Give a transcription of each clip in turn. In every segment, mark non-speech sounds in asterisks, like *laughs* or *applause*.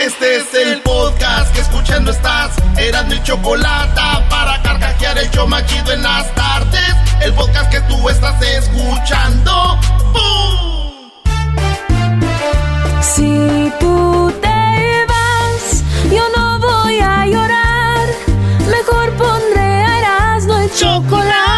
Este es el podcast que escuchando estás. Eran mi chocolate para carcajear el show machido en las tardes. El podcast que tú estás escuchando. ¡Bum! Si tú te vas, yo no voy a llorar. Mejor pondré a Erasmo el chocolate,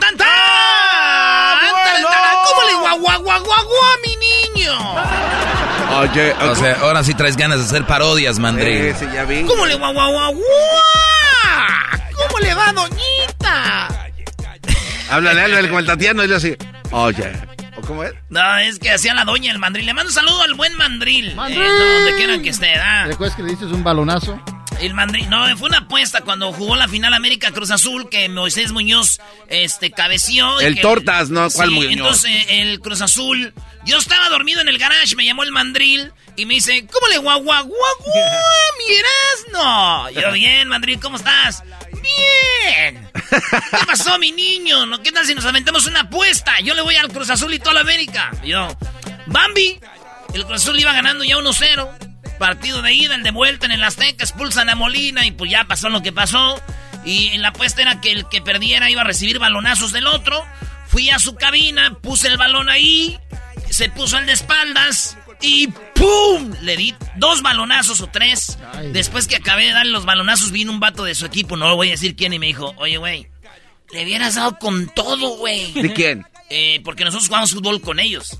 *laughs* Oye, O sea, ahora sí traes ganas de hacer parodias, Mandri. Sí, sí, ya vi. ¿Cómo le guau, guau, guau, guau? ¿Cómo le va, doñita? Háblale, háblale como el Tatiano y yo así. Oye, ¿o cómo es? No, es que hacía la doña el mandril. Le mando un saludo al buen mandril. Eh, no, donde quieran que esté, ¿ah? ¿Recuerdas que le diste un balonazo? El mandril, no, fue una apuesta cuando jugó la final América Cruz Azul que Moisés Muñoz este cabeció. El que- Tortas, ¿no? ¿Cuál Sí, Muñoz? Entonces el Cruz Azul, yo estaba dormido en el garage, me llamó el mandril y me dice, ¿cómo le guau guau guau guau, Erasmo? Yo, bien, mandril, ¿cómo estás? Bien. ¿Qué pasó, mi niño? ¿No? ¿Qué tal si nos aventamos una apuesta? Yo le voy al Cruz Azul y toda la América. Yo, Bambi, el Cruz Azul iba ganando ya 1-0. Partido de ida, el de vuelta en el Azteca, expulsan a Molina y pues ya pasó lo que pasó. Y en la apuesta era que el que perdiera iba a recibir balonazos del otro. Fui a su cabina, puse el balón ahí, se puso el de espaldas y ¡pum! Le di dos balonazos o tres. Después que acabé de darle los balonazos, vino un vato de su equipo, no lo voy a decir quién, y me dijo, oye, güey, le hubieras dado con todo, güey. ¿De quién? Eh, porque nosotros jugamos fútbol con ellos.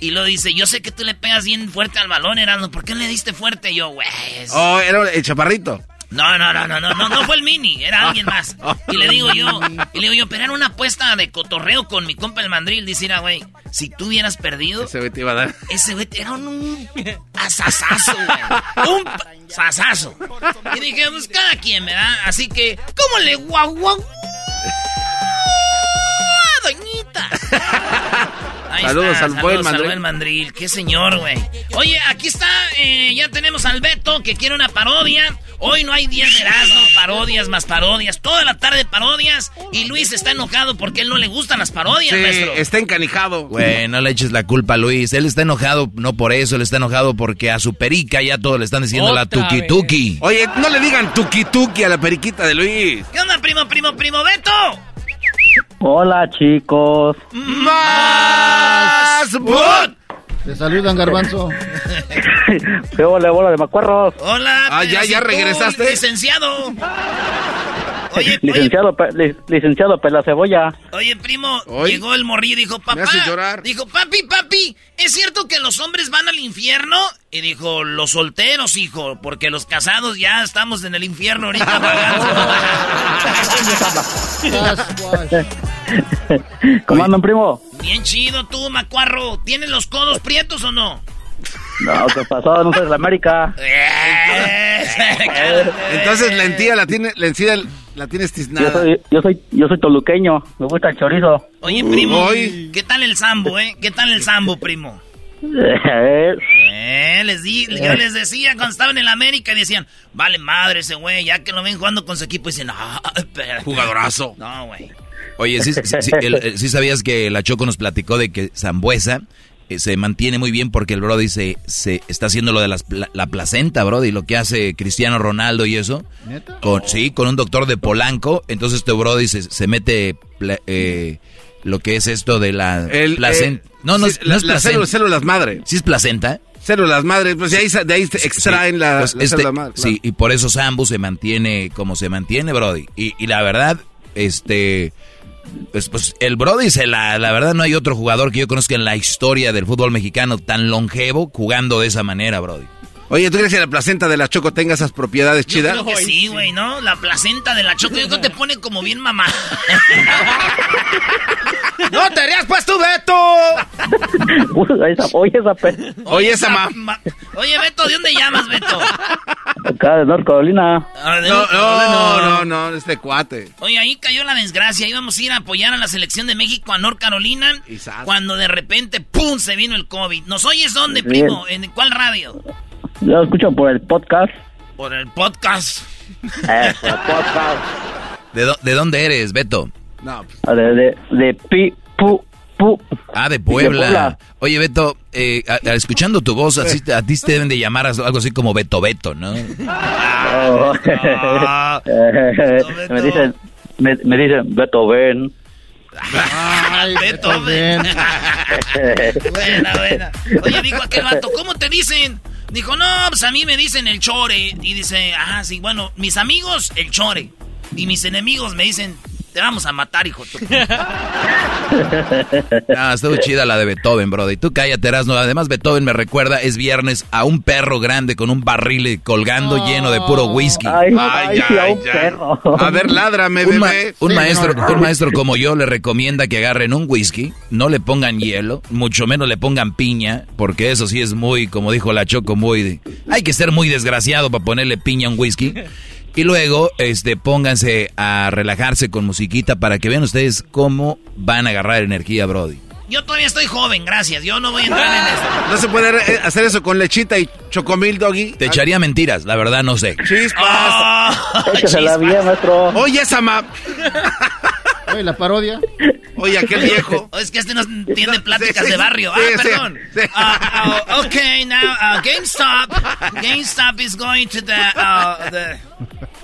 Y lo dice, yo sé que tú le pegas bien fuerte al balón, Erasmo. ¿Por qué le diste fuerte? Y yo, güey. es- Oh, era el chaparrito. No, no, no, no, no, no, no fue el mini, era alguien más. Y le digo yo, y le digo yo, pero era una apuesta de cotorreo con mi compa el mandril. Dice, mira, güey, si tú hubieras perdido, Ese güey te iba a dar. ese güey era un asasazo, güey. Un sasazo. Y dije, pues cada quien, ¿verdad? Así que, ¿cómo le guau, guau, guau, doñita? *laughs* Ahí Saludos está, al buen saludos mandril. buen mandril. Qué señor, güey. Oye, aquí está, eh, ya tenemos al Beto que quiere una parodia. Hoy no hay 10 de Erasmo, parodias más parodias. Toda la tarde parodias. Y Luis está enojado porque a él no le gustan las parodias, Sí, maestro. está encanijado. Güey, no le eches la culpa a Luis. Él está enojado, no por eso, él está enojado porque a su perica ya todos le están diciendo la tuki vez. tuki. Oye, no le digan tuki tuki a la periquita de Luis. ¿Qué onda, primo, primo, primo Beto? Hola chicos. ¡Más! bot! Te saludan, Garbanzo. *laughs* ¿Qué hola, bola de macuarros? Hola, Ah, ya, ya regresaste. Licenciado. Oye, oye, Licenciado, Pe- li- licenciado Pela Cebolla. oye, primo, Oye, llegó el morrillo y dijo, papá, llorar. dijo, papi, papi, ¿es cierto que los hombres van al infierno? Y dijo, los solteros, hijo, porque los casados ya estamos en el infierno ahorita. *laughs* *laughs* ¿Cómo andan, primo? Bien chido tú, macuarro. ¿Tienes los codos prietos o no? No, ¿qué pasó? No soy de la América. *laughs* Entonces la encía la tiene, la encía la tienes Yo tiznada. soy, yo soy, yo soy toluqueño. Me gusta el chorizo. Oye, primo, Uy. ¿qué tal el sambo, eh? ¿Qué tal el sambo, primo? Eh, *laughs* Eh, les di, yo les decía cuando estaban en la América y decían, vale madre ese güey, ya que lo ven jugando con su equipo, dicen, no, pero... Jugadorazo. No, güey. *laughs* Oye, ¿sí, sí, sí, el- el- sí sabías que la Choco nos platicó de que Zambuesa eh, se mantiene muy bien porque el Brody se, se está haciendo lo de las pla- la placenta, Brody, lo que hace Cristiano Ronaldo y eso. ¿Neta? Con, sí, con un doctor de Polanco. Entonces este Brody se, se mete eh, lo que es esto de la El, placenta. eh, no, no, sí, es- no las, es las placenta. células, células madre. ¿Sí es placenta? Células madre, pues de ahí, de ahí extraen Sí, la, pues la este- célula madre. claro. Sí, y por eso Sambu se mantiene como se mantiene, Brody. Y, y la verdad, este... Pues, pues, el Brody, se la, la verdad no hay otro jugador que yo conozca en la historia del fútbol mexicano tan longevo jugando de esa manera, Brody. Oye, ¿tú crees que la placenta de la Choco tenga esas propiedades Yo chidas? creo que sí, güey, ¿no? La placenta de la choco, yo creo que te pone como bien mamá. *laughs* ¡No te rías, pues tú, Beto! Uy, esa, oye, esa pe- Oye, esa ma... ma- Oye, Beto, ¿de dónde llamas, Beto? acá de North Carolina. Ah, de- No, no, no, no, este cuate. Oye, ahí cayó la desgracia. Íbamos a ir a apoyar a la selección de México a North Carolina. Sas. Cuando de repente, ¡pum! se vino el COVID. ¿Nos oyes dónde, Sí. primo? ¿En cuál radio? Lo escucho por el podcast. Por el podcast. Eh, por el podcast. ¿De, de dónde eres, Beto? No, pues, Ah, De, de, de pi, pu, pu. Ah, de Puebla. Puebla. Oye, Beto, eh, a- a- escuchando tu voz, así, a ti te deben de llamar algo así como Beto Beto, ¿no? Oh. Ah. *laughs* Beto. me dicen, me, me dicen, Beto, ven. Ay, Beto, Beto, ven. *laughs* Buena, buena. Oye, dijo aquel vato, ¿cómo te dicen? Dijo, no, pues a mí me dicen el chore. Y dice, ah, sí, bueno, mis amigos, el chore. Y mis enemigos me dicen, te vamos a matar, hijo. tú". *laughs* Ah, estuvo chida la de Beethoven, Brody. Tú cállate, Erasmo. Además, Beethoven me recuerda, es viernes, a un perro grande con un barril colgando lleno de puro whisky. Ay, Ay, ay, a ay, un ya. perro. A ver, ládrame, Un, ma- un Sí, maestro, no. un maestro como yo le recomienda que agarren un whisky, no le pongan hielo, mucho menos le pongan piña, porque eso sí es muy, como dijo la Choco, muy... de- hay que ser muy desgraciado para ponerle piña a un whisky. *laughs* Y luego, este, pónganse a relajarse con musiquita para que vean ustedes cómo van a agarrar energía, Brody. Yo todavía estoy joven, gracias. Yo no voy a entrar en esto. No se puede eh, hacer eso con lechita y chocomil, doggy. Te echaría mentiras, la verdad no sé. Chispas. Échasela chispas. bien, maestro. Oye, esa ma... Oye, la parodia. *laughs* Oye, *laughs* aquel viejo. Oh, es que este no entiende No, pláticas sí, de barrio. sí, ah, perdón. sí. Ah, ah, ok, now uh, GameStop. *laughs* GameStop is going to the, uh, the.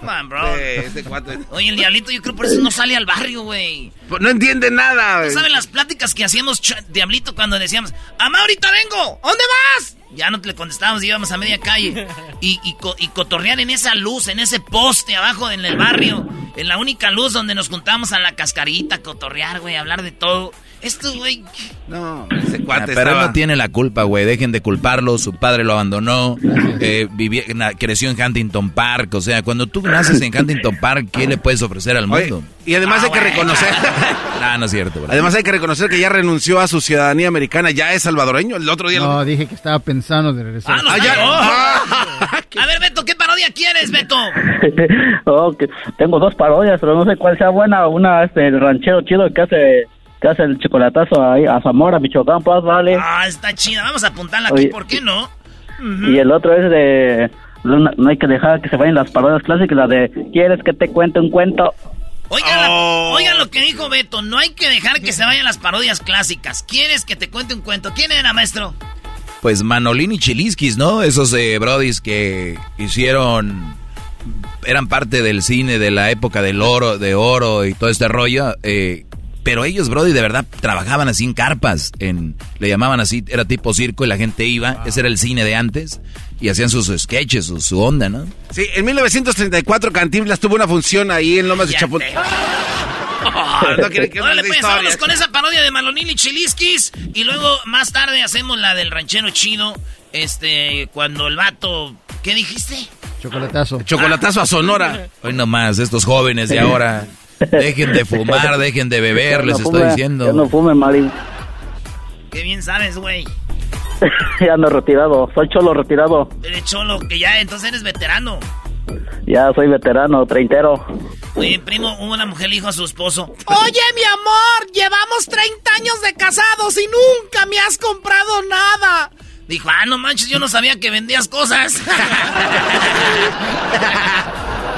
Come on, bro. Este. Oye, el diablito, yo creo por eso no sale al barrio, güey. Pues No entiende nada. ¿No güey. saben las pláticas que hacíamos, diablito, cuando decíamos, Amá, ahorita vengo, ¿a ¿dónde vas? Ya no te le contestábamos y íbamos a media calle. Y, y, co- y cotorrear en esa luz, en ese poste abajo en el barrio. En la única luz donde nos juntamos a la cascarita, cotorrear, güey, hablar de todo. Esto, güey. No, ese Ah, cuate pero él estaba... no tiene la culpa, güey. Dejen de culparlo. Su padre lo abandonó. eh, vivía- na- creció en Huntington Park. O sea, cuando tú naces en Huntington Park, ¿qué le puedes ofrecer al Oye, mundo? y además hay que reconocer... *laughs* Ah, no es cierto, bro. Además hay que reconocer que ya renunció a su ciudadanía americana, ya es salvadoreño. El otro día lo- No, dije que estaba pensando de regresar. Ah, no, Ah, ya. oh. Ah, A ver, Beto, ¿qué parodia quieres, Beto? *laughs* Oh, que tengo dos parodias, pero no sé cuál sea buena. Una es el ranchero chido que hace, que hace el chocolatazo ahí a Zamora, Michoacán, pues vale. Ah, está chida. Vamos a apuntarla aquí, Oye. ¿por qué no? Y el otro es de... No, no hay que dejar que se vayan las parodias clásicas, la de ¿Quieres que te cuente un cuento? Oigan, la- Oh. oigan lo que dijo Beto. No hay que dejar que se vayan las parodias clásicas. ¿Quieres que te cuente un cuento? ¿Quién era, maestro? Pues Manolín y Chiliskis, ¿no? Esos eh, brodis que hicieron... Eran parte del cine de la época del oro, de oro y todo este rollo. eh, pero ellos, brody, de verdad trabajaban así en carpas. En, le llamaban así, era tipo circo y la gente iba. Ese era el cine de antes. Y hacían sus sketches, su, su onda, ¿no? Sí, en 1934 Cantinflas tuvo una función ahí en Lomas de Chapultepec. te- *laughs* no quiere que Órale, pues, vámonos con esa parodia de Malonil y Chiliskis. Y luego, más tarde, hacemos la del ranchero chido. Este, cuando el vato... ¿Qué dijiste? Chocolatazo. Chocolatazo a Sonora. Hoy nomás, estos jóvenes de ahora. *laughs* Dejen de fumar, *laughs* dejen de beber, les no estoy diciendo. Ya no fume, Mari. Qué bien sabes, güey. *laughs* ya ando retirado. Soy cholo retirado. Eres cholo, que ya entonces eres veterano. Ya soy veterano, treintero. Oye, primo, una mujer le dijo a su esposo: Oye, mi amor, llevamos 30 años de casados y nunca me has comprado nada. Dijo: Ah, no manches, yo no sabía que vendías cosas. *laughs*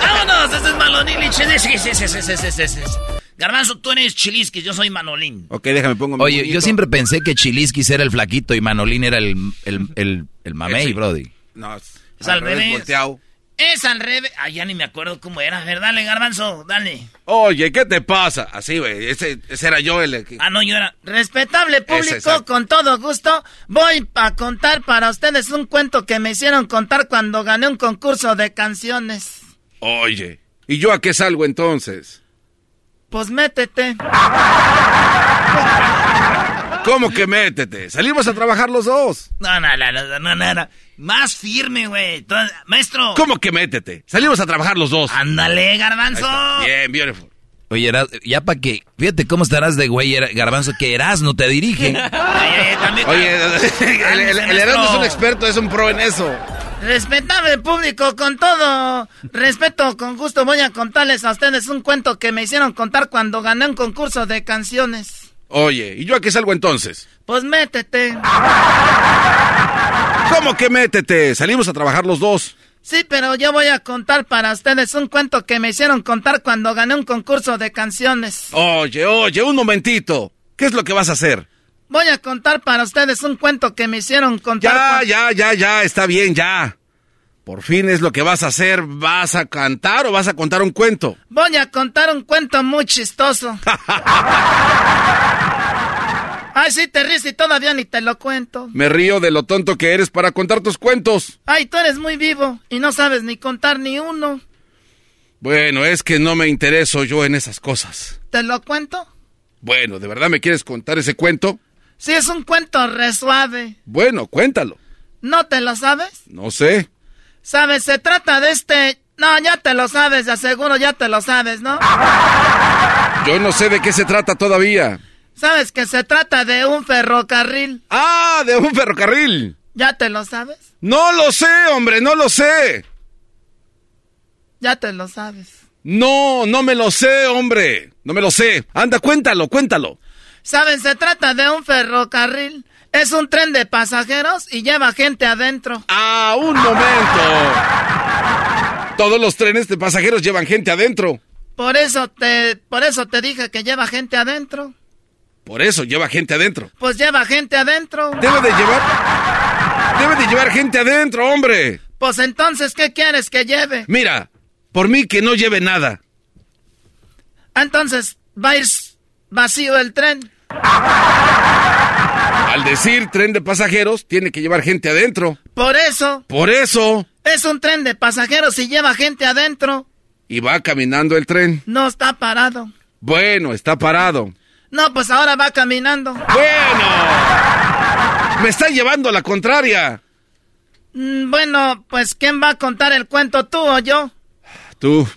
Vámonos, este es Malonil y Chiliskis. Garbanzo, tú eres Chilisquis, yo soy Manolín. Ok, déjame pongo mi Oye, yo siempre pensé que Chiliskis era el flaquito y Manolín era el, el, el, el mamey, Sí. brody. No, es Es al revés. volteado. Es al revés. Ah, ya ni me acuerdo cómo era. A ver, dale, Garbanzo, dale. Oye, ¿qué te pasa? Así, güey. Ese, ese era yo el. Ah, no, yo era. Respetable público, con todo gusto, voy a contar para ustedes un cuento que me hicieron contar cuando gané un concurso de canciones. Oye, ¿y yo a qué salgo entonces? Pues métete. ¿Cómo que métete? Salimos a trabajar los dos. No, no, no, no, no, no, no. Más firme, güey. Maestro. ¿Cómo que métete? Salimos a trabajar los dos. Ándale, Garbanzo. Bien, beautiful. Oye, Eras- ya para que, fíjate cómo estarás de güey, Garbanzo, que Eras no te dirige. *laughs* Ay, también- Oye, *laughs* el, el, el Erasmo es un experto, es un pro en eso. Respetable público, con todo respeto, con gusto voy a contarles a ustedes un cuento que me hicieron contar cuando gané un concurso de canciones. Oye, ¿y yo a qué salgo entonces? Pues métete. ¿Cómo que métete? Salimos a trabajar los dos. Sí, pero yo voy a contar para ustedes un cuento que me hicieron contar cuando gané un concurso de canciones. Oye, oye, un momentito. ¿Qué es lo que vas a hacer? Voy a contar para ustedes un cuento que me hicieron contar. Ya, ya, ya, ya, está bien, ya. Por fin es lo que vas a hacer. ¿Vas a cantar o vas a contar un cuento? Voy a contar un cuento muy chistoso. *laughs* Ay, sí, te ríes y todavía ni te lo cuento. Me río de lo tonto que eres para contar tus cuentos. Ay, tú eres muy vivo y no sabes ni contar ni uno. Bueno, es que no me intereso yo en esas cosas. ¿Te lo cuento? Bueno, ¿de verdad me quieres contar ese cuento? Sí, es un cuento re suave. Bueno, cuéntalo. ¿No te lo sabes? No sé. ¿Sabes? Se trata de este... No, ya te lo sabes, aseguro ya te lo sabes, ¿no? Yo no sé de qué se trata todavía. ¿Sabes que se trata de un ferrocarril? Ah, de un ferrocarril. ¿Ya te lo sabes? No lo sé, hombre, no lo sé. Ya te lo sabes. No, no me lo sé, hombre. No me lo sé. Anda, cuéntalo, cuéntalo. ¿Saben? Se trata de un ferrocarril. Es un tren de pasajeros y lleva gente adentro. Ah, un momento. Todos los trenes de pasajeros llevan gente adentro. Por eso te, por eso te dije que lleva gente adentro. Por eso lleva gente adentro. Pues lleva gente adentro. Debe de llevar. Debe de llevar gente adentro, hombre. Pues entonces, ¿qué quieres que lleve? Mira, por mí que no lleve nada. Entonces, va a ir vacío el tren. Al decir tren de pasajeros, tiene que llevar gente adentro. Por eso, Por eso. es un tren de pasajeros y lleva gente adentro. Y va caminando el tren. No está parado. Bueno, está parado. No, pues ahora va caminando. Bueno. Me está llevando a la contraria. Mm, Bueno, pues ¿quién va a contar el cuento, tú o yo? Tú.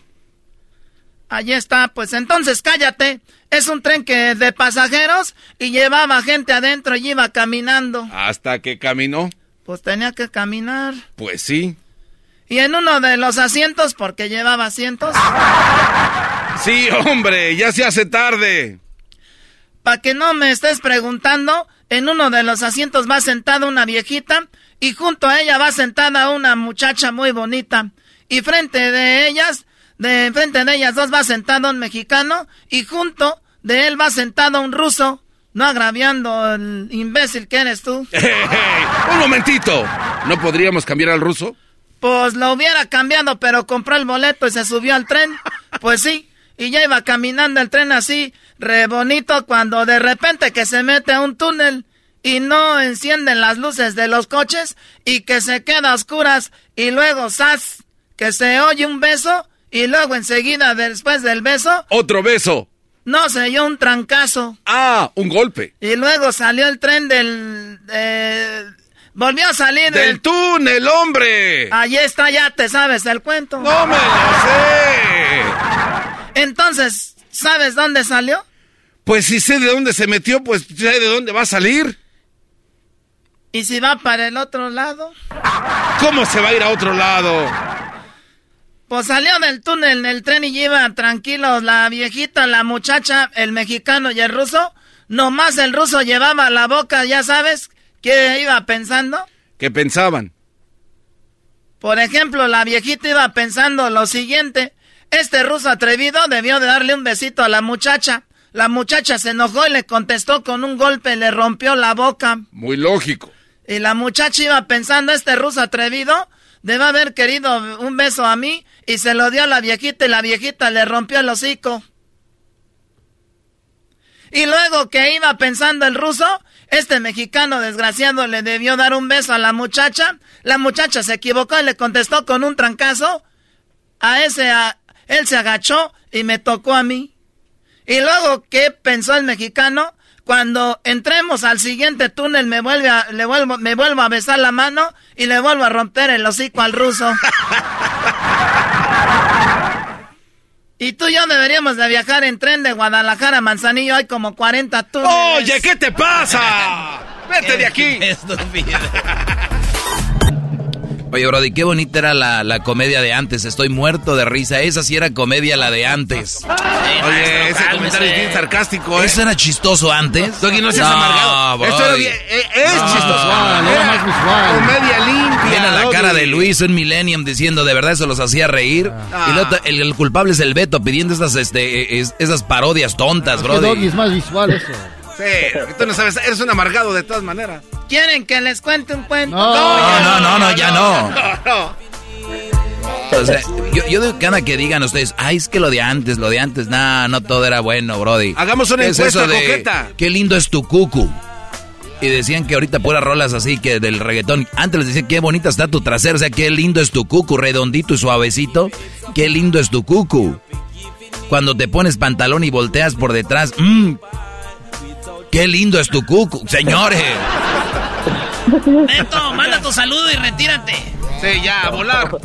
Allí está, pues entonces cállate. Es un tren que de pasajeros y llevaba gente adentro y iba caminando. Hasta que caminó. Pues tenía que caminar. Pues sí. Y en uno de los asientos, porque llevaba asientos, Sí, hombre, ya se hace tarde. para que no me estés preguntando, en uno de los asientos va sentada una viejita y junto a ella va sentada una muchacha muy bonita. Y frente de ellas, de frente de ellas dos va sentado un mexicano y junto de él va sentado un ruso. No agraviando el imbécil que eres tú. *laughs* Un momentito. ¿No podríamos cambiar al ruso? Pues lo hubiera cambiado, pero compró el boleto y se subió al tren. Pues sí, y ya iba caminando el tren así, re bonito, cuando de repente que se mete a un túnel y no encienden las luces de los coches y que se queda a oscuras y luego ¡zas! que se oye un beso y luego enseguida después del beso, Otro beso. no se oyó un trancazo. Ah, un golpe. Y luego salió el tren del... eh, volvió a salir Del túnel, hombre. Allí está, ya te sabes el cuento. No me lo sé. Entonces, ¿sabes dónde salió? Pues si sé de dónde se metió, pues sé de dónde va a salir. ¿Y si va para el otro lado? ¿Cómo se va a ir a otro lado? Pues salió del túnel el tren y iba tranquilos la viejita, la muchacha, el mexicano y el ruso. Nomás el ruso llevaba la boca, ya sabes, ¿qué iba pensando? ¿Qué pensaban? Por ejemplo, la viejita iba pensando lo siguiente. Este ruso atrevido debió de darle un besito a la muchacha. La muchacha se enojó y le contestó con un golpe le rompió la boca. Muy lógico. Y la muchacha iba pensando, este ruso atrevido debe haber querido un beso a mí y se lo dio a la viejita y la viejita le rompió el hocico. Y luego que iba pensando el ruso, este mexicano desgraciado le debió dar un beso a la muchacha. La muchacha se equivocó y le contestó con un trancazo. A ese, a, él se agachó y me tocó a mí. Y luego, ¿qué pensó el mexicano? Cuando entremos al siguiente túnel me vuelve a, le vuelvo, me vuelvo a besar la mano y le vuelvo a romper el hocico al ruso. *laughs* y tú y yo deberíamos de viajar en tren de Guadalajara a Manzanillo. Hay como 40 túneles. Oye, ¿qué te pasa? *laughs* Vete de aquí. *laughs* Estúpido. Oye, Brody, qué bonita era la, la, comedia de antes. Estoy muerto de risa. Esa sí era comedia, la de antes. Oye, ese comentario es bien sarcástico, ¿eh? ¿Eso era chistoso antes? Doggy, no seas no, amargado. Brody. Esto era bien, eh, es no, chistoso. No, era más visual. Comedia limpia. Viene la Doggy. cara de Luis en Millennium diciendo, de verdad, eso los hacía reír. Ah. Y luego, el, el, culpable es el Beto pidiendo esas, este, es, esas parodias tontas, Es que Brody. Doggy es más visual eso. Sí, tú no sabes, eres un amargado de todas maneras. ¿Quieren que les cuente un cuento? No, No, no, no, no, ya *laughs* no. no. O sea, yo, yo digo que cada que digan ustedes, ay, es que lo de antes, lo de antes, nah, no todo era bueno, Brody. Hagamos una ¿Qué es encuesta eso de, coqueta. Qué lindo es tu cucu. Y decían que ahorita puras rolas así que del reggaetón. Antes les decían qué bonita está tu trasero, o sea, qué lindo es tu cucu, redondito y suavecito. Qué lindo es tu cucu. Cuando te pones pantalón y volteas por detrás, mmm, qué lindo es tu cucu, señores. *laughs* Beto, manda tu saludo y retírate. Sí, ya, a volar. *laughs*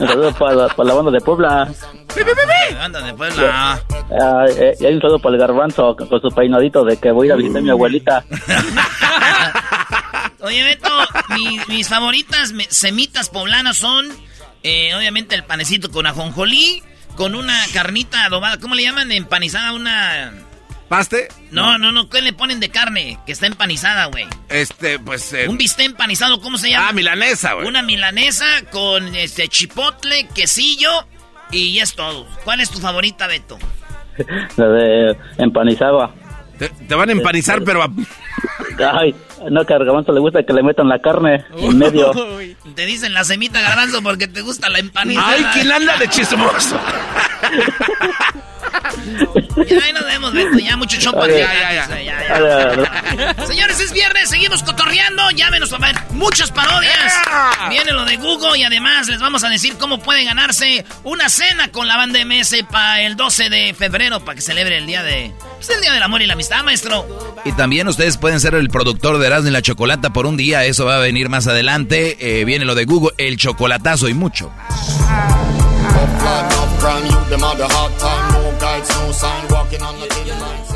Un saludo para, la- para la banda de Puebla. La. Ah, eh, y hay un saludo para el garbanzo con con su peinadito de que voy a ir a visitar a mi abuelita. *laughs* Oye, Beto, mi- mis favoritas me- semitas poblanas son, eh, obviamente, el panecito con ajonjolí, con una carnita adobada. ¿Cómo le llaman? Empanizada, una. ¿Paste? No, no, no, ¿qué le ponen de carne? Que está empanizada, güey. Este, pues. eh, Un bistec empanizado, ¿cómo se llama? Ah, milanesa, güey. Una milanesa con este chipotle, quesillo y es todo. ¿Cuál es tu favorita, Beto? *laughs* La de empanizada. Te, te van a empanizar, pero a- Ay, no, que garbanzo le gusta que le metan la carne en medio. *laughs* Te dicen la semita garbanzo porque te gusta la empanizada. ¡Ay, quién anda de *laughs* chismoso! Ya ahí nos vemos, Beto. Ya mucho. Oye. Ya, ya, ya, ya, ya. Señores, es viernes, seguimos cotorreando. Llámenos a ver muchas parodias. Viene lo de Google y además les vamos a decir cómo pueden ganarse una cena con la banda MS para el 12 de febrero para que celebre el día de. Pues el día del amor y la amistad, maestro. Y también ustedes pueden ser el productor de Erasmo y la Chocolata por un día, eso va a venir más adelante. Eh, viene lo de Google, el chocolatazo y mucho. lights, no sign, walking on the thin line.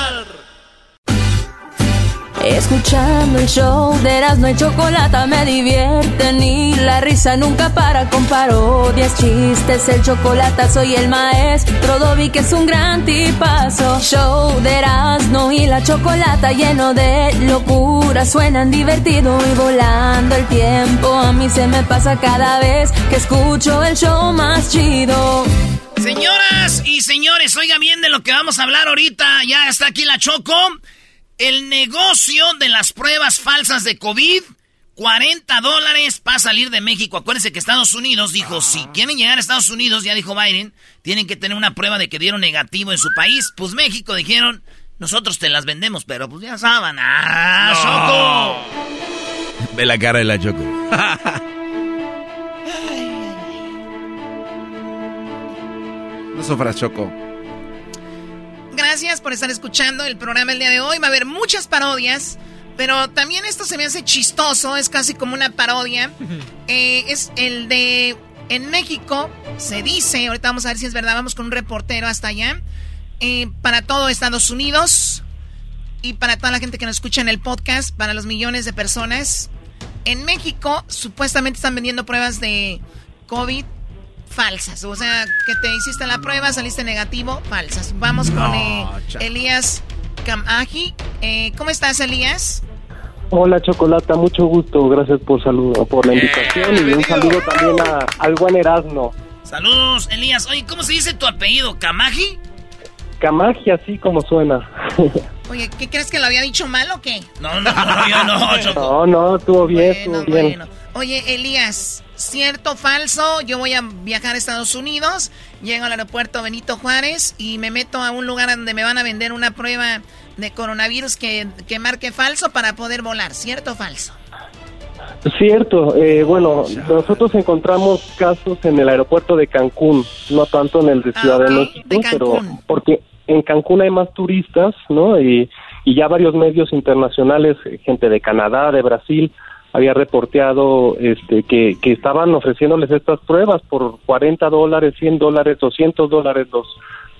Escuchando el show de Erasmo y Chocolata me divierten y la risa nunca para con parodias, chistes, el chocolate soy el maestro Dobby que es un gran tipazo. Show de Erasmo y la Chocolata lleno de locura, suenan divertido y volando el tiempo. A mí se me pasa cada vez que escucho el show más chido. Señoras y señores, oigan bien de lo que vamos a hablar ahorita. Ya está aquí la Choco. El negocio de las pruebas falsas de COVID. 40 dólares para salir de México. Acuérdense que Estados Unidos dijo, si quieren llegar a Estados Unidos, ya dijo Biden, tienen que tener una prueba de que dieron negativo en su país. Pues México dijeron, nosotros te las vendemos, pero pues ya saben. ¡Ah, Choco! Ve la cara de la Choco. *laughs* no sufras, Choco. Gracias por estar escuchando el programa el día de hoy. Va a haber muchas parodias, pero también esto se me hace chistoso, es casi como una parodia. *laughs* Eh, es el de en México, se dice, ahorita vamos a ver si es verdad, vamos con un reportero hasta allá, eh, para todo Estados Unidos y para toda la gente que nos escucha en el podcast, para los millones de personas. En México supuestamente están vendiendo pruebas de COVID falsas. O sea, que te hiciste la prueba, saliste negativo, falsas. Vamos con eh, Elías Kamaji. Eh, ¿Cómo estás, Elías? Hola, Chocolata, mucho gusto. Gracias por saludo, por la invitación y un saludo también a, al buen Erasmo. Saludos, Elías. Oye, ¿cómo se dice tu apellido? ¿Kamaji? Kamaji, así como suena. *laughs* Oye, ¿qué crees que lo había dicho mal o qué? No, no, no, yo no. *laughs* No, no, estuvo bien, estuvo bien. Oye, Elías, cierto, falso, yo voy a viajar a Estados Unidos, llego al aeropuerto Benito Juárez y me meto a un lugar donde me van a vender una prueba de coronavirus que, que marque falso para poder volar, ¿cierto o falso? Cierto, eh, bueno, nosotros encontramos casos en el aeropuerto de Cancún, no tanto en el de Ciudad de México, pero porque en Cancún hay más turistas, ¿no? Y, y ya varios medios internacionales, gente de Canadá, de Brasil, había reporteado este, que, que estaban ofreciéndoles estas pruebas por 40 dólares, 100 dólares, 200 dólares los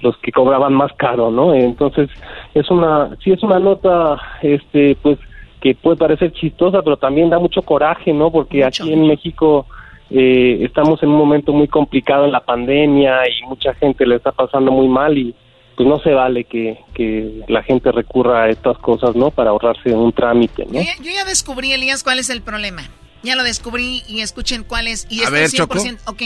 los que cobraban más caro, ¿no? Entonces, es una, sí es una nota, este, pues, que puede parecer chistosa, pero también da mucho coraje, ¿no? Porque aquí en México eh, estamos en un momento muy complicado en la pandemia y mucha gente le está pasando muy mal y pues no se vale que, que la gente recurra a estas cosas, ¿no? Para ahorrarse un trámite, ¿no? Yo ya, yo ya descubrí, Elías, cuál es el problema. Ya lo descubrí y escuchen cuál es. Y A ver, es 100%. Choco. Ok,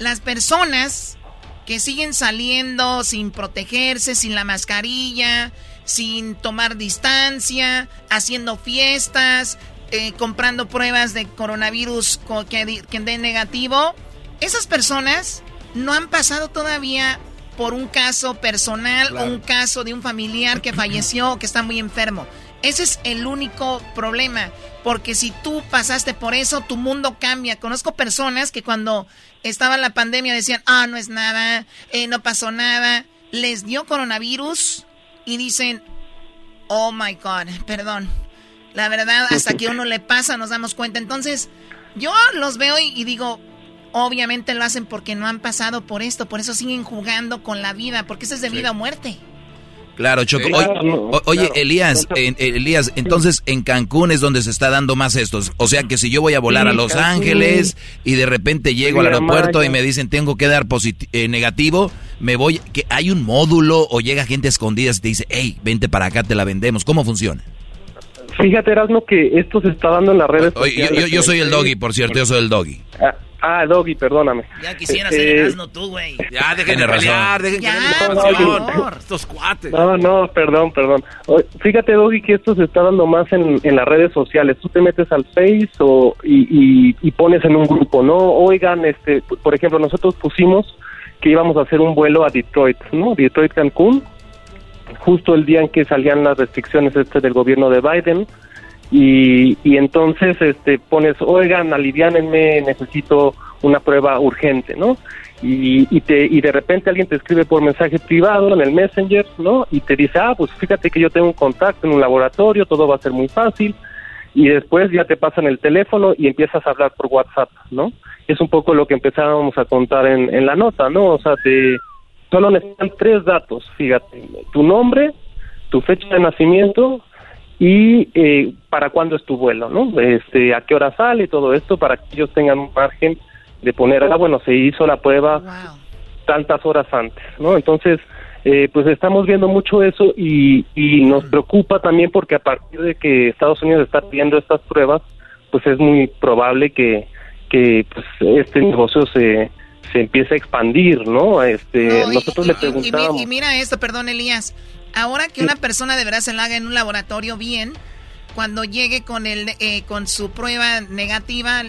las personas que siguen saliendo sin protegerse, sin la mascarilla, sin tomar distancia, haciendo fiestas, eh, comprando pruebas de coronavirus co- que, que den negativo, esas personas no han pasado todavía por un caso personal Claro. o un caso de un familiar que falleció o que está muy enfermo. Ese es el único problema, porque si tú pasaste por eso, tu mundo cambia. Conozco personas que cuando estaba la pandemia decían, ah, no es nada, eh, no pasó nada, les dio coronavirus y dicen, oh my God, perdón. La verdad, hasta que uno le pasa nos damos cuenta. Entonces, yo los veo y, y digo, obviamente lo hacen porque no han pasado por esto, por eso siguen jugando con la vida, porque eso es de vida o muerte. Claro, Choco. Sí, Oye, claro, o- oye, claro. Elías, en- eh, Elías, entonces en Cancún es donde se está dando más estos. O sea que si yo voy a volar Sí, a Los Cancún. Ángeles y de repente llego al aeropuerto Maya. y me dicen tengo que dar eh, negativo, me voy, que hay un módulo o llega gente escondida y te dice, hey, vente para acá, te la vendemos. ¿Cómo funciona? Fíjate, Erasmo, que esto se está dando en las redes sociales. yo- yo soy el doggy, por cierto, yo soy el doggy. Ah, ah, Doggy, perdóname. Ya quisiera Eh, ser Erasmo tú, güey. Ya, dejen de pelear, dejen Ya, que por información. favor. Estos cuates. No, no, perdón, perdón. Fíjate, Doggy, que esto se está dando más en, en las redes sociales. Tú te metes al Face o, y, y- y pones en un grupo, ¿no? Oigan, este, por ejemplo, nosotros pusimos que íbamos a hacer un vuelo a Detroit, ¿no? Detroit Cancún, justo el día en que salían las restricciones este del gobierno de Biden. Y, y entonces este pones, oigan, aliviánenme, necesito una prueba urgente, ¿no? Y, y, te, y de repente alguien te escribe por mensaje privado en el Messenger, ¿no? Y te dice, ah, pues fíjate que yo tengo un contacto en un laboratorio, todo va a ser muy fácil. Y después ya te pasan el teléfono y empiezas a hablar por WhatsApp, ¿no? Es un poco lo que empezábamos a contar en, en la nota, ¿no? O sea, te, solo necesitan tres datos, fíjate, tu nombre, tu fecha de nacimiento y eh, para cuándo es tu vuelo, ¿no? Este, a qué hora sale y todo esto para que ellos tengan un margen de poner, ah, bueno, se hizo la prueba tantas horas antes, ¿no? Entonces, eh, pues estamos viendo mucho eso y, y nos preocupa también porque a partir de que Estados Unidos está pidiendo estas pruebas, pues es muy probable que, que pues, este negocio se, se empiece a expandir, ¿no? Este, nosotros le preguntamos. Y, mira esto, perdón, Elías. Ahora que una persona de verdad se la haga en un laboratorio bien, cuando llegue con el eh, con su prueba negativa,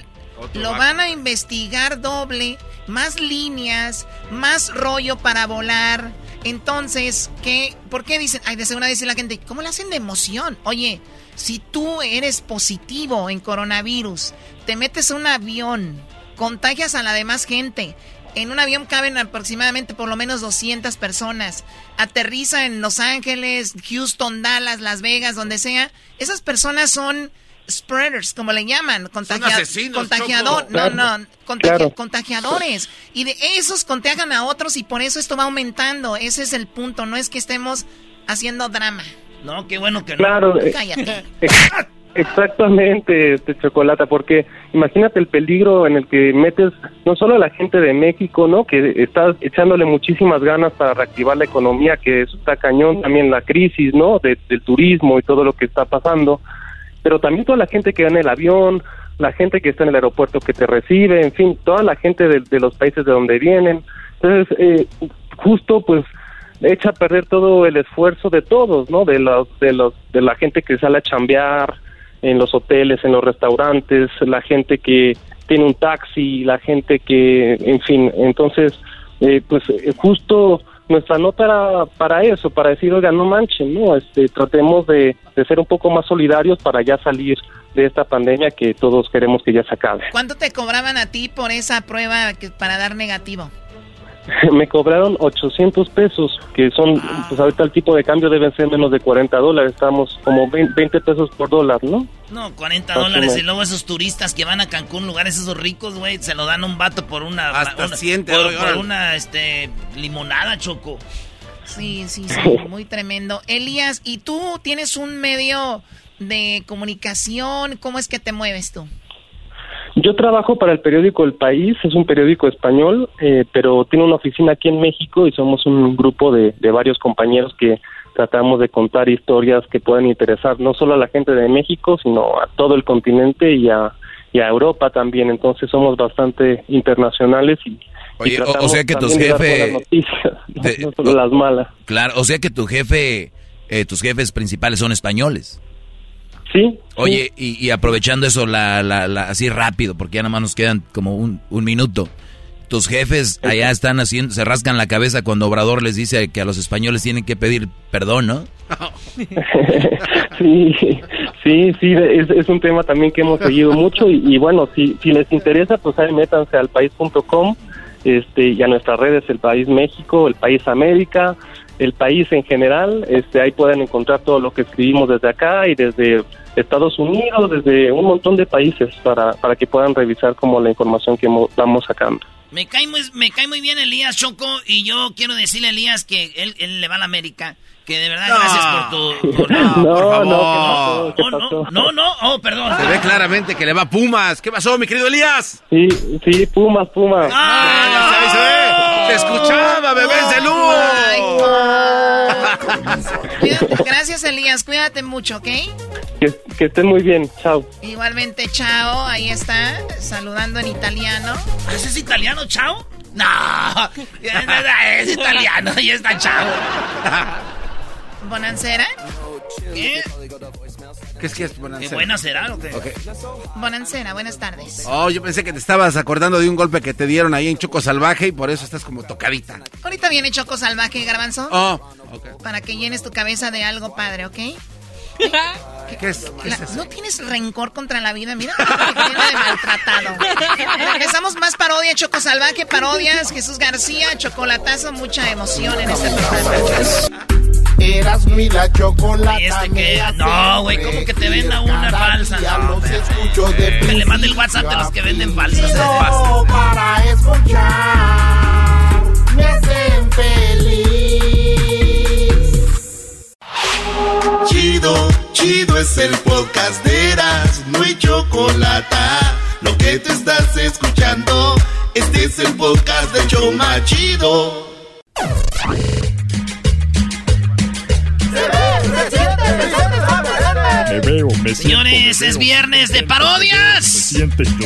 lo van a investigar doble, más líneas, más rollo para volar. Entonces, ¿qué? ¿Por qué dicen? Ay, de segunda dice la gente, ¿cómo le hacen de emoción? Oye, si tú eres positivo en coronavirus, te metes a un avión, contagias a la demás gente. En un avión caben aproximadamente por lo menos 200 personas. Aterriza en Los Ángeles, Houston, Dallas, Las Vegas, donde sea. Esas personas son spreaders, como le llaman, contagiador, no, no, contagiadores. Y de esos contagian a otros y por eso esto va aumentando. Ese es el punto, no es que estemos haciendo drama. No, qué bueno que no. Claro, Cállate. *laughs* Exactamente, este chocolate, porque imagínate el peligro en el que metes no solo a la gente de México, ¿no? Que está echándole muchísimas ganas para reactivar la economía, que eso está cañón, también la crisis, ¿no? del turismo y todo lo que está pasando, pero también toda la gente que va en el avión, la gente que está en el aeropuerto que te recibe, en fin, toda la gente de, los países de donde vienen. Entonces, eh, justo pues echa a perder todo el esfuerzo de todos, ¿no? De los, de los, de la gente que sale a chambear en los hoteles, en los restaurantes, la gente que tiene un taxi, la gente que, en fin, entonces, eh, pues eh, justo nuestra nota era para eso, para decir, oiga, no manchen, ¿no? Este, tratemos de, de ser un poco más solidarios para ya salir de esta pandemia que todos queremos que ya se acabe. ¿Cuánto te cobraban a ti por esa prueba para dar negativo? *laughs* me cobraron 800 pesos, que son, ah. pues ahorita el tipo de cambio deben ser menos de 40 dólares, estamos como 20 pesos por dólar, ¿no? No, 40 dólares y luego esos turistas que van a Cancún, lugares esos ricos, güey, se lo dan un vato por una... Hasta por, una, este, limonada, Choco. Sí, sí, sí, muy tremendo. Elías, ¿y tú tienes un medio de comunicación? ¿Cómo es que te mueves tú? Yo trabajo para el periódico El País, es un periódico español, eh, pero tiene una oficina aquí en México y somos un grupo de, varios compañeros que tratamos de contar historias que pueden interesar no solo a la gente de México, sino a todo el continente y a, y a Europa también. Entonces somos bastante internacionales y, Oye, o, sea que tus jefes... *laughs* no solo las malas. Claro, o sea que tu jefe, eh, tus jefes principales son españoles. Sí. Oye, Y, aprovechando eso la, la, así rápido, porque ya nada más nos quedan como un, un minuto. Tus jefes allá están haciendo, se rascan la cabeza cuando Obrador les dice que a los españoles tienen que pedir perdón, ¿no? *laughs* sí, sí, sí, es, un tema también que hemos seguido mucho y, bueno, si, si les interesa, pues ahí métanse al país.com este, y a nuestras redes, el País México, el País América, el país en general, este, ahí pueden encontrar todo lo que escribimos desde acá y desde Estados Unidos, desde un montón de países para, para que puedan revisar como la información que estamos sacando. Me cae, muy, me cae muy bien Elías Choco y yo quiero decirle a Elías que él, él le va a la América. Que de verdad, gracias por tu. no, no, por favor. no, no, no, no, oh, perdón. Se ve claramente que le va a Pumas. ¿Qué pasó, mi querido Elías? Sí, sí, Pumas, Pumas. ¡Ah! se, ve. se escuchaba, bebés de luz. Gracias, Elías. Cuídate mucho, ¿ok? Que, que, estén muy bien. Chao. Igualmente, chao. Ahí está, saludando en italiano. ¿Ese es italiano, chao? No, es italiano y está chao. ¿Bonancera? ¿Qué? ¿Qué es que es Bonancera? ¿Qué buena será o qué? Bonancera, buenas tardes. Oh, yo pensé que te estabas acordando de un golpe que te dieron ahí en Choco Salvaje y por eso estás como tocadita. Ahorita viene Choco Salvaje, Garbanzo. Oh, ok. Para que llenes tu cabeza de algo padre, ¿ok? ¿Qué, es, ¿No tienes rencor contra la vida? Mira, que de maltratado. Regresamos más parodia, Choco Salvaje, parodias, Jesús García, chocolatazo, mucha emoción en este programa. Eras mi la chocolata. este que, no, güey, ¿cómo que te venda una falsa? No, los escucho de que le mande el WhatsApp de los que venden falsas. No, para escuchar, me hacen feliz. Chido Chido es el podcast de Eras, no hay chocolate. Lo que te estás escuchando, este es el podcast de Choma Chido. Señores, es viernes de parodias.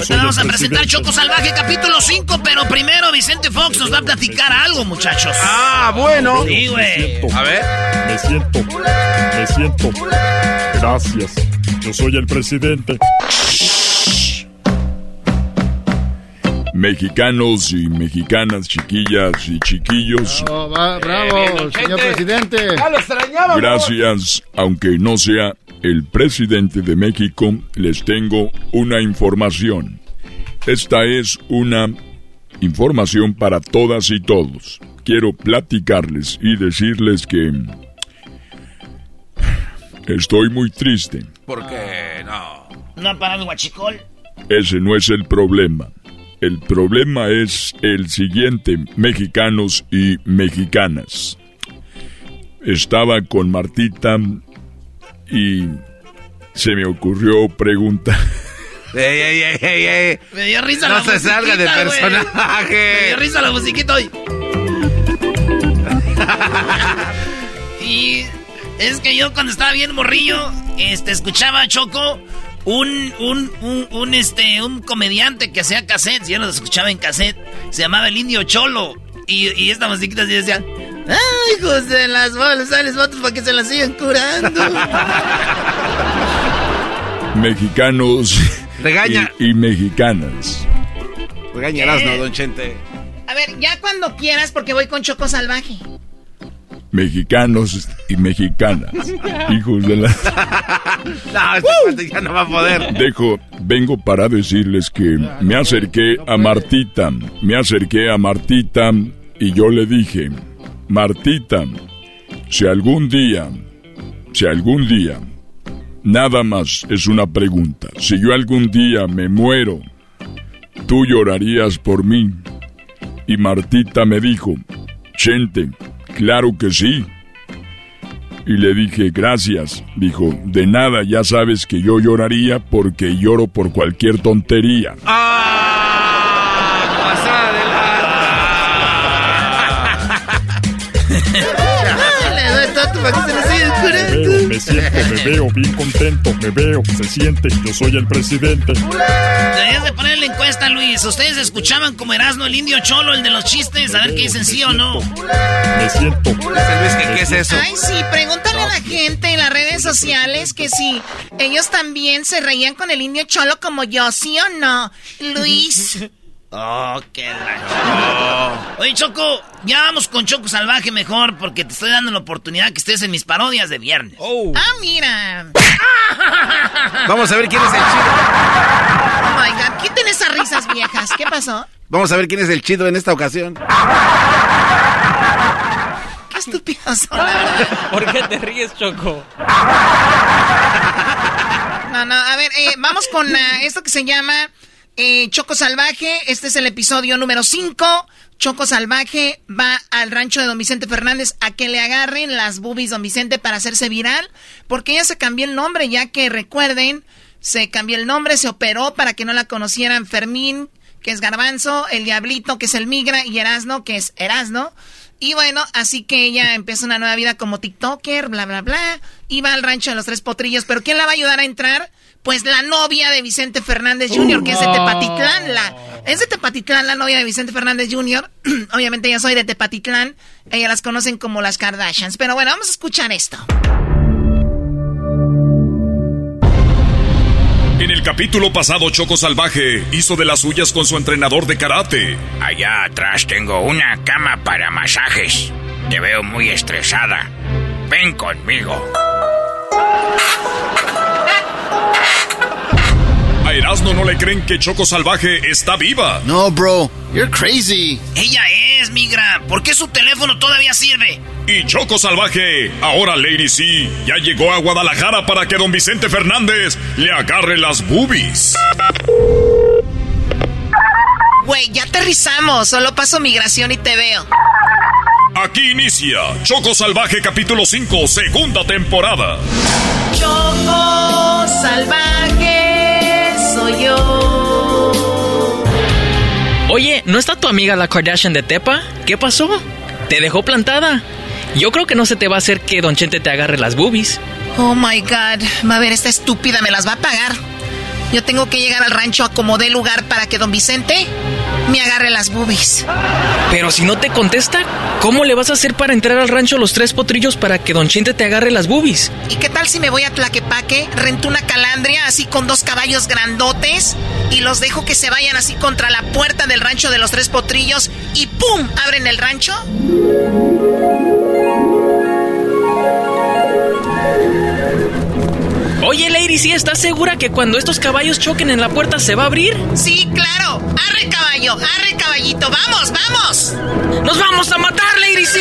Vamos a presentar. Choco Salvaje capítulo 5, pero primero Vicente Fox nos va a platicar algo, muchachos. Ah, bueno. Sí, güey. A ver. Me siento, me siento. Gracias. Yo soy el presidente. Mexicanos y mexicanas, chiquillas y chiquillos, va- bravo, señor presidente. lo extrañaba. gracias, aunque no sea el presidente de México, les tengo una información. Esta es una información para todas y todos. Quiero platicarles y decirles que estoy muy triste. Porque no. No ha parado el guachicol. Ese no es el problema. El problema es el siguiente, mexicanos y mexicanas. Estaba con Martita y se me ocurrió preguntar. Ey, ey, ey, ey, ey. Me dio risa No la se salga de musiquita, personaje. Me dio risa la musiquita hoy. *laughs* y es que yo cuando estaba bien morrillo, este, escuchaba a Choco un, un, un, un, este, un comediante que hacía cassettes, yo los escuchaba en cassette, se llamaba el Indio Cholo. Y, y esta musiquita así decía, ¡ay, hijos de las bolas, les votos para que se las sigan curando! *laughs* Mexicanos Regaña. y, y mexicanas. Regañarás, ¿no, don Chente? A ver, ya cuando quieras, porque voy con Choco Salvaje. Mexicanos y mexicanas. *laughs* Hijos de la... *laughs* No, este ya no va a poder. Dejo, vengo para decirles que me acerqué a Martita, me acerqué a Martita y yo le dije, Martita, si algún día, si algún día, nada más es una pregunta, si yo algún día me muero, tú llorarías por mí. Y Martita me dijo, Chente, claro que sí. Y le dije, gracias. Dijo, de nada, ya sabes que yo lloraría porque lloro por cualquier tontería. ¡Ah! Me siento, me veo bien contento, me veo, se siente, yo soy el presidente. Deberías de poner la encuesta, Luis. ¿Ustedes escuchaban como Erasmo el indio cholo, el de los chistes? A ver qué dicen sí o no. Me siento. Dice Luis que qué es eso. Ay, sí, pregúntale a la gente en las redes sociales que si ellos también se reían con el indio cholo como yo, ¿sí o no? Luis. *laughs* Oh, qué la... Oye, Choco, ya vamos con Choco Salvaje mejor porque te estoy dando la oportunidad que estés en mis parodias de viernes. Ah, mira. Vamos a ver quién es el chido. Oh my God, quiten esas risas viejas. ¿Qué pasó? Vamos a ver quién es el chido en esta ocasión. Qué estúpidos son, la verdad. *laughs* ¿Por qué te ríes, Choco? No, no, a ver, eh, vamos con esto que se llama eh, Choco Salvaje. Este es el episodio número 5. Choco Salvaje va al rancho de Don Vicente Fernández a que le agarren las boobies Don Vicente para hacerse viral. Porque ella se cambió el nombre, ya que recuerden, se cambió el nombre, se operó para que no la conocieran Fermín, que es Garbanzo, el Diablito, que es el Migra, y Erasno, que es Erasno. Y bueno, así que ella empieza una nueva vida como TikToker, bla, bla, bla. Y va al rancho de los tres potrillos. ¿Pero quién la va a ayudar a entrar? Pues la novia de Vicente Fernández Jr., que es de Tepatitlán. La, es de Tepatitlán, la novia de Vicente Fernández Jr. *clears throat* Obviamente yo soy de Tepatitlán. Ellas las conocen como las Kardashians. Pero bueno, vamos a escuchar esto. En el capítulo pasado, Choco Salvaje hizo de las suyas con su entrenador de karate. Allá atrás tengo una cama para masajes. Te veo muy estresada. Ven conmigo. A Erasmo no le creen que Choco Salvaje está viva. No, bro, you're crazy. Ella es, migra. ¿Por qué su teléfono todavía sirve? Y Choco Salvaje, ahora Lady C, ya llegó a Guadalajara para que don Vicente Fernández le agarre las boobies. Güey, ya aterrizamos. Solo paso migración y te veo. Aquí inicia Choco Salvaje capítulo 5, segunda temporada. Choco Salvaje Oye, ¿no está tu amiga la Kardashian de Tepa? ¿Qué pasó? ¿Te dejó plantada? Yo creo que no se te va a hacer que Don Chente te agarre las boobies. Oh my god, va a ver, esta estúpida me las va a pagar. Yo tengo que llegar al rancho a como dé lugar para que don Vicente me agarre las boobies. Pero si no te contesta, ¿cómo le vas a hacer para entrar al rancho los tres potrillos para que Don Chente te agarre las boobies? ¿Y qué tal si me voy a Tlaquepaque, rento una calandria así con dos caballos grandotes y los dejo que se vayan así contra la puerta del rancho de los tres potrillos y ¡pum! abren el rancho? Oye, Lady, ¿sí estás segura que cuando estos caballos choquen en la puerta se va a abrir? Sí, claro. Arre caballo, arre caballito. Vamos, vamos. Nos vamos a matar, Lady, sí.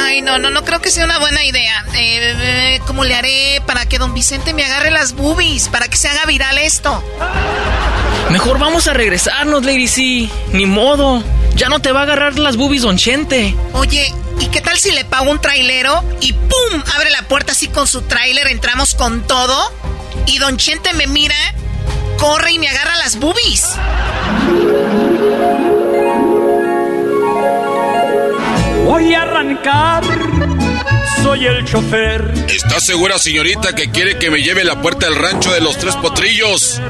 Ay, no, no, no creo que sea una buena idea. Eh, ¿Cómo le haré para que don Vicente me agarre las boobies? Para que se haga viral esto. Mejor vamos a regresarnos, Lady C. Ni modo. Ya no te va a agarrar las boobies, don Chente. Oye, ¿y qué tal si le pago un trailero y ¡pum! Abre la puerta así con su trailer, entramos con todo y don Chente me mira, corre y me agarra las boobies. Voy a arrancar. Soy el chofer. ¿Está segura, señorita, que quiere que me lleve la puerta del rancho de los tres potrillos?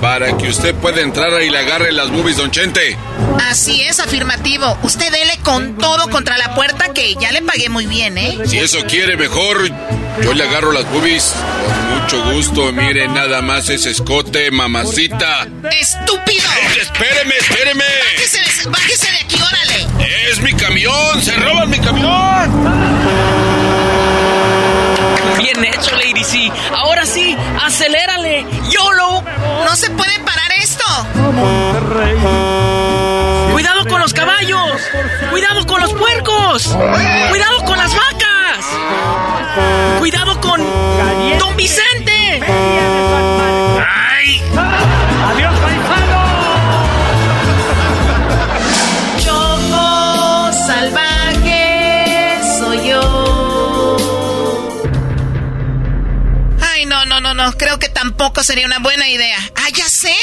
Para que usted pueda entrar y le agarre las boobies, don Chente. Así es, afirmativo. Usted dele con todo contra la puerta que ya le pagué muy bien, ¿eh? Si eso quiere, mejor yo le agarro las boobies. Con mucho gusto, mire nada más ese escote, mamacita. ¡Estúpido! Eh, espéreme, espéreme. Bájese, bájese de aquí, órale. Es mi camión, se roban mi camión. Bien hecho, Lady C. Ahora sí, acelérale. YOLO. No se puede parar esto. Cuidado con los caballos. Cuidado con los puercos. Cuidado con las vacas. Cuidado con Don Vicente. ¡Ay! ¡Adiós, paisano! Tampoco sería una buena idea. ¡Ah, ya sé!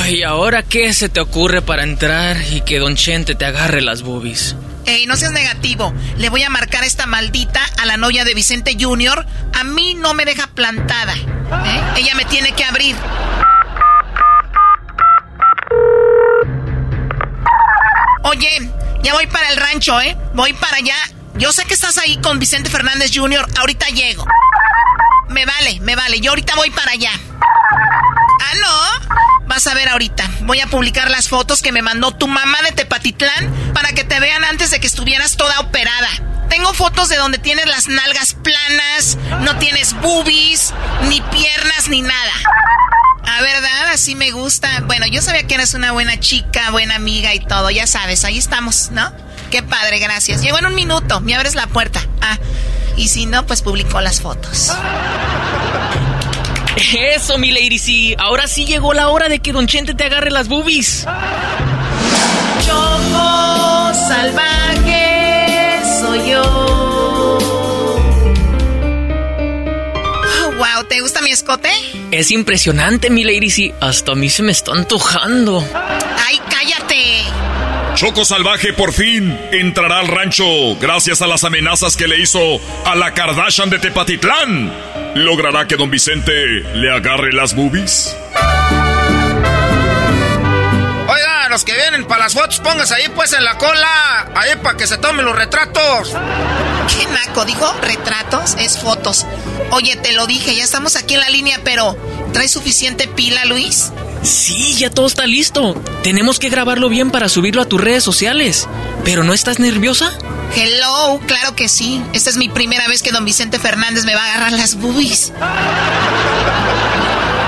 Ay, ¿ahora qué se te ocurre para entrar y que Don Chente te agarre las boobies? Ey, no seas negativo. Le voy a marcar esta maldita a la novia de Vicente Jr. A mí no me deja plantada. ¿eh? Ella me tiene que abrir. Oye, ya voy para el rancho, ¿eh? Voy para allá. Yo sé que estás ahí con Vicente Fernández Jr. Ahorita llego. Me vale, me vale. Yo ahorita voy para allá. Ah, no. Vas a ver ahorita. Voy a publicar las fotos que me mandó tu mamá de Tepatitlán para que te vean antes de que estuvieras toda operada. Tengo fotos de donde tienes las nalgas planas, no tienes boobies, ni piernas, ni nada. A verdad, así me gusta. Bueno, yo sabía que eres una buena chica, buena amiga y todo, ya sabes, ahí estamos, ¿no? Qué padre, gracias. Llego en un minuto, me abres la puerta. Ah, y si no, pues publicó las fotos. Eso, mi Lady C. Ahora sí llegó la hora de que Don Chente te agarre las boobies. Choco salvaje soy yo. Oh, wow, ¿te gusta mi escote? Es impresionante, mi Lady C. Hasta a mí se me está antojando. ¡Ay, cállate! Choco Salvaje por fin entrará al rancho gracias a las amenazas que le hizo a la Kardashian de Tepatitlán. ¿Logrará que don Vicente le agarre las boobies? Oiga, los que vienen para las fotos, pónganse ahí pues en la cola. Ahí para que se tomen los retratos. ¿Qué naco? ¿Dijo retratos? Es fotos. Oye, te lo dije, ya estamos aquí en la línea, pero ¿traes suficiente pila, Luis? Sí, ya todo está listo. Tenemos que grabarlo bien para subirlo a tus redes sociales. ¿Pero no estás nerviosa? Hello, claro que sí. Esta es mi primera vez que don Vicente Fernández me va a agarrar las boobies.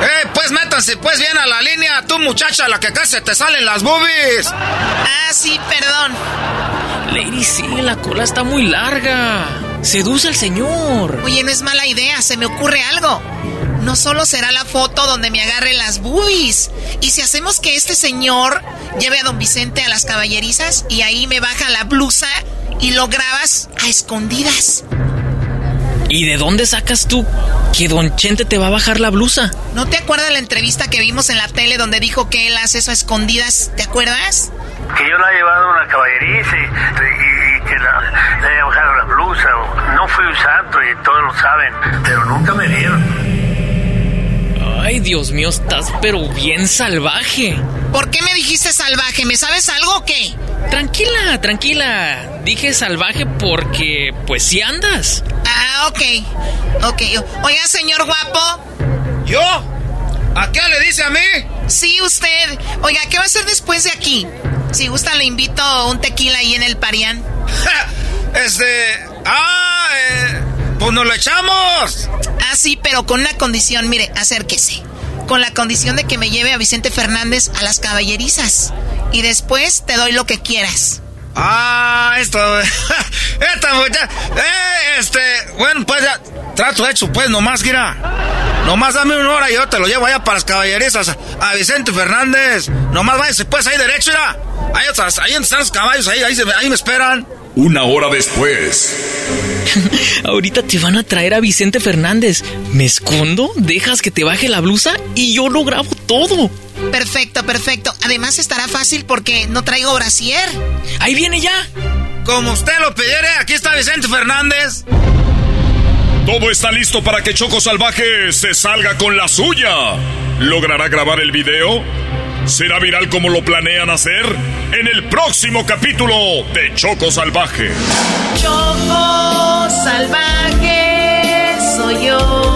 ¡Eh, pues métanse pues bien a la línea! Tú, muchacha, la que casi te salen las boobies. Ah, sí, perdón. Lady, sí, la cola está muy larga. Seduce al señor. Oye, no es mala idea, se me ocurre algo. No solo será la foto donde me agarre las boobies. Y si hacemos que este señor lleve a don Vicente a las caballerizas y ahí me baja la blusa y lo grabas a escondidas. ¿Y de dónde sacas tú que Don Chente te va a bajar la blusa? ¿No te acuerdas de la entrevista que vimos en la tele donde dijo que él hace eso a escondidas? ¿Te acuerdas? Que yo la he llevado a una caballeriza y, que le he bajado la blusa. No fui un santo y todos lo saben, pero nunca me dieron. Ay, Dios mío, estás pero bien salvaje. ¿Por qué me dijiste salvaje? ¿Me sabes algo o qué? Tranquila, tranquila. Dije salvaje porque, pues, sí andas. Ah, ok. Ok. Oiga, señor guapo. ¿Yo? ¿A qué le dice a mí? Sí, usted. Oiga, ¿qué va a hacer después de aquí? Si gusta, le invito un tequila ahí en el Parián. *laughs* este. ¡Ah! Eh, pues nos lo echamos. Ah, sí, pero con una condición. Mire, acérquese. Con la condición de que me lleve a Vicente Fernández a las caballerizas. Y después te doy lo que quieras. Ah, esto. *laughs* Esta muchacha. Eh, este. Bueno, pues ya. Trato hecho, pues, nomás, gira. Nomás dame una hora y yo te lo llevo allá para las caballerizas. A Vicente Fernández. Nomás váyase, pues, ahí derecho, mira. Ahí, ahí están los caballos, ahí, ahí me esperan. Una hora después. *laughs* Ahorita te van a traer a Vicente Fernández. ¿Me escondo? ¿Dejas que te baje la blusa? Y yo lo grabo todo. Perfecto, perfecto. Además estará fácil porque no traigo brasier. Ahí viene ya. Como usted lo pidiere, aquí está Vicente Fernández. Todo está listo para que Choco Salvaje se salga con la suya. ¿Logrará grabar el video? ¿Será viral como lo planean hacer? En el próximo capítulo de Choco Salvaje. Choco Salvaje soy yo.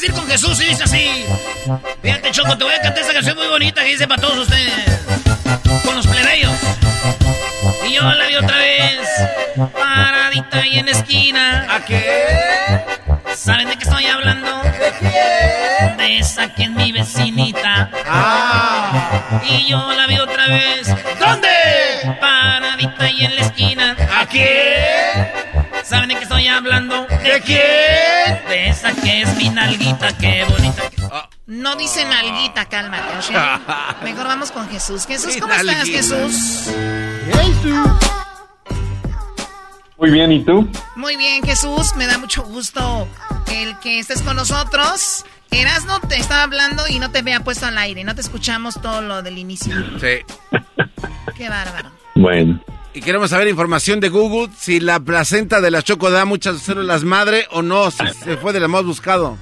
De ir con Jesús y dice así. Fíjate, Choco, te voy a cantar esa canción muy bonita que dice para todos ustedes. Con los plebeyos. Y yo la vi otra vez. Paradita ahí en la esquina. ¿A qué? ¿Saben de qué estoy hablando? ¿De quién? De esa que es mi vecinita. Ah. Y yo la vi otra vez. ¿Dónde? Paradita ahí en la esquina. ¿A quién? ¿Saben de qué estoy hablando? ¿De quién? De esa que es mi nalguita, qué bonita. No dice nalguita, cálmate, ¿ok? *laughs* Mejor vamos con Jesús. Jesús, ¿cómo estás, Jesús? Muy Muy bien, ¿y tú? Muy bien, Jesús. Me da mucho gusto el que estés con nosotros. Erasno te estaba hablando y no te había puesto al aire. No te escuchamos todo lo del inicio. Sí. Qué bárbaro. Bueno. Y queremos saber información de Google si la placenta de la Choco da muchas células madre o no, si se fue de lo más buscado.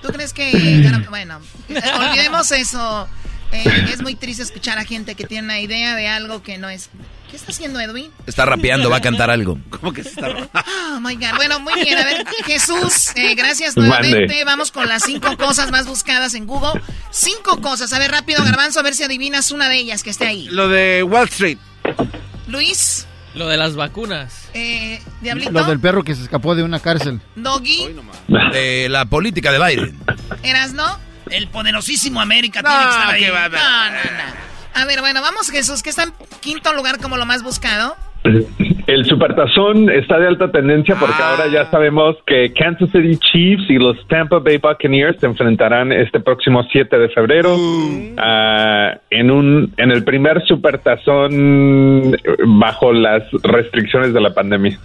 ¿Tú crees que... Bueno, *laughs* olvidemos eso. Eh, es muy triste escuchar a gente que tiene una idea de algo que no es... ¿Qué está haciendo Edwin? Está rapeando, va a cantar algo. *laughs* ¿Cómo que se está Oh my God. Bueno, muy bien. A ver, Jesús, eh, gracias nuevamente. Vamos con las cinco cosas más buscadas en Google. Cinco cosas. A ver, rápido, Garbanzo, a ver si adivinas una de ellas que esté ahí. Lo de Wall Street. Luis. Lo de las vacunas. Eh, Diablito. Lo del perro que se escapó de una cárcel. Doggy. De la política de Biden. ¿Eras no? El poderosísimo América No, tiene que estar ahí. que va a- No, no, no. A ver, bueno, vamos, Jesús, que está en quinto lugar como lo más buscado. El Supertazón está de alta tendencia porque Ah. ahora ya sabemos que Kansas City Chiefs y los Tampa Bay Buccaneers se enfrentarán este próximo 7 de febrero ah, en un en el primer Supertazón bajo las restricciones de la pandemia.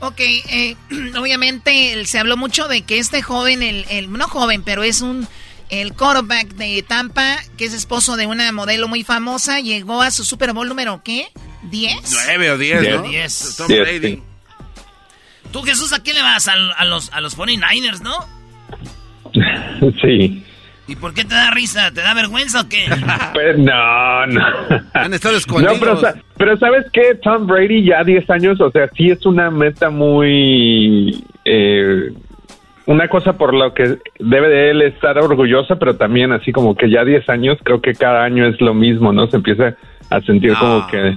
Ok, eh, *clears throat* obviamente se habló mucho de que este joven, el, el- no joven, pero es un el quarterback de Tampa, que es esposo de una modelo muy famosa, llegó a su Super Bowl número ¿qué? ¿10? Nueve o diez, ¿no? Diez. Tom Diez, Brady. sí. Tú, Jesús, ¿a quién le vas? A, los, a los 49ers, ¿no? *laughs* sí. ¿Y por qué te da risa? ¿Te da vergüenza o qué? *laughs* Pues, no, no. Han estado escondidos. No, pero, pero ¿sabes qué? Tom Brady ya 10 años, o sea, sí es una meta muy... eh, una cosa por lo que debe de él estar orgullosa, pero también así como que ya 10 años, creo que cada año es lo mismo, ¿no? Se empieza a sentir como que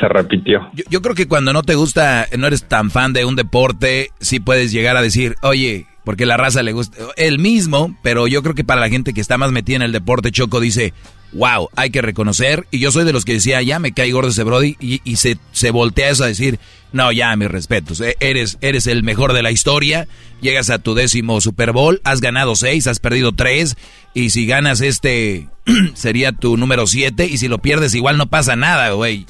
se repitió. Yo, yo creo que cuando no te gusta, no eres tan fan de un deporte, sí puedes llegar a decir, oye, porque la raza le gusta. El mismo, pero yo creo que para la gente que está más metida en el deporte, Choco dice, wow, hay que reconocer. Y yo soy de los que decía, ya me cae gordo ese Brody, y, y se, se voltea eso a decir, no, ya, mis respetos, eh, eres, eres el mejor de la historia, llegas a tu décimo Super Bowl, has ganado seis, has perdido tres, y si ganas este, *clears throat* sería tu número siete, y si lo pierdes igual no pasa nada, güey.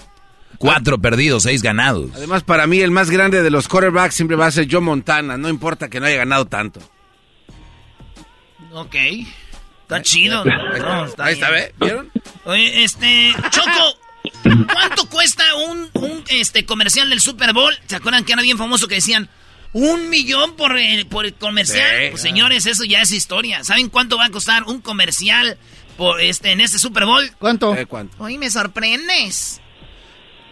Cuatro perdidos, seis ganados. Además, para mí, el más grande de los quarterbacks siempre va a ser Joe Montana. No importa que no haya ganado tanto. ok. Está chido. No, está Ahí está. ¿ve? ¿Vieron? Oye, este, Choco, ¿cuánto cuesta un, un este comercial del Super Bowl? ¿Se acuerdan que era bien famoso que decían un millón por el, por el comercial? Sí. Pues, señores, eso ya es historia. ¿Saben cuánto va a costar un comercial por este en este Super Bowl? ¿Cuánto? Eh, ¿Cuánto? Oye, me sorprendes.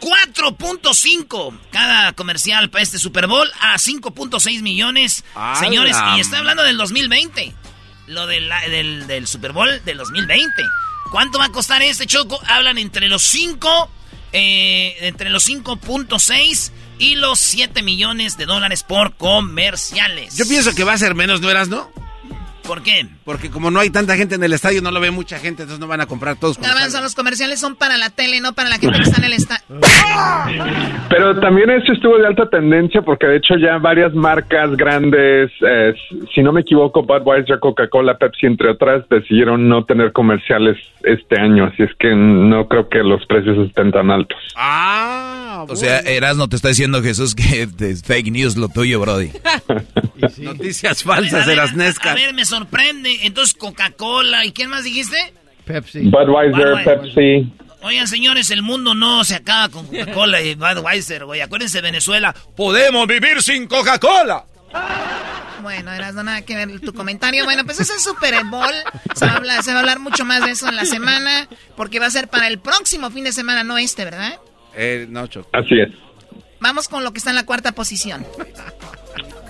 4.5 cada comercial para este Super Bowl a 5.6 millones. ¡A Señores, y estoy hablando del 2020. Lo del, del, del Super Bowl del 2020. ¿Cuánto va a costar este choco? Hablan entre los 5, eh, entre los 5.6 y los 7 millones de dólares por comerciales. Yo pienso que va a ser menos, ¿no eras, no? ¿Por qué? Porque como no hay tanta gente en el estadio, no lo ve mucha gente, entonces no van a comprar todos. salga. los comerciales son para la tele, no para la gente que está en el estadio. Pero también eso estuvo de alta tendencia porque de hecho ya varias marcas grandes, eh, si no me equivoco, Budweiser, Coca-Cola, Pepsi, entre otras, decidieron no tener comerciales este año, así es que no creo que los precios estén tan altos. Ah, O sea, Erasmo te está diciendo Jesús que es fake news lo tuyo, Brody. *laughs* Noticias A ver, falsas a de las A Nescas. ver, me sorprende. Entonces, Coca-Cola. ¿Y quién más dijiste? Pepsi. Budweiser, Budweiser. Pepsi. Oigan, señores, el mundo no se acaba con Coca-Cola y Budweiser, güey. Acuérdense de Venezuela. Podemos vivir sin Coca-Cola. Bueno, eras no nada que ver tu comentario. Bueno, pues ese es Super Bowl. Se va, a hablar, se va a hablar mucho más de eso en la semana, porque va a ser para el próximo fin de semana, no este, ¿verdad? Eh, no, Choco. Así es. Vamos con lo que está en la cuarta posición.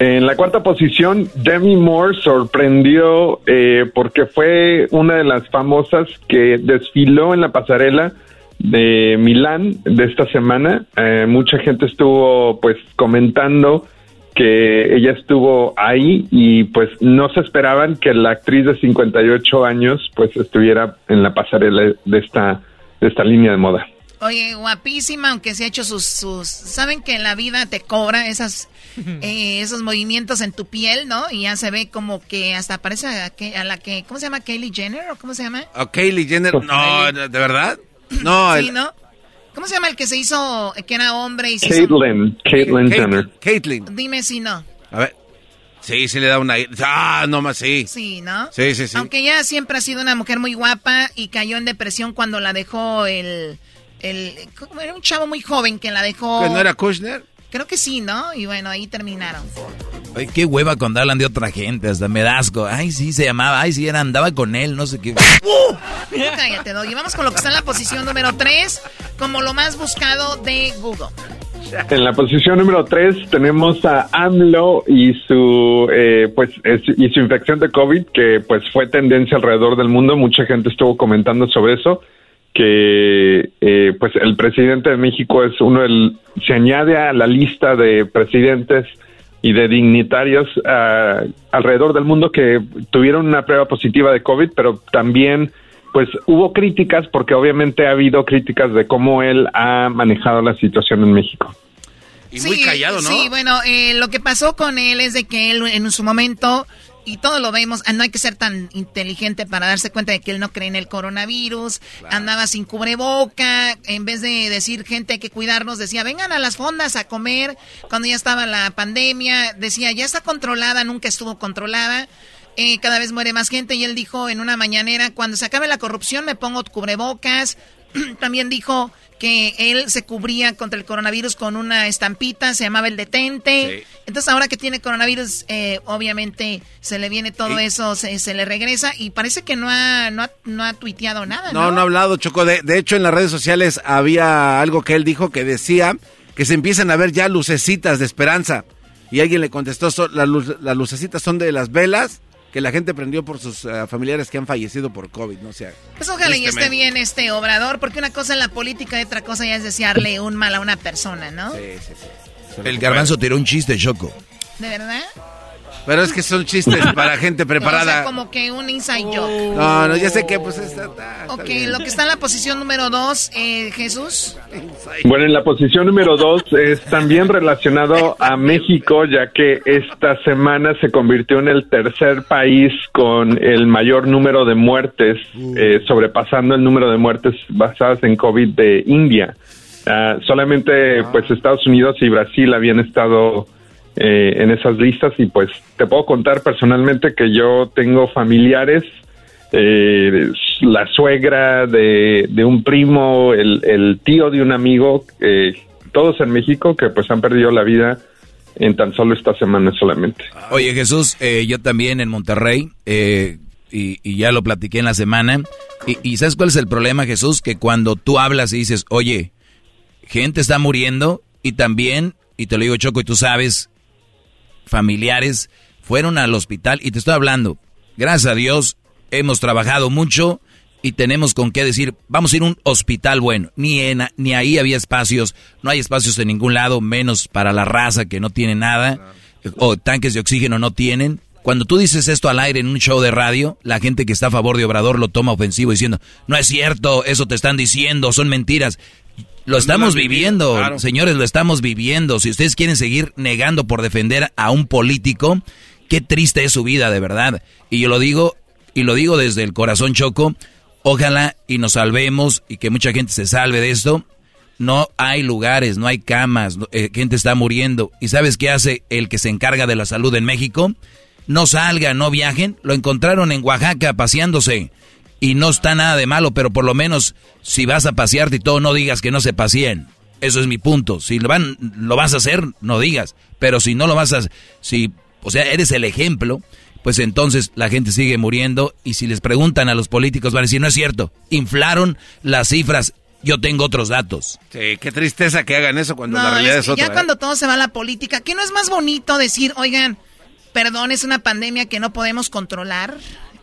En la cuarta posición, Demi Moore sorprendió eh, porque fue una de las famosas que desfiló en la pasarela de Milán de esta semana. Eh, mucha gente estuvo pues comentando que ella estuvo ahí y pues no se esperaban que la actriz de 58 años pues estuviera en la pasarela de esta de esta línea de moda. Oye, guapísima, aunque se ha hecho sus... sus Saben que la vida te cobra esas, *laughs* eh, esos movimientos en tu piel, ¿no? Y ya se ve como que hasta parece a, que- a la que... ¿Cómo se llama? ¿Kylie Jenner o cómo se llama? ¿O Kylie Jenner? No, ¿de verdad? *clears throat* No, sí, el- ¿no? ¿Cómo se llama el que se hizo, que era hombre y se Caitlyn, Caitlyn Jenner. Caitlyn. Dime si no. A ver. Sí, sí le da una... Ah, no más, sí. Sí, ¿no? Sí, sí, sí. Aunque ella siempre ha sido una mujer muy guapa y cayó en depresión cuando la dejó el... el era un chavo muy joven que la dejó... ¿Que no era Kushner? Creo que sí, ¿no? Y bueno, ahí terminaron. Ay, qué hueva cuando hablan de otra gente, hasta me da asco. Ay, sí, se llamaba, ay, sí, era, andaba con él, no sé qué. *laughs* ¡Uh! Cállate, Doggy. Vamos con lo que está en la posición número 3, como lo más buscado de Google. En la posición número 3 tenemos a AMLO y su eh, pues es- y su infección de COVID que pues fue tendencia alrededor del mundo. Mucha gente estuvo comentando sobre eso que eh, pues el presidente de México es uno del se añade a la lista de presidentes y de dignitarios ah, alrededor del mundo que tuvieron una prueba positiva de COVID, pero también pues hubo críticas porque obviamente ha habido críticas de cómo él ha manejado la situación en México. Y muy callado, ¿no? Sí, bueno, eh, lo que pasó con él es de que él en su momento, y todos lo vemos, ah, no hay que ser tan inteligente para darse cuenta de que él no cree en el coronavirus, andaba sin cubreboca, en vez de decir gente hay que cuidarnos, decía vengan a las fondas a comer, cuando ya estaba la pandemia, decía ya está controlada, nunca estuvo controlada. eh, cada vez muere más gente y él dijo en una mañanera, cuando se acabe la corrupción me pongo cubrebocas. *clears throat* También dijo que él se cubría contra el coronavirus con una estampita, se llamaba el detente. Entonces ahora que tiene coronavirus, eh, obviamente se le viene todo eso, se, se le regresa y parece que no ha, no ha, no ha tuiteado nada. No, no ha hablado, Choco. De, de hecho, en las redes sociales había algo que él dijo que decía que se empiezan a ver ya lucecitas de esperanza. Y alguien le contestó, "So- las, luz- las lucecitas son de las velas que la gente prendió por sus eh, familiares que han fallecido por COVID, no sé. Pues ojalá y esté bien este obrador, porque una cosa es la política y otra cosa ya es desearle un mal a una persona, ¿no? Sí, sí, sí. El garbanzo tiró un chiste, Choco. ¿De verdad? Pero es que son chistes para gente O sea, preparada. como que un inside joke. No, no, ya sé que pues está... está- Ok, bien. lo que está en la posición número dos, eh, Jesús. Bueno, en la posición número dos es también relacionado a México, ya que esta semana se convirtió en el tercer país con el mayor número de muertes, eh, sobrepasando el número de muertes basadas en COVID de India. Ah, solamente, pues, Estados Unidos y Brasil habían estado eh, en esas listas y, pues, te puedo contar personalmente que yo tengo familiares eh, la suegra de, un primo, el, el tío de un amigo, eh, todos en México que pues han perdido la vida en tan solo esta semana solamente. Oye Jesús, eh, yo también en Monterrey, eh, y, y ya lo platiqué en la semana, y, y ¿sabes cuál es el problema Jesús? Que cuando tú hablas y dices, oye, gente está muriendo, y también, y te lo digo Choco, y tú sabes, familiares fueron al hospital, y te estoy hablando, gracias a Dios, hemos trabajado mucho, y tenemos con qué decir, vamos a ir a un hospital bueno. Ni, en, ni ahí había espacios, no hay espacios en ningún lado, menos para la raza que no tiene nada, o tanques de oxígeno no tienen. Cuando tú dices esto al aire en un show de radio, la gente que está a favor de Obrador lo toma ofensivo diciendo, no es cierto, eso te están diciendo, son mentiras. Lo estamos viviendo, claro. señores, lo estamos viviendo. Si ustedes quieren seguir negando por defender a un político, qué triste es su vida, de verdad. Y yo lo digo, y lo digo desde el corazón choco, ojalá y nos salvemos y que mucha gente se salve de esto. No hay lugares, no hay camas, eh, gente está muriendo. ¿Y sabes qué hace el que se encarga de la salud en México? No salgan, no viajen. Lo encontraron en Oaxaca paseándose. Y no está nada de malo, pero por lo menos si vas a pasearte y todo, no digas que no se paseen. Eso es mi punto. Si lo, van, lo vas a hacer, no digas. Pero si no lo vas a... Si, o sea, eres el ejemplo, pues entonces la gente sigue muriendo. Y si les preguntan a los políticos, van a decir, no es cierto. Inflaron las cifras. Yo tengo otros datos. Sí, qué tristeza que hagan eso cuando No, la realidad es, otra. ya ¿eh? cuando todo se va a la política, ¿qué no es más bonito decir, oigan, perdón, es una pandemia que no podemos controlar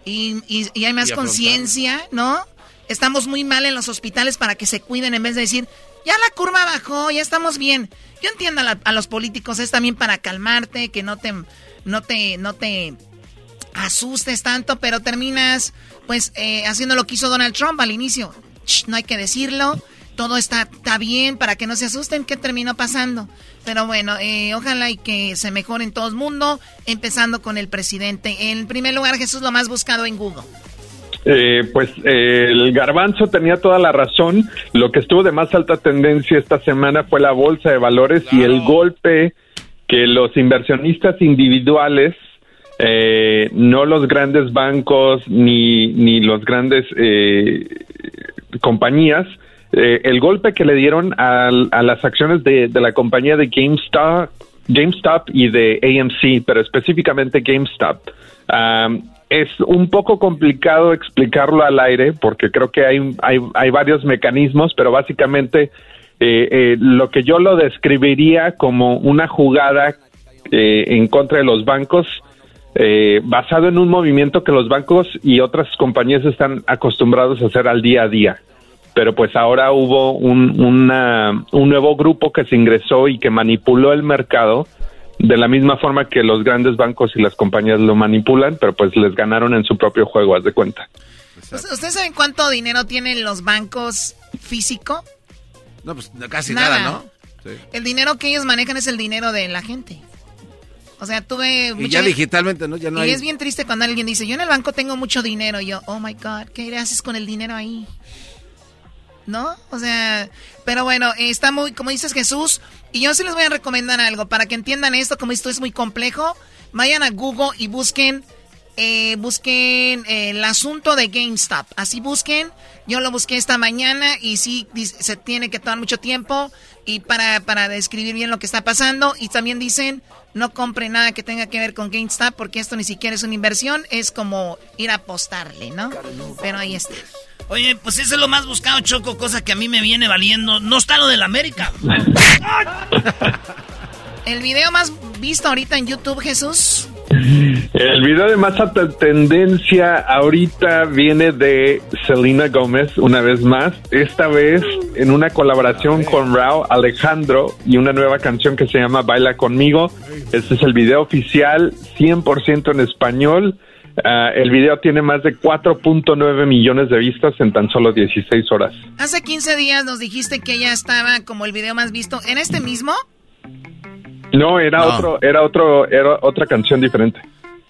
y, y- y hay más conciencia, ¿no? Estamos muy mal en los hospitales para que se cuiden en vez de decir, ya la curva bajó, ya estamos bien. Yo entiendo a, la- a los políticos, es también para calmarte, que no te, no te, no te asustes tanto, pero terminas pues eh, haciendo lo que hizo Donald Trump al inicio. Shh, no hay que decirlo, todo está, está bien para que no se asusten. ¿Qué terminó pasando? Pero bueno, eh, ojalá y que se mejore en todo el mundo, empezando con el presidente. En primer lugar, Jesús, lo más buscado en Google. Eh, pues eh, el garbanzo tenía toda la razón. Lo que estuvo de más alta tendencia esta semana fue la bolsa de valores y el golpe que los inversionistas individuales, eh, no los grandes bancos ni, ni los grandes eh, compañías, eh, el golpe que le dieron a, las acciones de, la compañía de GameStop, GameStop y de AMC, pero específicamente GameStop. am, es un poco complicado explicarlo al aire porque creo que hay, hay, hay varios mecanismos, pero básicamente eh, eh, lo que yo lo describiría como una jugada eh, en contra de los bancos eh, basado en un movimiento que los bancos y otras compañías están acostumbrados a hacer al día a día. Pero pues ahora hubo un, una- un nuevo grupo que se ingresó y que manipuló el mercado de la misma forma que los grandes bancos y las compañías lo manipulan, pero pues les ganaron en su propio juego, haz de cuenta. ¿Ustedes saben cuánto dinero tienen los bancos físico? No, pues casi nada, Nada. ¿no? Sí. El dinero que ellos manejan es el dinero de la gente. O sea, tuve Y mucha ya digitalmente, ¿no? Ya no y hay... es bien triste cuando alguien dice, yo en el banco tengo mucho dinero. Y yo, oh my God, ¿qué haces con el dinero ahí? ¿No? O sea, pero bueno, está muy, como dices Jesús, y yo sí les voy a recomendar algo para que entiendan esto, como esto es muy complejo. Vayan a Google y busquen, eh, busquen eh, el asunto de GameStop. Así busquen. Yo lo busqué esta mañana y sí se tiene que tomar mucho tiempo y para, para describir bien lo que está pasando. Y también dicen, no compre nada que tenga que ver con GameStop porque esto ni siquiera es una inversión, es como ir a apostarle, ¿no? Pero ahí está. Oye, pues eso es lo más buscado, Choco, cosa que a mí me viene valiendo. No está lo del América. *laughs* El video más visto ahorita en YouTube, Jesús. El video de más alta tendencia ahorita viene de Selena Gómez, una vez más, esta vez en una colaboración con Rao Alejandro y una nueva canción que se llama Baila conmigo. Este es el video oficial, 100% en español. Ah, el video tiene más de 4.9 millones de vistas en tan solo 16 horas. Hace 15 días nos dijiste que ella estaba como el video más visto. ¿En este mismo? No, era No. otro, era otro, era otra canción diferente.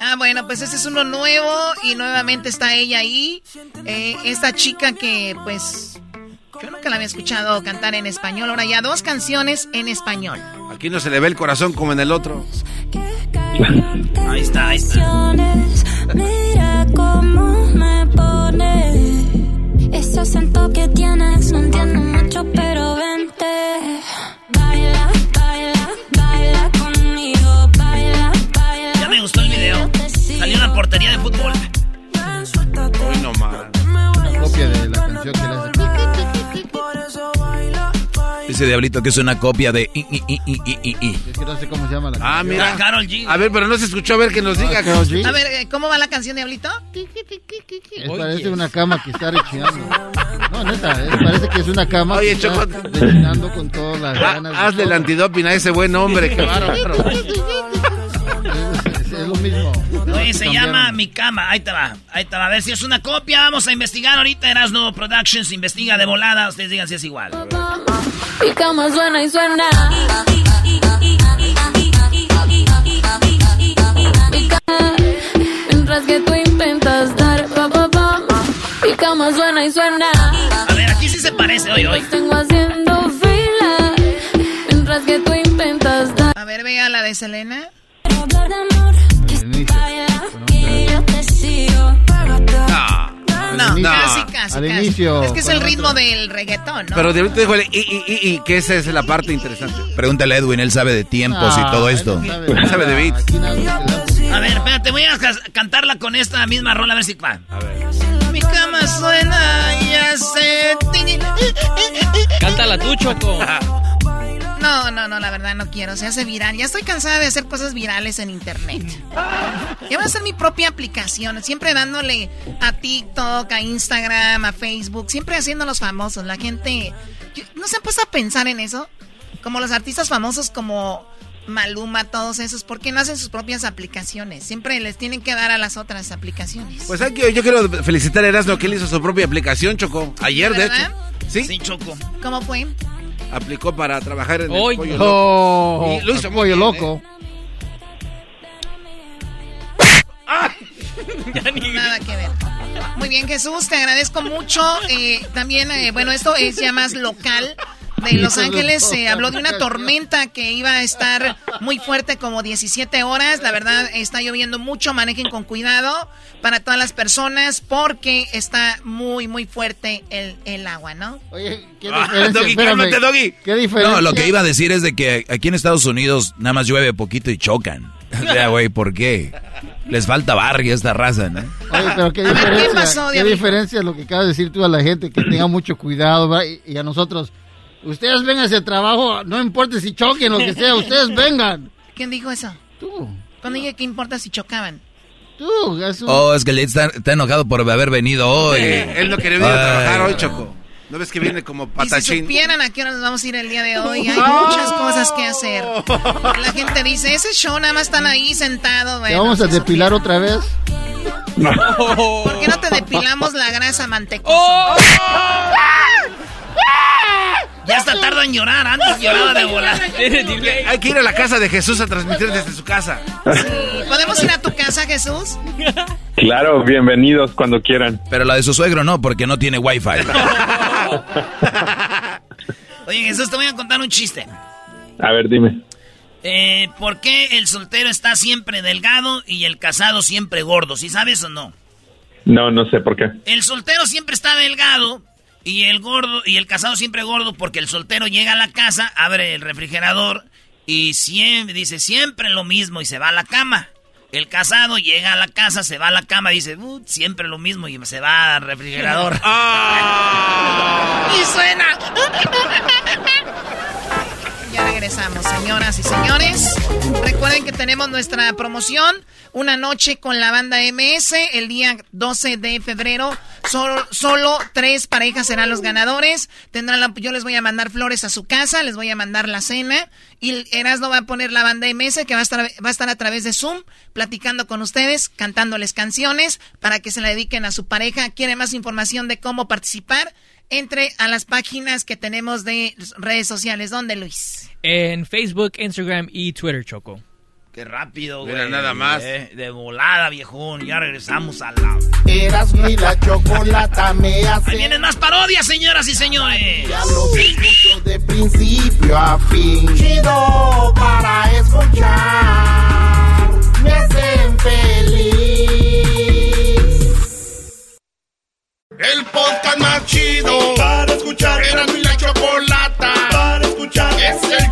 Ah, bueno, pues este es uno nuevo y nuevamente está ella ahí. Eh, esta chica que, pues, yo nunca la había escuchado cantar en español. Ahora ya dos canciones en español. Aquí no se le ve el corazón como en el otro. Ahí está, ahí está. Mira cómo me pone Ese acento que tienes No entiendo mucho pero vente Baila, baila, baila conmigo Baila, baila Ya me gustó el video. Salió una portería de fútbol. Uy, no más. Una copia de la canción que le hace. Dice Diablito que es una copia de... i, i, i, i, i, i. Es que no sé cómo se llama la Ah, canción. mira. Carol G. A ver, pero no se escuchó. A ver, que nos diga. Karol G. A ver, eh, ¿cómo va la canción, Diablito? Es, parece una cama que está rechinando. No, neta, es- parece que es una cama Oye, que está Choco. rechinando con todas las Ah, ganas. de hazle el antidoping a ese buen hombre. Qué bárbaro. Oye, se Cambiaron. llama Mi Cama. Ahí te va. Ahí te va. A ver si es una copia. Vamos a investigar ahorita. Erasno Productions investiga de volada. Ustedes digan si es igual. Mi cama suena y suena Mi cama, Mientras que tú intentas dar pa, pa, pa. Mi cama suena y suena A ver, aquí sí se parece. Hoy, hoy. Tengo haciendo fila Mientras que tú intentas dar A ver, vea la de Selena. hablar de amor Baila, y yo te sigo No, No. casi, casi. Al casi. inicio, Es que es el otro. ritmo del reggaetón, ¿no? Pero dijo el i, i, i, i, que esa es la parte interesante. Pregúntale a Edwin, él sabe de tiempos y todo esto. Él sabe de beats. A ver, espérate. Voy a cantarla con esta misma rola. A ver si va. A ver. Mi cama suena y hace... Cántala tú, Choco. *laughs* No, no, no, la verdad no quiero. Se hace viral. Ya estoy cansada de hacer cosas virales en internet. Ya voy a hacer mi propia aplicación. Siempre dándole a TikTok, a Instagram, a Facebook. Siempre haciendo los famosos. La gente. ¿No se han puesto a pensar en eso? Como los artistas famosos como Maluma, todos esos. ¿Por qué no hacen sus propias aplicaciones? Siempre les tienen que dar a las otras aplicaciones. Pues aquí yo quiero felicitar a Erasmo que él hizo su propia aplicación, Choco. Ayer, de hecho. ¿Sí? Sí, Choco. ¿Cómo fue? Aplicó para trabajar en el Oy, pollo no. loco. Y lo hizo El muy pollo bien, loco. ¿eh? *laughs* Nada que ver. Muy bien, Jesús, te agradezco mucho. Eh, también, eh, bueno, esto es ya más local de Los Ángeles se *laughs* habló de una tormenta que iba a estar muy fuerte como 17 horas. La verdad está lloviendo mucho, manejen con cuidado para todas las personas porque está muy, muy fuerte el, el agua, ¿no? Oye, ¿qué ah, diferencia? Doggy, ¿Qué diferencia? No, lo que iba a decir es de que aquí en Estados Unidos nada más llueve poquito y chocan. O sea, güey, ¿por qué? Les falta barrio esta raza, ¿no? Oye, pero qué *laughs* diferencia, ¿Qué, pasó, ¿qué diferencia lo que acabas de decir tú a la gente, que tenga mucho cuidado, y a nosotros Ustedes vengan a ese trabajo, no importa si choquen o lo que sea, *laughs* ustedes vengan. ¿Quién dijo eso? Tú. Cuando dije que importa si chocaban. Tú, Jesús. Oh, es que le está, enojado por haber venido hoy. él no quería venir a trabajar hoy, Choco. ¿No ves que viene como patachín? Y si supieran a qué hora nos vamos a ir el día de hoy, hay muchas cosas que hacer. *laughs* La gente dice, ese show nada más están ahí sentados. ¿Te vamos a depilar otra vez? ¿Por qué no te depilamos la grasa mantecosa? Oh. *laughs* Ya está tarde en llorar, antes lloraba de volar. *laughs* Hay que ir a la casa de Jesús a transmitir desde su casa. ¿Podemos ir a tu casa, Jesús? Claro, bienvenidos cuando quieran. Pero la de su suegro no, porque no tiene wifi. *laughs* Oye, Jesús, te voy a contar un chiste. A ver, dime. Eh, ¿Por qué el soltero está siempre delgado y el casado siempre gordo? ¿Sí sabes o no? No, no sé por qué. El soltero siempre está delgado y el gordo, y el casado siempre gordo porque el soltero llega a la casa, abre el refrigerador y siempre, dice siempre lo mismo y se va a la cama. El casado llega a la casa, se va a la cama, dice, uh, siempre lo mismo y se va al refrigerador. *laughs* Ah. *laughs* y suena. Señoras y señores. Recuerden que tenemos nuestra promoción, una noche con la banda MS, el día 12 de febrero. Solo, solo tres parejas serán los ganadores. Tendrán la, yo les voy a mandar flores a su casa, les voy a mandar la cena. Y Erasmo va a poner la banda MS que va a, estar, va a estar a través de Zoom, platicando con ustedes, cantándoles canciones para que se la dediquen a su pareja. ¿Quiere más información de cómo participar? entre a las páginas que tenemos de redes sociales. ¿Dónde, Luis? En Facebook, Instagram y Twitter, Choco. Qué rápido, güey. Mira, nada más. Eh, de volada, viejón. Ya regresamos al lado. Eras mi la chocolata me hace. Ahí vienen más parodias, señoras y señores. Ya lo escucho de principio a fin. Chido para escuchar. Me hacen feliz. El podcast más chido para escuchar. Era mi la chocolata.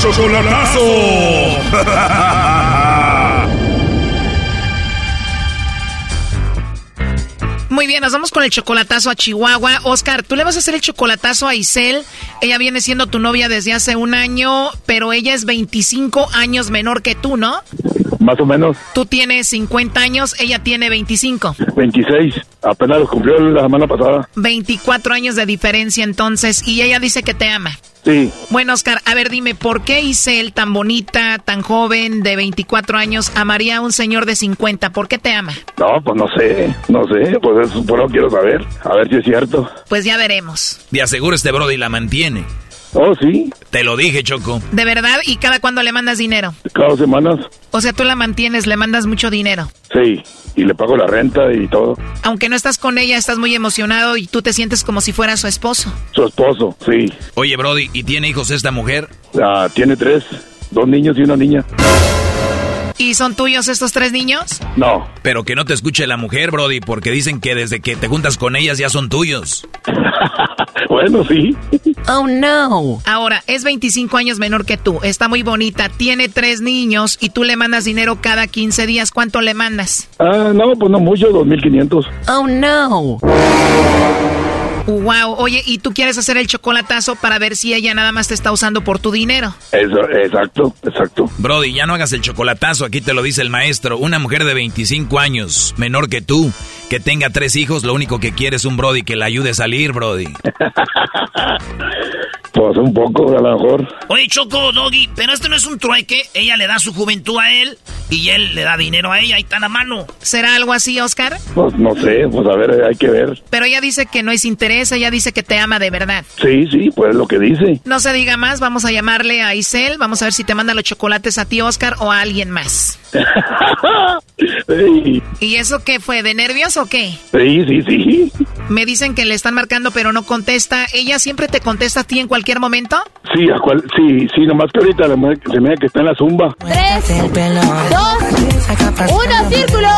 Chocolatazo. Muy bien, nos vamos con el chocolatazo a Chihuahua. Oscar, tú le vas a hacer el chocolatazo a Isel. Ella viene siendo tu novia desde hace un año, pero ella es 25 años menor que tú, ¿no? Más o menos. Tú tienes 50 años, ella tiene 25. 26, apenas los cumplió la semana pasada. 24 años de diferencia entonces, y ella dice que te ama. Sí. Bueno, Oscar, a ver, dime, ¿por qué Isel, tan bonita, tan joven, de 24 años, amaría a un señor de 50? ¿Por qué te ama? No, pues no sé, no sé, pues eso por lo quiero saber, a ver si es cierto. Pues ya veremos. De aseguro este Brody la mantiene. Oh, sí. Te lo dije, Choco. ¿De verdad? ¿Y cada cuándo le mandas dinero? Cada semanas. O sea, tú la mantienes, le mandas mucho dinero. Sí, y le pago la renta y todo. Aunque no estás con ella, estás muy emocionado y tú te sientes como si fuera su esposo. Su esposo, sí. Oye, Brody, ¿y tiene hijos esta mujer? Ah, tiene tres, dos niños y una niña. ¿Y son tuyos estos tres niños? No. Pero que no te escuche la mujer, Brody, porque dicen que desde que te juntas con ellas ya son tuyos. *laughs* bueno, sí. Oh, no. Ahora, es 25 años menor que tú, está muy bonita, tiene tres niños y tú le mandas dinero cada 15 días. ¿Cuánto le mandas? Ah, no, pues no mucho, 2.500. Oh, no. Wow, oye, ¿y tú quieres hacer el chocolatazo para ver si ella nada más te está usando por tu dinero? Eso, exacto, exacto. Brody, ya no hagas el chocolatazo, aquí te lo dice el maestro. Una mujer de 25 años, menor que tú, que tenga tres hijos, lo único que quiere es un Brody que la ayude a salir, Brody. *laughs* Pues un poco, a lo mejor. Oye, Choco, Doggy, pero esto no es un trueque. Ella le da su juventud a él y él le da dinero a ella. Ahí está la mano. ¿Será algo así, Oscar? Pues no sé, pues a ver, hay que ver. Pero ella dice que no es interés, ella dice que te ama de verdad. Sí, sí, pues lo que dice. No se diga más, vamos a llamarle a Isel. Vamos a ver si te manda los chocolates a ti, Oscar, o a alguien más. *laughs* ¿Y eso qué fue? ¿De nervios o qué? Sí, sí, sí. Me dicen que le están marcando, pero no contesta. ¿Ella siempre te contesta a ti en cualquier momento? Sí, a cual, sí, sí, nomás que ahorita se me que está en la zumba. Tres, dos, uno, círculo.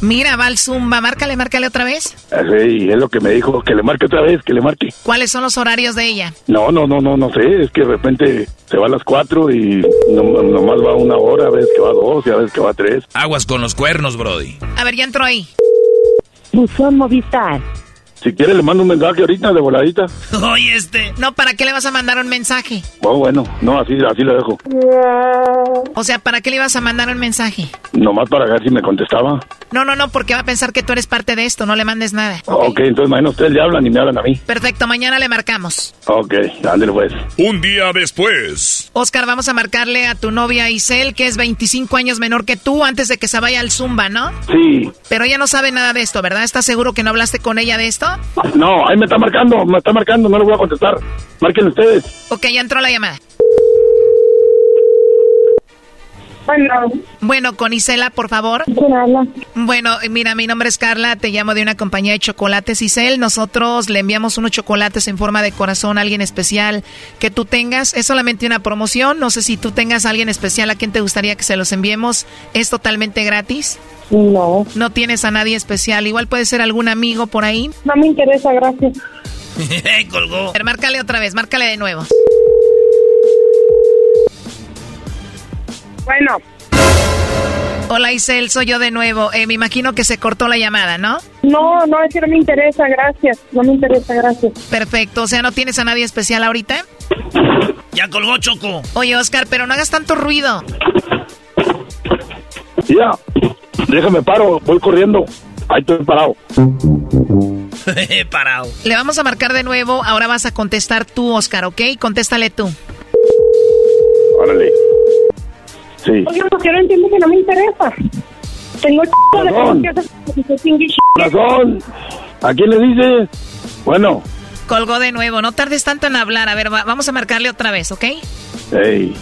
Mira, va al Zumba. Márcale, márcale otra vez. Sí, es lo que me dijo, que le marque otra vez, que le marque. ¿Cuáles son los horarios de ella? No, no, no, no, no sé. Es que de repente se va a las cuatro y nomás va una hora, a veces que va dos y a veces que va tres. Aguas con los cuernos, Brody. A ver, ya entró ahí. Buzón Movistar. Si quiere le mando un mensaje ahorita de voladita. *laughs* Oye, este. No, ¿para qué le vas a mandar un mensaje? Oh, bueno, no, así, así lo dejo. O sea, ¿para qué le ibas a mandar un mensaje? Nomás para ver si me contestaba. No, no, no, porque va a pensar que tú eres parte de esto, no le mandes nada. Ok, entonces mañana ustedes le hablan y me hablan a mí. Perfecto, mañana le marcamos. Ok, ándale pues. Un día después. Oscar, vamos a marcarle a tu novia Isel, que es 25 años menor que tú, antes de que se vaya al Zumba, ¿no? Sí. Pero ella no sabe nada de esto, ¿verdad? ¿Estás seguro que no hablaste con ella de esto? No, ahí me está marcando, me está marcando, no le voy a contestar. Marquen ustedes. Ok, ya entró la llamada. Bueno. Bueno, con Isela, por favor. ¿Quién habla? Bueno, mira, mi nombre es Carla, te llamo de una compañía de chocolates Isel. Nosotros le enviamos unos chocolates en forma de corazón a alguien especial que tú tengas. Es solamente una promoción. No sé si tú tengas a alguien especial a quien te gustaría que se los enviemos. Es totalmente gratis. No. No tienes a nadie especial. Igual puede ser algún amigo por ahí. No me interesa, gracias. *laughs* Colgó. A ver, márcale otra vez, márcale de nuevo. Bueno. Hola Isel, soy yo de nuevo. Eh, me imagino que se cortó la llamada, ¿no? No, no, es que no me interesa, gracias. No me interesa, gracias. Perfecto, o sea, ¿no tienes a nadie especial ahorita? Ya colgó Choco. Oye, Oscar, pero no hagas tanto ruido. Ya, déjame paro, voy corriendo. Ahí estoy parado. *laughs* parado. Le vamos a marcar de nuevo, ahora vas a contestar tú, Oscar, ¿ok? Contéstale tú. Órale. Sí. Oye, porque no entiendo que no me interesa. Tengo ch... Razón. de Razón. ¿A quién le dices? Bueno. Colgó de nuevo, no tardes tanto en hablar. A ver, va- vamos a marcarle otra vez, ¿ok? Ey.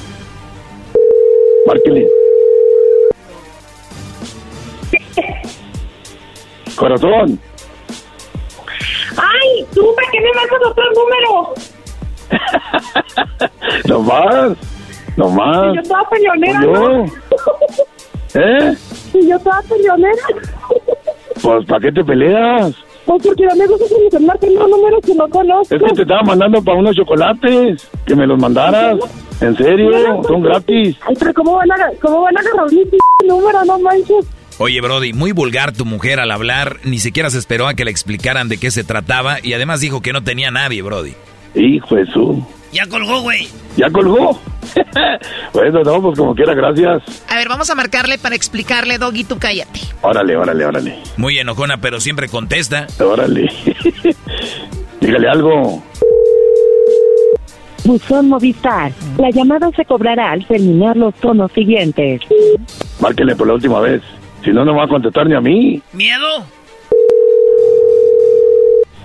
Márquele. Corazón. Ay, tú, ¿para qué me mandas otro número? *laughs* No más. No más. Yo estaba peleonera. ¿no? *laughs* ¿Eh? Y yo estaba peleonera. Pues, ¿para qué te peleas? Pues porque no me gusta que me marquen los números que no conozco. Es que te estaba mandando para unos chocolates. Que me los mandaras. En serio, son gratis. Ay, pero ¿cómo van a, cómo van a agarrar mi número? No manches. Oye, Brody, muy vulgar tu mujer al hablar. Ni siquiera se esperó a que le explicaran de qué se trataba. Y además dijo que no tenía nadie, Brody. Hijo de su. Ya colgó, güey. ¿Ya colgó? *laughs* bueno, no, pues como quiera, gracias. A ver, vamos a marcarle para explicarle, Doggy, tú cállate. Órale, órale, órale. Muy enojona, pero siempre contesta. Órale. *laughs* Dígale algo. Buzón Movistar. La llamada se cobrará al terminar los tonos siguientes. Márquele por la última vez. Si no, no me va a contestar ni a mí. ¿Miedo?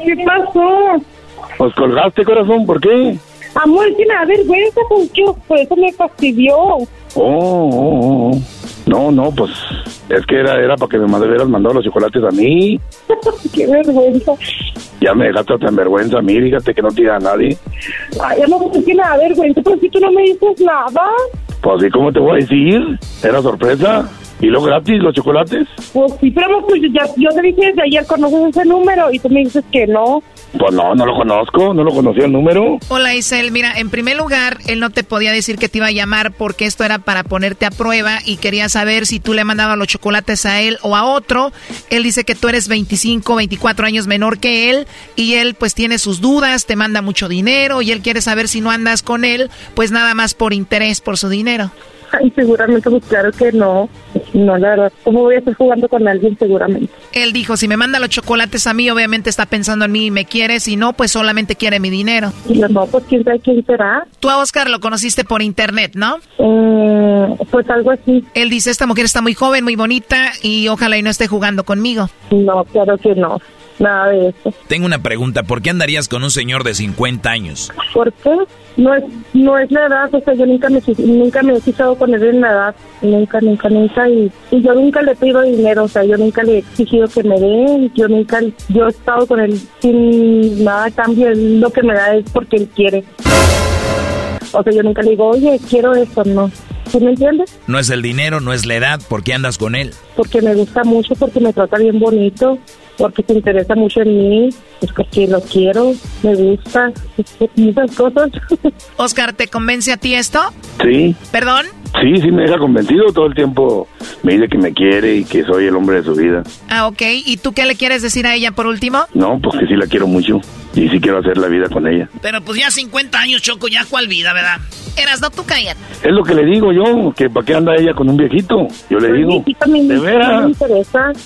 ¿Qué pasó? Pues colgaste, corazón, ¿por qué? Amor, es que me da vergüenza con que por eso me fastidió. Oh, oh, oh. No, no, pues es que era, era para que me mand- hubieras mandado los chocolates a mí. *laughs* Qué vergüenza. Ya me dejaste tan vergüenza a mí, fíjate que no tira a nadie. Ay, amor, es que me da vergüenza, pero si tú no me dices nada. Pues, ¿y cómo te voy a decir? ¿Era sorpresa? ¿Y lo gratis, los chocolates? Pues sí, pero pues ya, yo te dije desde ayer, ¿conoces ese número? Y tú me dices que no. Pues no, no lo conozco, no lo conocía el número. Hola Isel, mira, en primer lugar, él no te podía decir que te iba a llamar porque esto era para ponerte a prueba y quería saber si tú le mandabas los chocolates a él o a otro. Él dice que tú eres 25, 24 años menor que él y él pues tiene sus dudas, te manda mucho dinero y él quiere saber si no andas con él, pues nada más por interés, por su dinero. *laughs* Ay, seguramente, pues claro que no. No, la verdad, ¿cómo voy a estar jugando con alguien seguramente? Él dijo, si me manda los chocolates a mí, obviamente está pensando en mí y me quiere, si no, pues solamente quiere mi dinero. Y no, pues quién sabe quién será. Tú a Oscar lo conociste por internet, ¿no? Eh, pues algo así. Él dice, esta mujer está muy joven, muy bonita y ojalá y no esté jugando conmigo. No, claro que no. Nada de eso. Tengo una pregunta, ¿por qué andarías con un señor de 50 años? ¿Por qué? No es, no es la edad, o sea, yo nunca me, nunca me he fijado con él en la edad, nunca, nunca, nunca, y, y yo nunca le pido dinero, o sea, yo nunca le he exigido que me dé, yo nunca, yo he estado con él sin nada a cambio, él lo que me da es porque él quiere. O sea, yo nunca le digo, oye, quiero esto, no. ¿Sí me entiendes? No es el dinero, no es la edad, ¿por qué andas con él? Porque me gusta mucho, porque me trata bien bonito, porque se interesa mucho en mí, es porque lo quiero, me gusta, *laughs* muchas cosas. *laughs* Oscar, ¿te convence a ti esto? Sí. ¿Perdón? Sí, sí me deja convencido todo el tiempo. Me dice que me quiere y que soy el hombre de su vida. Ah, ok. ¿Y tú qué le quieres decir a ella por último? No, pues que sí la quiero mucho y sí quiero hacer la vida con ella. Pero pues ya 50 años, Choco, ya cuál vida, ¿verdad? Eras, no, tú cállate. Es lo que le digo yo, que para qué anda ella con un viejito. Yo le digo, ¿de veras?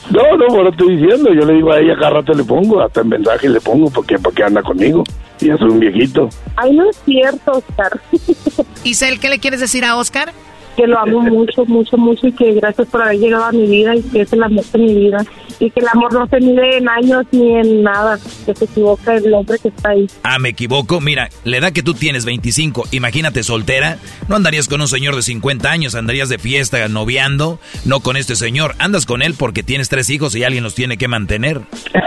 No, no, lo estoy diciendo. Yo le digo a ella, cada rato le pongo, hasta en mensaje le pongo, porque para qué anda conmigo. Y ya soy un viejito. Ay, no es cierto, Oscar. *laughs* Isel, ¿qué le quieres decir a Oscar? Que lo amo *laughs* mucho, mucho, mucho y que gracias por haber llegado a mi vida y que es el amor de mi vida. Y que el amor no se mide en años ni en nada, que se equivoca el hombre que está ahí. Ah, me equivoco. Mira, la edad que tú tienes, 25, imagínate soltera, no andarías con un señor de 50 años, andarías de fiesta, noviando, no con este señor. Andas con él porque tienes tres hijos y alguien los tiene que mantener.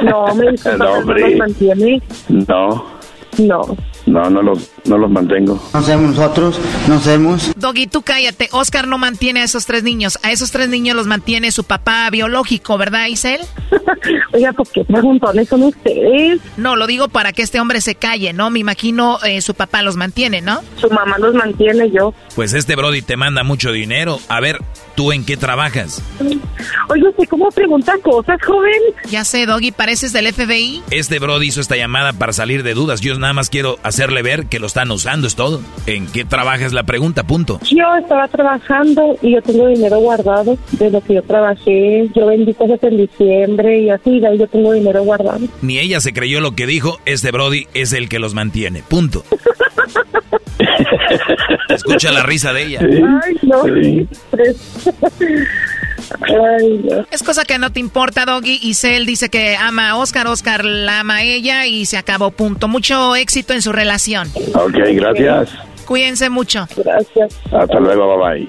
No, me dice, *laughs* no, no los mantiene. No. No. No, no los, no los mantengo. No hacemos nosotros, no hacemos. Doggy, tú cállate. Oscar no mantiene a esos tres niños. A esos tres niños los mantiene su papá biológico, ¿verdad, Isel? *laughs* Oiga, ¿por qué preguntones son ustedes? No, lo digo para que este hombre se calle, ¿no? Me imagino eh, su papá los mantiene, ¿no? Su mamá los mantiene, yo. Pues este Brody te manda mucho dinero. A ver, ¿tú en qué trabajas? Oye, ¿cómo pregunta cosas, joven? Ya sé, Doggy, ¿pareces del FBI? Este Brody hizo esta llamada para salir de dudas. Yo nada más quiero hacerle ver que lo están usando, es todo. ¿En qué trabajas la pregunta? Punto. Yo estaba trabajando y yo tengo dinero guardado de lo que yo trabajé. Yo vendí cosas en diciembre y así, de ahí yo tengo dinero guardado. Ni ella se creyó lo que dijo, este Brody es el que los mantiene. Punto. *laughs* Escucha la risa de ella. Ay, no. *laughs* Ay, no. Es cosa que no te importa, Doggy. Y Cel dice que ama a Oscar, Oscar la ama a ella y se acabó, punto. Mucho éxito en su relación. Ok, gracias. Cuídense mucho. Gracias. Hasta luego, bye bye.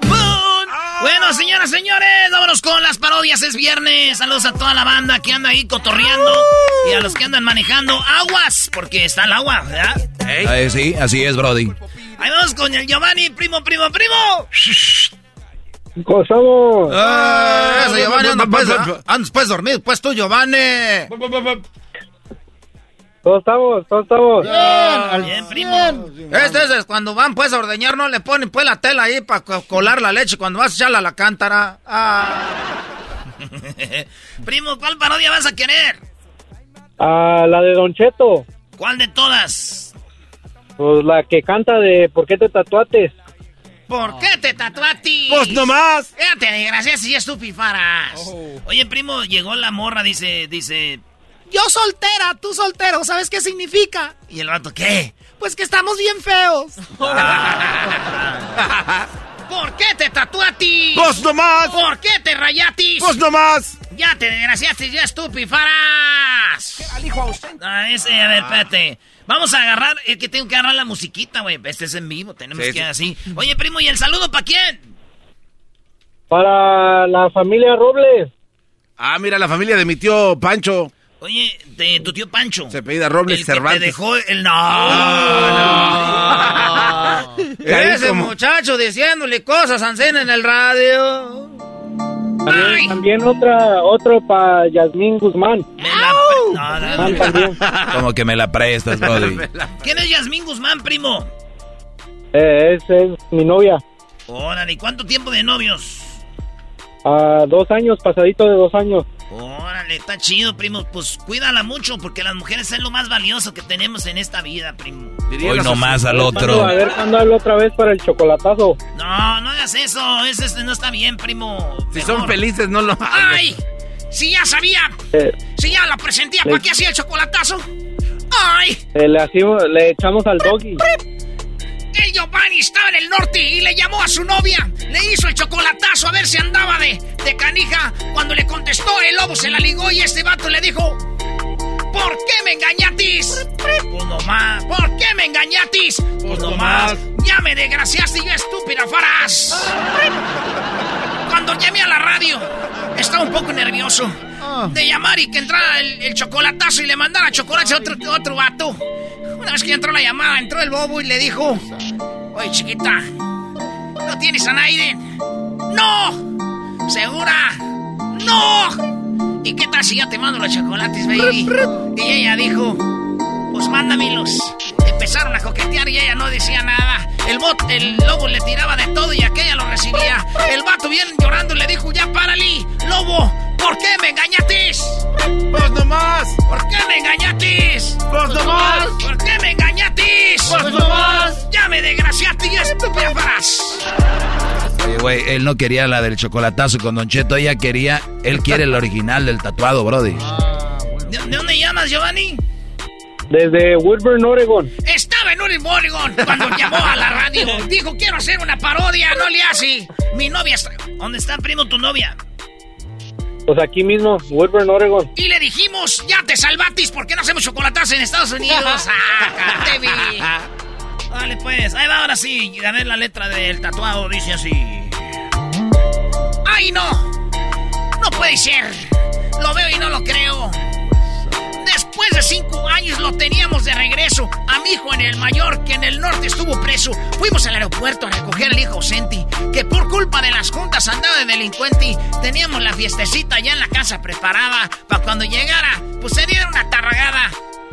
Bueno, señoras, señores, vámonos con las parodias. Es viernes. Saludos a toda la banda que anda ahí cotorreando. Y a los que andan manejando aguas, porque está el agua, ¿verdad? Eh, sí, así es, Brody. Ahí vamos con el Giovanni, primo, primo, primo. ¿Cómo estamos? Ah, eso, Giovanni, anda pues, andas pues dormido, pues tú, Giovanni. Todos estamos, todos estamos. Bien, bien, primo. Este es cuando van pues a ordeñar, no le ponen pues la tela ahí para colar la leche cuando vas a echarla a la cántara. Ah. *laughs* primo, ¿cuál parodia vas a querer? Ah, la de Don Cheto. ¿Cuál de todas? Pues la que canta de ¿Por qué te tatuates? ¿Por qué te tatuaste? Pues nomás. Fíjate, gracias y estupifaras. Oh. Oye, primo, llegó la morra, dice, dice, yo soltera, tú soltero, ¿sabes qué significa? Y el rato, ¿qué? Pues que estamos bien feos. *laughs* ¿Por qué te tatuatis? ¡Pues nomás! ¿Por qué te rayatis? ¡Pues nomás! Ya te desgraciaste, ya estupifaras. ¿Qué alijo a usted? Ah, ese, a ver, espérate. Vamos a agarrar, es que tengo que agarrar la musiquita, güey. Este es en vivo, tenemos que ir así. Oye, primo, ¿y el saludo para quién? Para la familia Robles. Ah, mira, la familia de mi tío Pancho. Oye, de tu tío Pancho. Se pedía Robles el Cervantes. Que te dejó el. No, no. Ese muchacho diciéndole cosas a en el radio. También, también otra, otro para Yasmín Guzmán. Me la no, no, no. Como que me la prestas, *laughs* Brody. ¿Quién es Yasmín Guzmán, primo? Eh, esa es mi novia. Órale, ¿y cuánto tiempo de novios? A dos años, pasadito de dos años. Órale, está chido, primo. Pues cuídala mucho porque las mujeres es lo más valioso que tenemos en esta vida, primo. Hoy nomás al otro. A ver cuándo hablo otra vez para el chocolatazo. No, no hagas eso. Ese no está bien, primo. Si son felices, no lo. ¡Ay! Si ya sabía. Eh, si ya la presenté, ¿para qué hacía el chocolatazo? ¡Ay! Eh, le, le echamos al doggy. El Giovanni estaba en el norte y le llamó a su novia. Le hizo el chocolatazo a ver si andaba de, de canija. Cuando le contestó, el lobo se la ligó y este vato le dijo: ¿Por qué me engañatis? Pues nomás. ¿Por qué me engañatis? Pues nomás. Ya me desgraciaste y yo estúpida farás. Cuando llamé a la radio, estaba un poco nervioso ah. de llamar y que entrara el, chocolatazo y le mandara chocolate a otro, otro vato. Una vez que entró la llamada, entró el bobo y le dijo: Oye, chiquita, ¿no tienes a Naiden? ¡No! ¿Segura? ¡No! ¿Y qué tal si ya te mando los chocolates, baby? Y ella dijo: Pues mándamelos. Empezaron a coquetear y ella no decía nada. El bot, el lobo le tiraba de todo y aquella lo recibía. El vato bien llorando le dijo: Ya párale, lobo, ¿Por qué me engañatis? Pues nomás. ¿Por qué me engañatis? Güey, él no quería la del chocolatazo con Don Cheto, ella quería, él quiere el original del tatuado, Brody. ¿De, dónde llamas, Giovanni? Desde Woodburn, Oregon. Estaba en Woodburn, Oregon cuando llamó a la radio. *laughs* Dijo, quiero hacer una parodia, no le hace. Mi novia está... ¿Dónde está, primo, tu novia? Pues aquí mismo, Woodburn, Oregon. Y le dijimos, ya te salvatis, ¿por qué no hacemos chocolatas en Estados Unidos? *laughs* ¡Ah, Vale, *laughs* pues, ahí va ahora sí. A ver la letra del tatuado, dice así. ¡Ay, no! No puede ser. Lo veo y no lo creo. Después de cinco años lo teníamos de regreso. A mi hijo en el mayor, que en el norte estuvo preso. Fuimos al aeropuerto a recoger al hijo ausente, que por culpa de las juntas andaba de delincuente. Teníamos la fiestecita ya en la casa preparada. Para cuando llegara, pues se diera una tarragada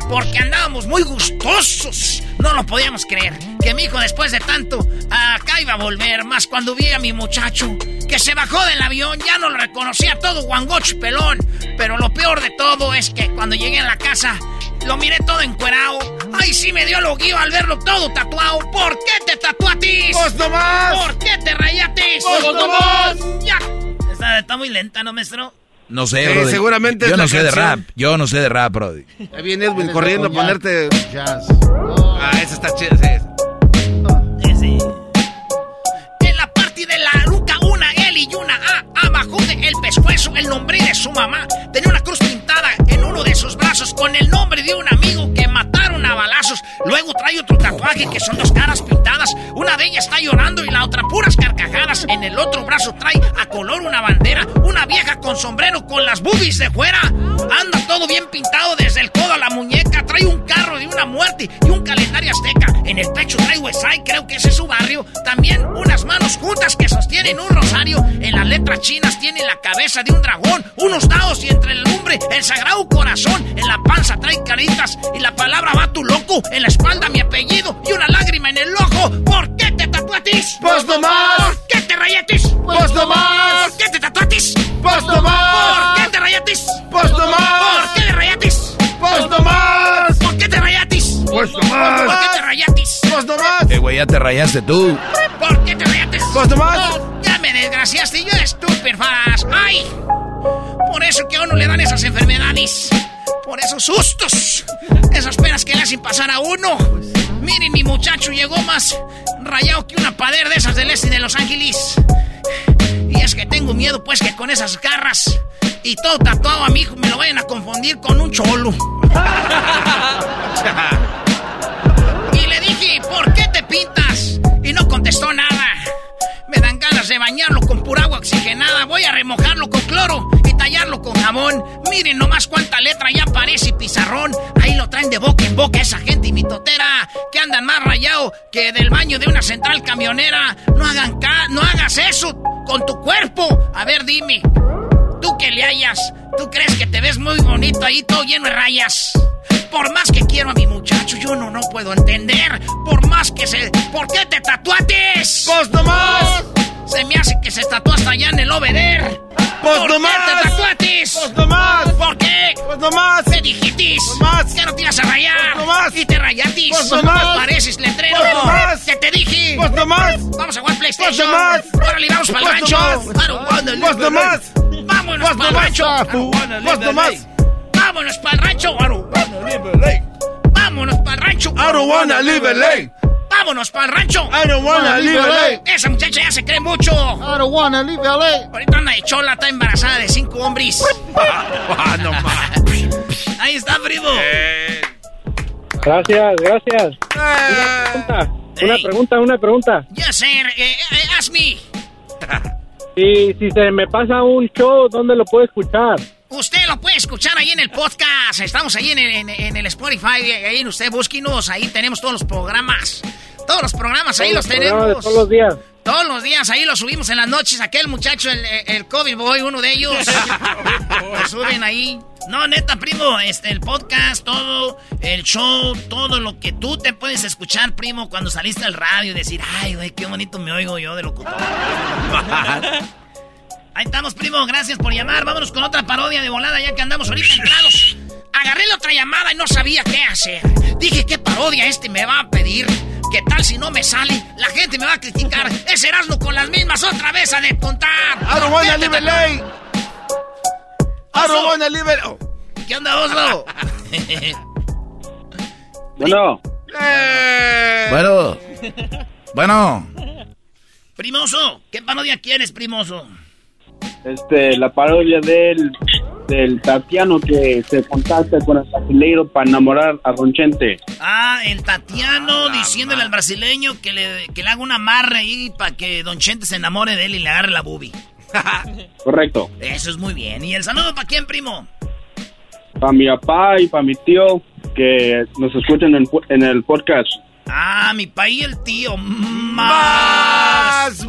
porque andábamos muy gustosos. No lo podíamos creer. Que mi hijo, después de tanto, acá iba a volver. Más cuando vi a mi muchacho, que se bajó del avión, ya no lo reconocía todo guangocho pelón. Pero lo peor de todo es que cuando llegué a la casa, lo miré todo encuerado. Ay, sí me dio lo guío al verlo todo tatuado. ¿Por qué te tatuatis? ¡Pues nomás! ¿Por qué te rayatis? ¡Pues nomás! Ya. Está, está muy lenta, ¿no, maestro? No sé, bro. seguramente Yo no sé de rap. Yo no sé de rap, Brody. Ahí viene Edwin corriendo a ponerte. Jazz. Ah, ese está chido. Sí. En la parte de la nuca, una L y una A. Abajo de el pescuezo, el nombre de su mamá. Tenía una cruz pintada en uno de sus brazos con el nombre de un amigo que balazos. Luego trae otro tatuaje que son dos caras pintadas. Una de ellas está llorando y la otra puras carcajadas. En el otro brazo trae a color una bandera. Una vieja con sombrero con las boobies de fuera. Anda todo bien pintado desde el codo a la muñeca. Trae un carro de una muerte y un calendario azteca. En el pecho trae Westside, creo que ese es su barrio. También unas manos juntas que sostienen un rosario. En las letras chinas tiene la cabeza de un dragón. Unos dados y entre el lumbre el sagrado corazón. En la panza trae caritas y la palabra va tu loco. En la espalda mi apellido y una lágrima en el ojo. ¿Por qué te tatuatis? Pues nomás. ¿Por qué te rayatis? Pues nomás. ¿Por qué te tatuatis? Pues nomás. ¿Por qué te rayatis? Pues nomás. ¿Por qué te rayatis? Pues nomás. ¿Por qué te rayatis? Pues nomás. ¿Por qué te rayatis? Pues nomás. Eh, güey, ya te rayaste tú. ¿Por qué te rayatis? Pues nomás. Ya me desgraciaste, yo estúpido, faz. ¡Ay! Por eso que a uno le dan esas enfermedades. Por esos sustos. Esas penas que le hacen pasar a uno. Miren, mi muchacho llegó más rayado que una pader de esas del este de Los Ángeles. Y es que tengo miedo, pues, que con esas garras y todo tatuado a mi hijo me lo vayan a confundir con un cholo. y le dije, ¿por qué te pintas? Y no contestó nada. Me dan ganas de bañarlo con pura agua oxigenada. Voy a remojarlo con cloro tallarlo con jabón. Miren nomás cuánta letra ya parece pizarrón. Ahí lo traen de boca en boca esa gente y mi totera. Que andan más rayado que del baño de una central camionera. No hagan ca no hagas eso con tu cuerpo. A ver, dime. Tú que le hayas, ¿tú crees que te ves muy bonito ahí todo lleno de rayas? Por más que quiero a mi muchacho, yo no, no puedo entender. Por más que se... ¿Por qué te tatuates? Pues nomás. Se me hace que se tatuó hasta allá en el Oveder. Pues ¿Por nomás. qué te tatuates? Pues nomás. ¿Por qué? Pues nomás. Me dijitis. Nomás. Que no te ibas a rayar. Pues nomás. Y te rayatis. Pues nomás. Pareces letrero. Pues nomás. Que te dije. Pues nomás. Vamos a jugar PlayStation. Pues nomás. Órale, vamos para el Pues rancho. Pues nomás. Vámonos Pues para el rancho. Pues nomás. Vámonos para el rancho. Wanna live in LA. Vámonos para el rancho. I don't wanna live LA. Vámonos para el rancho. I don't wanna live in LA. Esa muchacha ya se cree mucho. I don't wanna leave LA. Ahorita anda de chola, está embarazada de cinco hombres. *laughs* Ah, no más. Ahí está, primo. Gracias, gracias. Una pregunta, una pregunta, una pregunta. Yes, sir. Eh, eh, ask me. Si, si se me pasa un show, ¿dónde lo puedo escuchar? Usted lo puede escuchar ahí en el podcast. Estamos ahí en el, en, en el Spotify. Ahí usted búsquenos. Ahí tenemos todos los programas. Todos los programas ahí los Todos programas tenemos. todos los días. Todos los días ahí los subimos en las noches. Aquel muchacho, el, el COVID Boy, uno de ellos. *laughs* lo suben ahí. No, neta, primo, este, el podcast, todo, el show, todo lo que tú te puedes escuchar, primo, cuando saliste al radio y decir, ay, güey, qué bonito me oigo yo de locutor. *laughs* Ahí estamos, primo, gracias por llamar. Vámonos con otra parodia de volada ya que andamos ahorita entrados. Agarré la otra llamada y no sabía qué hacer. Dije, ¿qué parodia este me va a pedir? ¿Qué tal si no me sale? La gente me va a criticar. Es Erasmo con las mismas otra vez a descontar. I don't wanna live. I don't wanna live in... Oh. ¿Qué onda, Oslo? *laughs* Bueno, Bueno. Bueno. Primoso, ¿qué parodia quieres, primoso? Este, la parodia del, del Tatiano que se contacta con el brasileiro para enamorar a Ronchente. Ah, el Tatiano diciéndole al brasileño que le, que le haga un amarre ahí para que Don Chente se enamore de él y le agarre la bubi. *laughs* Correcto. Eso es muy bien. ¿Y el saludo para quién, primo? Para mi papá y para mi tío que nos escuchan en, en el podcast. Ah, mi pa y el tío. Más.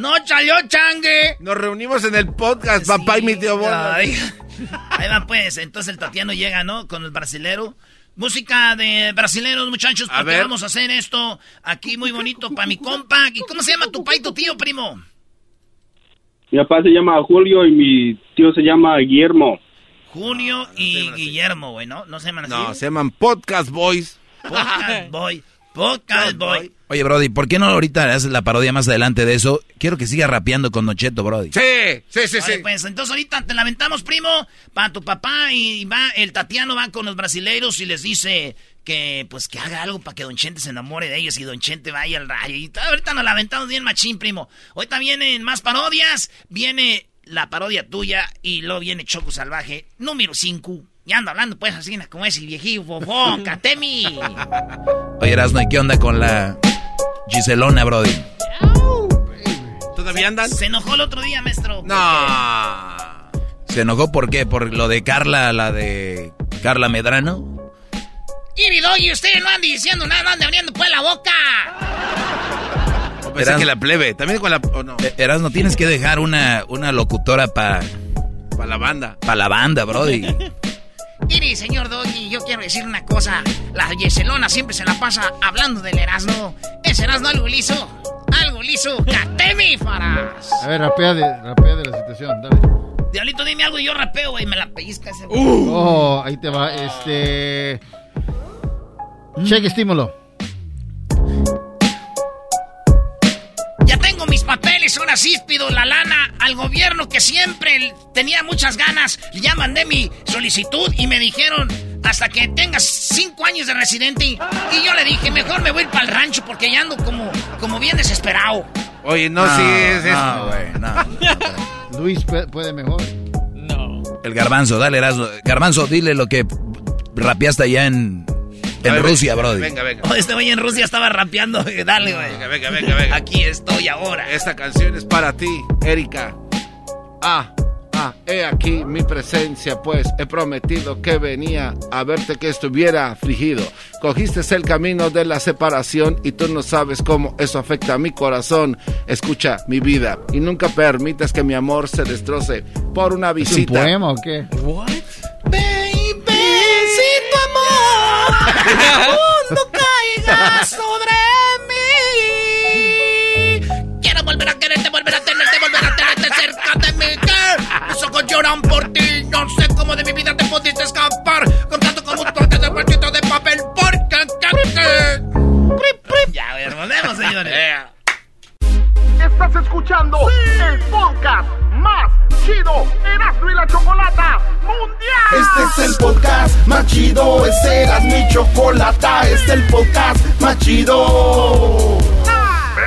No salió changue. Nos reunimos en el podcast, papá y mi tío. Ay. *laughs* Ahí va pues, entonces el Tatiano llega, ¿no? Con el brasilero. Música de brasileros, muchachos, A porque ver. vamos a hacer esto aquí muy bonito para mi compa. ¿Y cómo se llama tu pa y tu tío, primo? Mi papá se llama Julio y mi tío se llama Guillermo. Julio y Guillermo, güey, ¿no? No se llaman así. No, se llaman Podcast Boys. Podcast Boy. Podcast Boy. Oye, Brody, ¿por qué no ahorita haces la parodia más adelante de eso? Quiero que siga rapeando con Nocheto, Brody. Sí, sí, sí, sí. pues entonces ahorita te lamentamos, primo, para tu papá y va, el Tatiano va con los brasileiros y les dice que pues que haga algo para que Don Chente se enamore de ellos y Don Chente vaya al rayo. Y ahorita nos lamentamos bien machín, primo. Ahorita vienen más parodias, viene la parodia tuya y luego viene Choco Salvaje, número 5. Ya ando hablando pues así como ese viejillo bofón, *laughs* Catemi. Oye, Erasno, ¿y qué onda con la Giselona, Brody? ¿Todavía andan? Se enojó el otro día, maestro. No. ¿Se enojó por qué? ¿Por lo de Carla, la de Carla Medrano? y ustedes no andan diciendo nada, no andan abriendo pues la boca. Pensé Eras- que la plebe. También con la. ¿O no? Eh, Erasno, tienes que dejar una, una locutora para Para la banda. pa la banda, Brody. *laughs* Mire, señor Doggy. yo quiero decir una cosa. La Yeselona siempre se la pasa hablando del Erasmo. ¿Es Erasmo algo liso? Algo liso. ¡Catemi, Faras! A ver, rapea de, rapea de la situación, dale. Diablito, dime algo y yo rapeo, güey. Me la pellizca ese. Uh. Oh, ahí te va. Este. Cheque estímulo. Ya tengo mis papeles, ahora sí pido la lana al gobierno que siempre tenía muchas ganas. Ya mandé mi solicitud y me dijeron hasta que tengas cinco años de residente. Y, yo le dije, mejor me voy para el rancho porque ya ando como, como bien desesperado. Oye, no, sí, es no, güey, no. *laughs* Luis puede mejor. No. El garbanzo, dale, Erasmo. Garbanzo, dile lo que rapeaste allá en, en Rusia, brody. Venga, venga. Oh, este güey en Rusia estaba rapeando. Dale, güey. Venga, venga, venga, venga. Aquí estoy ahora. Esta canción es para ti, Erika. Ah, ah, he aquí mi presencia, pues he prometido que venía a verte que estuviera afligido. Cogiste el camino de la separación y tú no sabes cómo eso afecta a mi corazón. Escucha mi vida y nunca permitas que mi amor se destroce por una ¿Es un visita. poema o qué? What? Volver a tenerte, volver a tenerte cerca de mí. Que mis ojos lloran por ti. No sé cómo de mi vida te pudiste escapar. Con tanto como un trote de partito de papel. Porque que, que... Ya, a ver, volvemos, señores. *laughs* Estás escuchando el podcast más chido Erasmo y la Chocolata Mundial. Este es el podcast más chido, este era mi chocolata, este es el podcast más chido.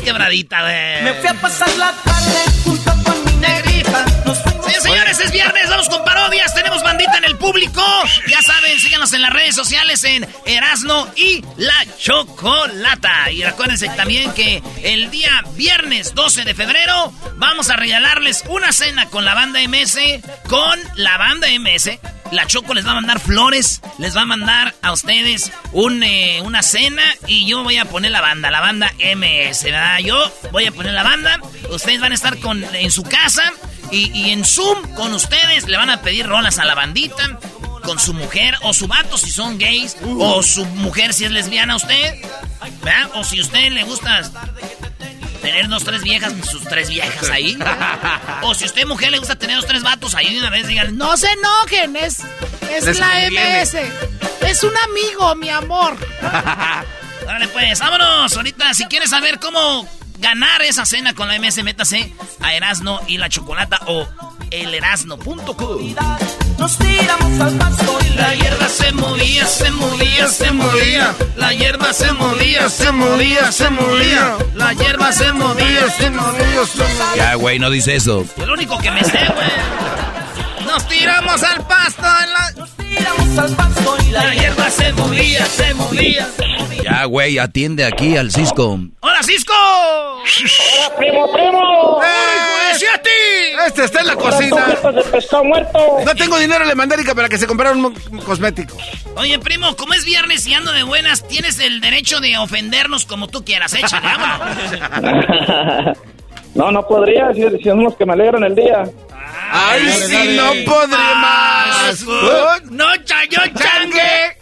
quebraditas, güey. Me fui a pasar la tarde junto con mi negrita. Nos fuimos Sí, señores, es viernes, vamos con parodias, tenemos bandita en el público. Ya saben, síganos en las redes sociales en Erasno y La Chocolata. Y recuérdense también que el día viernes 12 de febrero vamos a regalarles una cena con la banda MS, con la banda MS. La Choco les va a mandar flores, les va a mandar a ustedes un, eh, una cena y yo voy a poner la banda, la banda MS, ¿verdad? Yo voy a poner la banda, ustedes van a estar con, en su casa y, y en Zoom con ustedes le van a pedir rolas a la bandita, con su mujer o su vato si son gays, o su mujer si es lesbiana usted, ¿verdad? O si a usted le gusta tener dos, tres viejas, sus tres viejas ahí. o si a usted mujer le gusta tener dos, tres vatos ahí de una vez, digan, no se enojen, es, es Les la conviene. MS. Es un amigo, mi amor. *laughs* Órale pues, vámonos. Ahorita, si quieres saber cómo ganar esa cena con la MS, métase a Erasno y la Chocolata o elerasno.com. Nos tiramos al pasto y La hierba se movía, se movía, se movía. La hierba se movía, se movía, se movía. La hierba se movía, se movía, se movía. Ya, güey, no dice eso. El único que me sé, güey. Nos tiramos al pasto en la... Nos tiramos al pasto y La hierba se movía, se movía. Ya, güey, atiende aquí al Cisco. ¡Hola, Cisco! ¡Hola, primo, primo! ¡Eh, sí a ti! Este está en la cocina. de pescado muerto. No tengo dinero en la Erika para que se comprara un cosmético. Oye, primo, como es viernes y ando de buenas, tienes el derecho de ofendernos como tú quieras. Échale, vámonos. *laughs* no, no podría, si, si son los que me alegran el día. ¡Ay, sí, no podría más! ¡No, chayo, changue!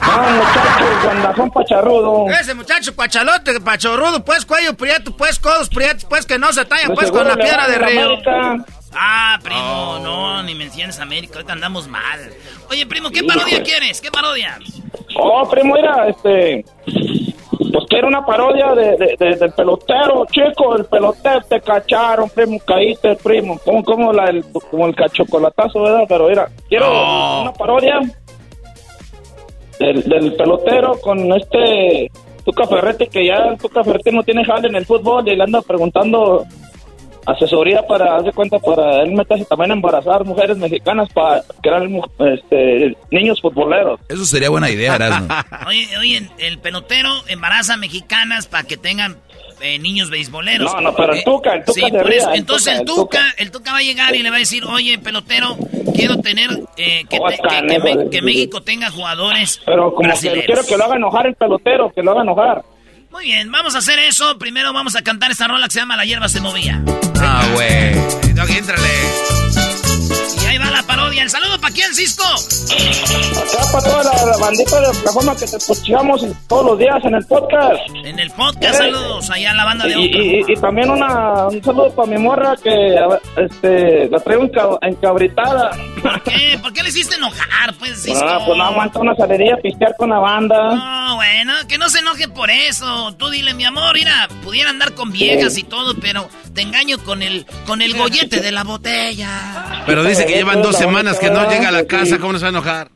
Ah, muchacho, son pacharrudo. Ese muchacho pachalote, pachorrudo, pues cuello prieto, pues codos prietos, pues que no se talla, pues con la piedra de río. Ah, primo, no, ni menciones América, ahorita andamos mal. Oye, primo, ¿qué parodia quieres? ¿Qué parodia? Oh, primo, mira, este... Pues quiero una parodia de, del pelotero, chico, el pelotero te cacharon, primo, caíste, primo, como, como, la, el, como el cachocolatazo, ¿verdad? Pero mira, quiero una parodia del, del pelotero con este Tuca Ferretti, que ya Tuca Ferretti no tiene jale en el fútbol y le anda preguntando asesoría para, hacer cuenta, para él meterse también a embarazar mujeres mexicanas para crear este, niños futboleros. Eso sería buena idea, Erasmo. *laughs* oye, oye, el pelotero embaraza mexicanas para que tengan eh, niños beisboleros. No, no, pero el Tuca, el Tuca se entonces el tuca, el tuca, va a llegar y le va a decir, oye, pelotero, quiero tener eh, que, que, México tenga jugadores Pero como que quiero que lo haga enojar el pelotero, que lo haga enojar. Muy bien, vamos a hacer eso. Primero vamos a cantar esta rola que se llama La hierba se movía. Ah, güey. No, entrale. Y ahí va la parodia. ¿El saludo para quién, Cisco? Acá para toda la, bandita de Oklahoma que te escuchamos todos los días en el podcast. En el podcast, eh, saludos allá a la banda de y, y, también una, un saludo para mi morra que este, la traigo encabritada. ¿Por qué? ¿Por qué le hiciste enojar, pues, Cisco? Ah, pues no aguanta una salería a pistear con la banda. No, bueno, que no se enoje por eso. Tú dile, mi amor, mira, pudiera andar con viejas y todo, pero te engaño con el, con el gollete de la botella. Pero dice que llevan dos semanas que no llega a la casa, ¿cómo no se va a enojar?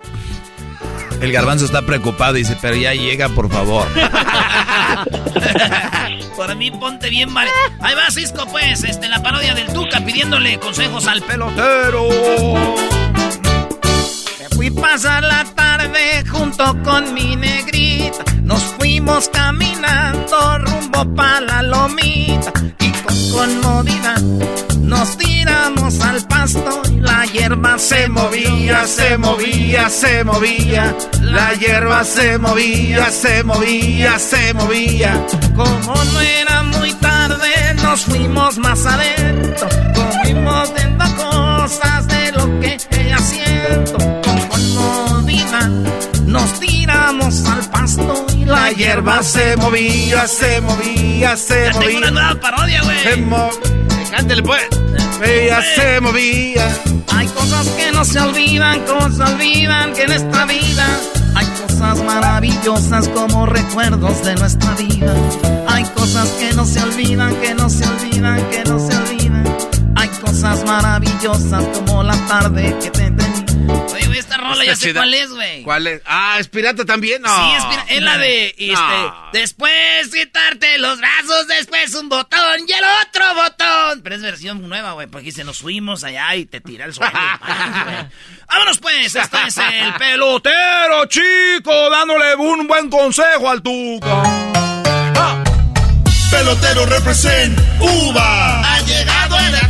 El garbanzo está preocupado y dice, pero ya llega, por favor. *laughs* por mí ponte bien mal. Ahí va Cisco, pues, este, la parodia del Tuca pidiéndole consejos al pelotero. Me fui pasar la tarde junto con mi negrita. Nos fuimos caminando rumbo pa' la lomita. Y con comodidad nos tiramos al pasto y la hierba se movía, se movía, se movía. La hierba se movía, se movía, se movía. Como no era muy tarde, nos fuimos más adentro. Comimos viendo cosas de lo que ella siento. Con comodidad nos tiramos al pasto la, hierba se movía, se movía, se movía. Tengo una nueva parodia, güey. Cántale pues. Ella se movía. Hay cosas que no se olvidan, cosas se olvidan que en esta vida hay cosas maravillosas como recuerdos de nuestra vida. Hay cosas que no se olvidan, que no se olvidan, que no se olvidan. Cosas maravillosas como la tarde que te Oye, esta rola ya sé cuál es, güey. ¿Cuál es? Ah, ¿es pirata también? No. Sí, es, pirata. es la de, este, después quitarte los brazos, después un botón y el otro botón. Pero es versión nueva, güey, porque se nos fuimos allá y te tira el suelo. *laughs* Vámonos pues, este es el pelotero, chico, dándole un buen consejo al tuco. Pelotero represent Cuba. Ha llegado el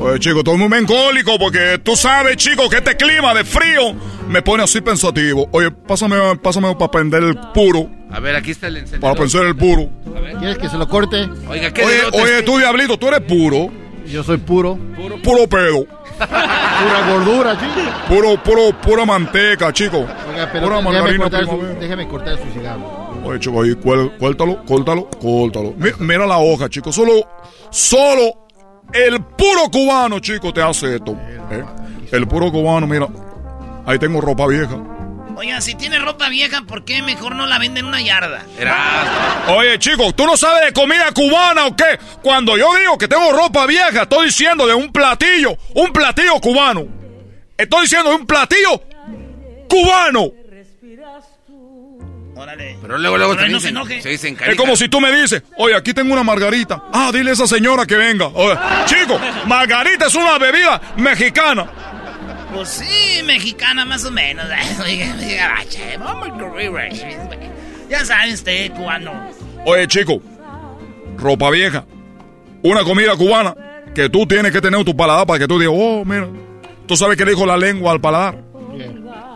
Oye, chico, estoy muy mencólico porque tú sabes, chico, que este clima de frío me pone así pensativo. Oye, pásame, pásame para prender el puro. A ver, aquí está el encendedor. Para prender el puro. ¿Quieres que se lo corte? Oiga, ¿qué Oye, oye tú, diablito, tú eres puro. Yo soy puro. Puro, puro pedo. *laughs* Pura gordura, chico. Puro, puro, pura manteca, chico. Oiga, pero pura déjeme, cortar su, déjeme cortar su cigarro. Oye, chico, ahí, cuéltalo, córtalo, córtalo. Mira, mira la hoja, chico. Solo, solo el puro cubano, chico, te hace esto. ¿eh? El puro cubano, mira. Ahí tengo ropa vieja. Oiga, si tiene ropa vieja, ¿por qué mejor no la venden en una yarda? Oye, chico, ¿tú no sabes de comida cubana o qué? Cuando yo digo que tengo ropa vieja, estoy diciendo de un platillo, un platillo cubano. Estoy diciendo de un platillo cubano. Órale. Pero luego, luego Pero se no dicen- se enoje. se dicen Es como si tú me dices, oye, aquí tengo una margarita. Ah, dile a esa señora que venga. Oye, chico, margarita es una bebida mexicana. Pues sí, mexicana más o menos. *laughs* Ya sabe usted, cubano. Oye, chico, ropa vieja, una comida cubana que tú tienes que tener en tu paladar para que tú digas, oh, mira, tú sabes qué le dijo la lengua al paladar.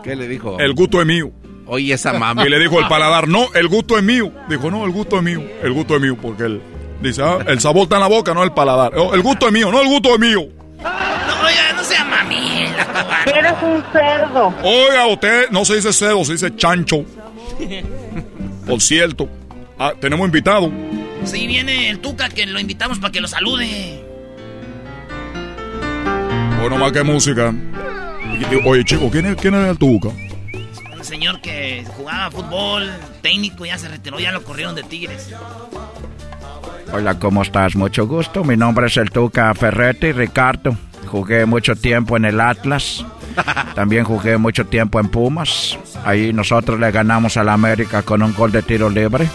¿Qué le dijo? El gusto es mío. Oye, esa mamá. Y le dijo el paladar, no, el gusto es mío. Dijo, no, el gusto es mío, el gusto es mío, porque él dice, ah, el sabor está en la boca, no el paladar. Oh, el gusto es mío, no, el gusto es mío. No, oiga, no sea mami. Eres un cerdo. Oiga, usted no se dice cedo, se dice chancho. Por cierto, ah, tenemos invitado. Sí, viene el Tuca que lo invitamos para que lo salude. Bueno, más que música. Oye, chico, ¿quién es, quién es el Tuca? Señor que jugaba fútbol, técnico, ya se retiró, ya lo corrieron de Tigres. Hola, ¿cómo estás? Mucho gusto. Mi nombre es el Tuca Ferretti, Ricardo. Jugué mucho tiempo en el Atlas. *laughs* También jugué mucho tiempo en Pumas. Ahí nosotros le ganamos al América con un gol de tiro libre.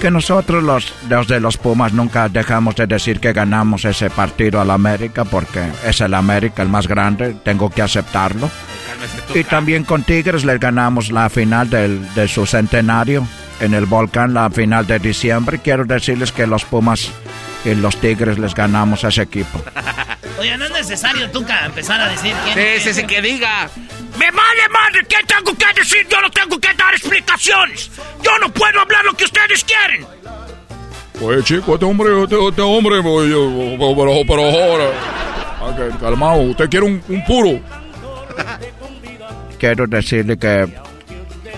Que nosotros los, los de los Pumas nunca dejamos de decir que ganamos ese partido al América porque es el América el más grande, tengo que aceptarlo. Y también con Tigres les ganamos la final del, de su centenario en el Volcán, la final de diciembre. Quiero decirles que los Pumas y los Tigres les ganamos a ese equipo. *laughs* Oye, no es necesario, Tuca, empezar a decir quién Sí, es. sí, sí, que diga. ¡Me vale madre! ¿Qué tengo que decir? Yo no tengo que dar explicaciones. Yo no puedo hablar lo que ustedes quieren. Oye, chico, este hombre, este, este hombre, oye, pero, pero ahora. Ah, que- calmado, usted quiere un, un puro. Quiero decirle que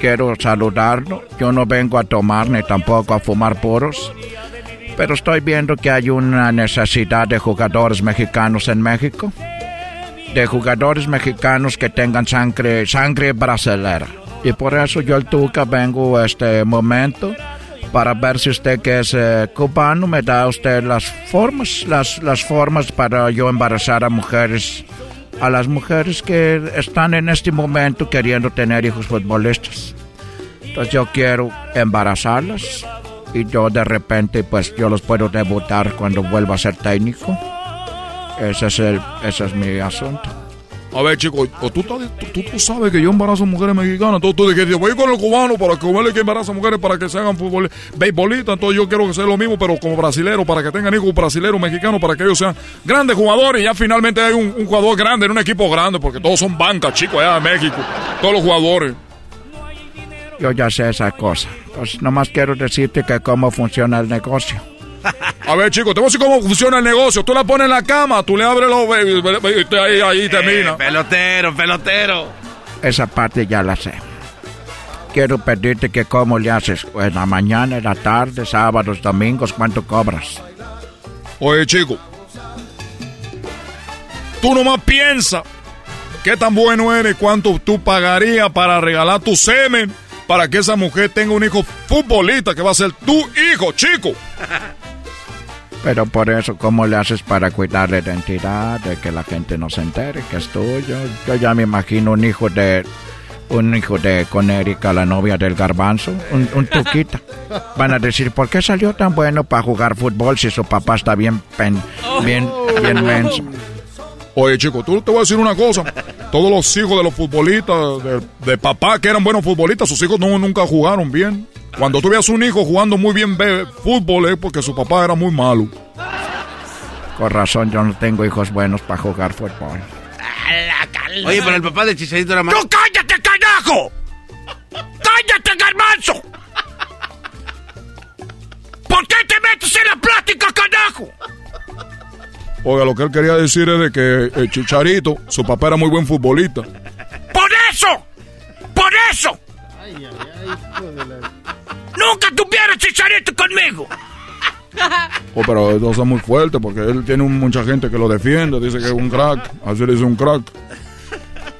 quiero saludarlo. Yo no vengo a tomar ni tampoco a fumar puros. Pero estoy viendo que hay una necesidad de jugadores mexicanos en México. De jugadores mexicanos que tengan sangre, sangre brasilera. Y por eso yo el Tuca vengo a este momento para ver si usted que es eh, cubano me da usted las formas, las, las formas para yo embarazar a mujeres, a las mujeres que están en este momento queriendo tener hijos futbolistas. Entonces yo quiero embarazarlas y yo de repente pues yo los puedo debutar cuando vuelva a ser técnico. Ese es el, ese es mi asunto. A ver, chico, tú, tú, tú- sabes que yo embarazo mujeres mexicanas. Entonces tú dijiste, voy con el cubano para que huele que embaraza mujeres para que se hagan fútbol, beisbolistas. Entonces yo quiero que sea lo mismo, pero como brasilero, para que tengan hijos brasileros, mexicanos, para que ellos sean grandes jugadores. Y ya finalmente hay un, un jugador grande en un equipo grande, porque todos son bancas, chicos, allá en México. Todos los jugadores. Yo ya sé esa cosa. Pues nomás quiero decirte que cómo funciona el negocio. A ver, chicos, te voy a decir cómo funciona el negocio. Tú la pones en la cama, tú le abres los... y te- Ahí, ahí termina. pelotero, pelotero. Esa parte ya la sé. Quiero pedirte que cómo le haces en la mañana, en la tarde, sábados, domingos, cuánto cobras. Oye, chico. Tú nomás piensa qué tan bueno eres, cuánto tú pagarías para regalar tu semen para que esa mujer tenga un hijo futbolista que va a ser tu hijo, chico. *laughs* Pero por eso, ¿cómo le haces para cuidar la identidad, de que la gente no se entere que es tuyo? Yo ya me imagino un hijo de... Un hijo de con Erika, la novia del garbanzo, un, un tuquita. Van a decir, ¿por qué salió tan bueno para jugar fútbol si su papá está bien, pen- bien, bien menso? Oye, chico, tú te voy a decir una cosa. Todos los hijos de los futbolistas, de, papá que eran buenos futbolistas, sus hijos nunca jugaron bien. Cuando tú veas un hijo jugando muy bien fútbol es porque su papá era muy malo. Con razón, yo no tengo hijos buenos para jugar fútbol. Oye, pero el papá de Chicharito era más... ¡Tú cállate, carajo! ¡Cállate, garbanzo! ¿Por qué te metes en la plática, carajo? Oiga, lo que él quería decir es de que el Chicharito, su papá era muy buen futbolista. ¡Por eso! ¡Por eso! ¡Nunca tuviera chicharito conmigo! *laughs* Oh, pero eso es muy fuerte porque él tiene un- mucha gente que lo defiende, dice que es un crack, así le dice un crack.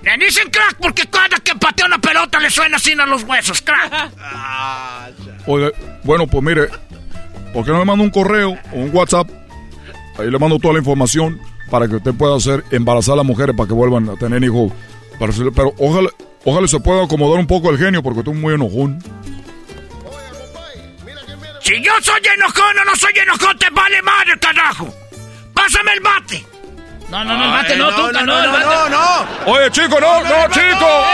Le dicen crack porque cada que patea una pelota le suena así a los huesos, crack. *laughs* Oye, bueno, pues mire, ¿por qué no me manda un correo o un WhatsApp? Ahí le mando toda la información para que usted pueda hacer embarazar a las mujeres para que vuelvan a tener hijos. Pero ojalá, ojalá se pueda acomodar un poco el genio porque tú es muy enojón. Si yo soy enojón o no soy enojón, te vale madre, carajo. Pásame el bate. No, no, no, el bate no, tú, no, no, el bate. no, no. Oye, chico, no, no, chico.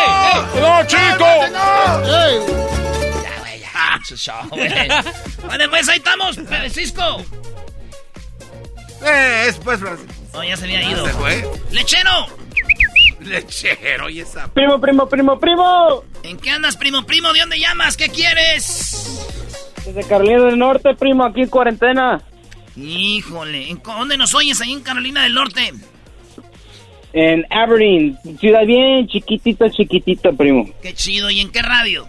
No, chico. Ya, güey, ya. Su show, güey. Vale, pues ahí estamos, Cisco. Eh, es pues, Francisco. No, ya se había ido. se fue? ¡Lechero! Lechero, y esa. Primo, primo, primo, primo. ¿En qué andas, primo, primo? ¿De dónde llamas? ¿Qué quieres? Desde Carolina del Norte, primo, aquí en cuarentena. Híjole, ¿en co- ¿dónde nos oyes ahí en Carolina del Norte? En Aberdeen, ciudad bien chiquitita, chiquitita, primo. Qué chido, ¿y en qué radio?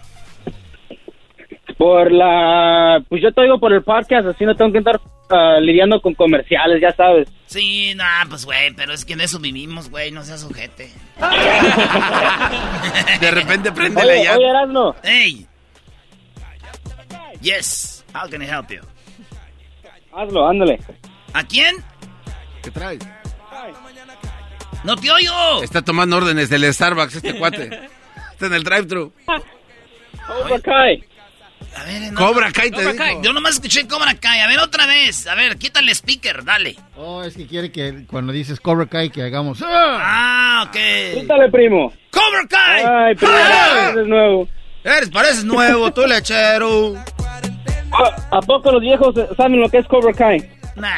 Por la... Pues yo te digo por el podcast, así no tengo que estar ah, lidiando con comerciales, ya sabes. Sí, nah, pues güey, pero es que en eso vivimos, güey, no seas sujete. *laughs* De repente prende la llave. oye, Erasmo. Hey. Yes, how can I help you? Hazlo, ándale. ¿A quién? ¿Qué traes? ¡No te oigo! Está tomando órdenes del Starbucks este cuate. *laughs* Está en el drive-thru. Cobra Kai. A ver, Cobra Kai te Cobra dijo. Kai. Yo nomás escuché Cobra Kai. A ver, otra vez. A ver, quítale el speaker, dale. Oh, es que quiere que cuando dices Cobra Kai que hagamos. ¡Ah! Ah, ok. Quítale, primo. ¡Cobra Kai! Ay, primo, ¡Ah! eres nuevo. Eres, pareces nuevo, tú lechero. ¿A poco los viejos saben lo que es Cobra Kai? Nah,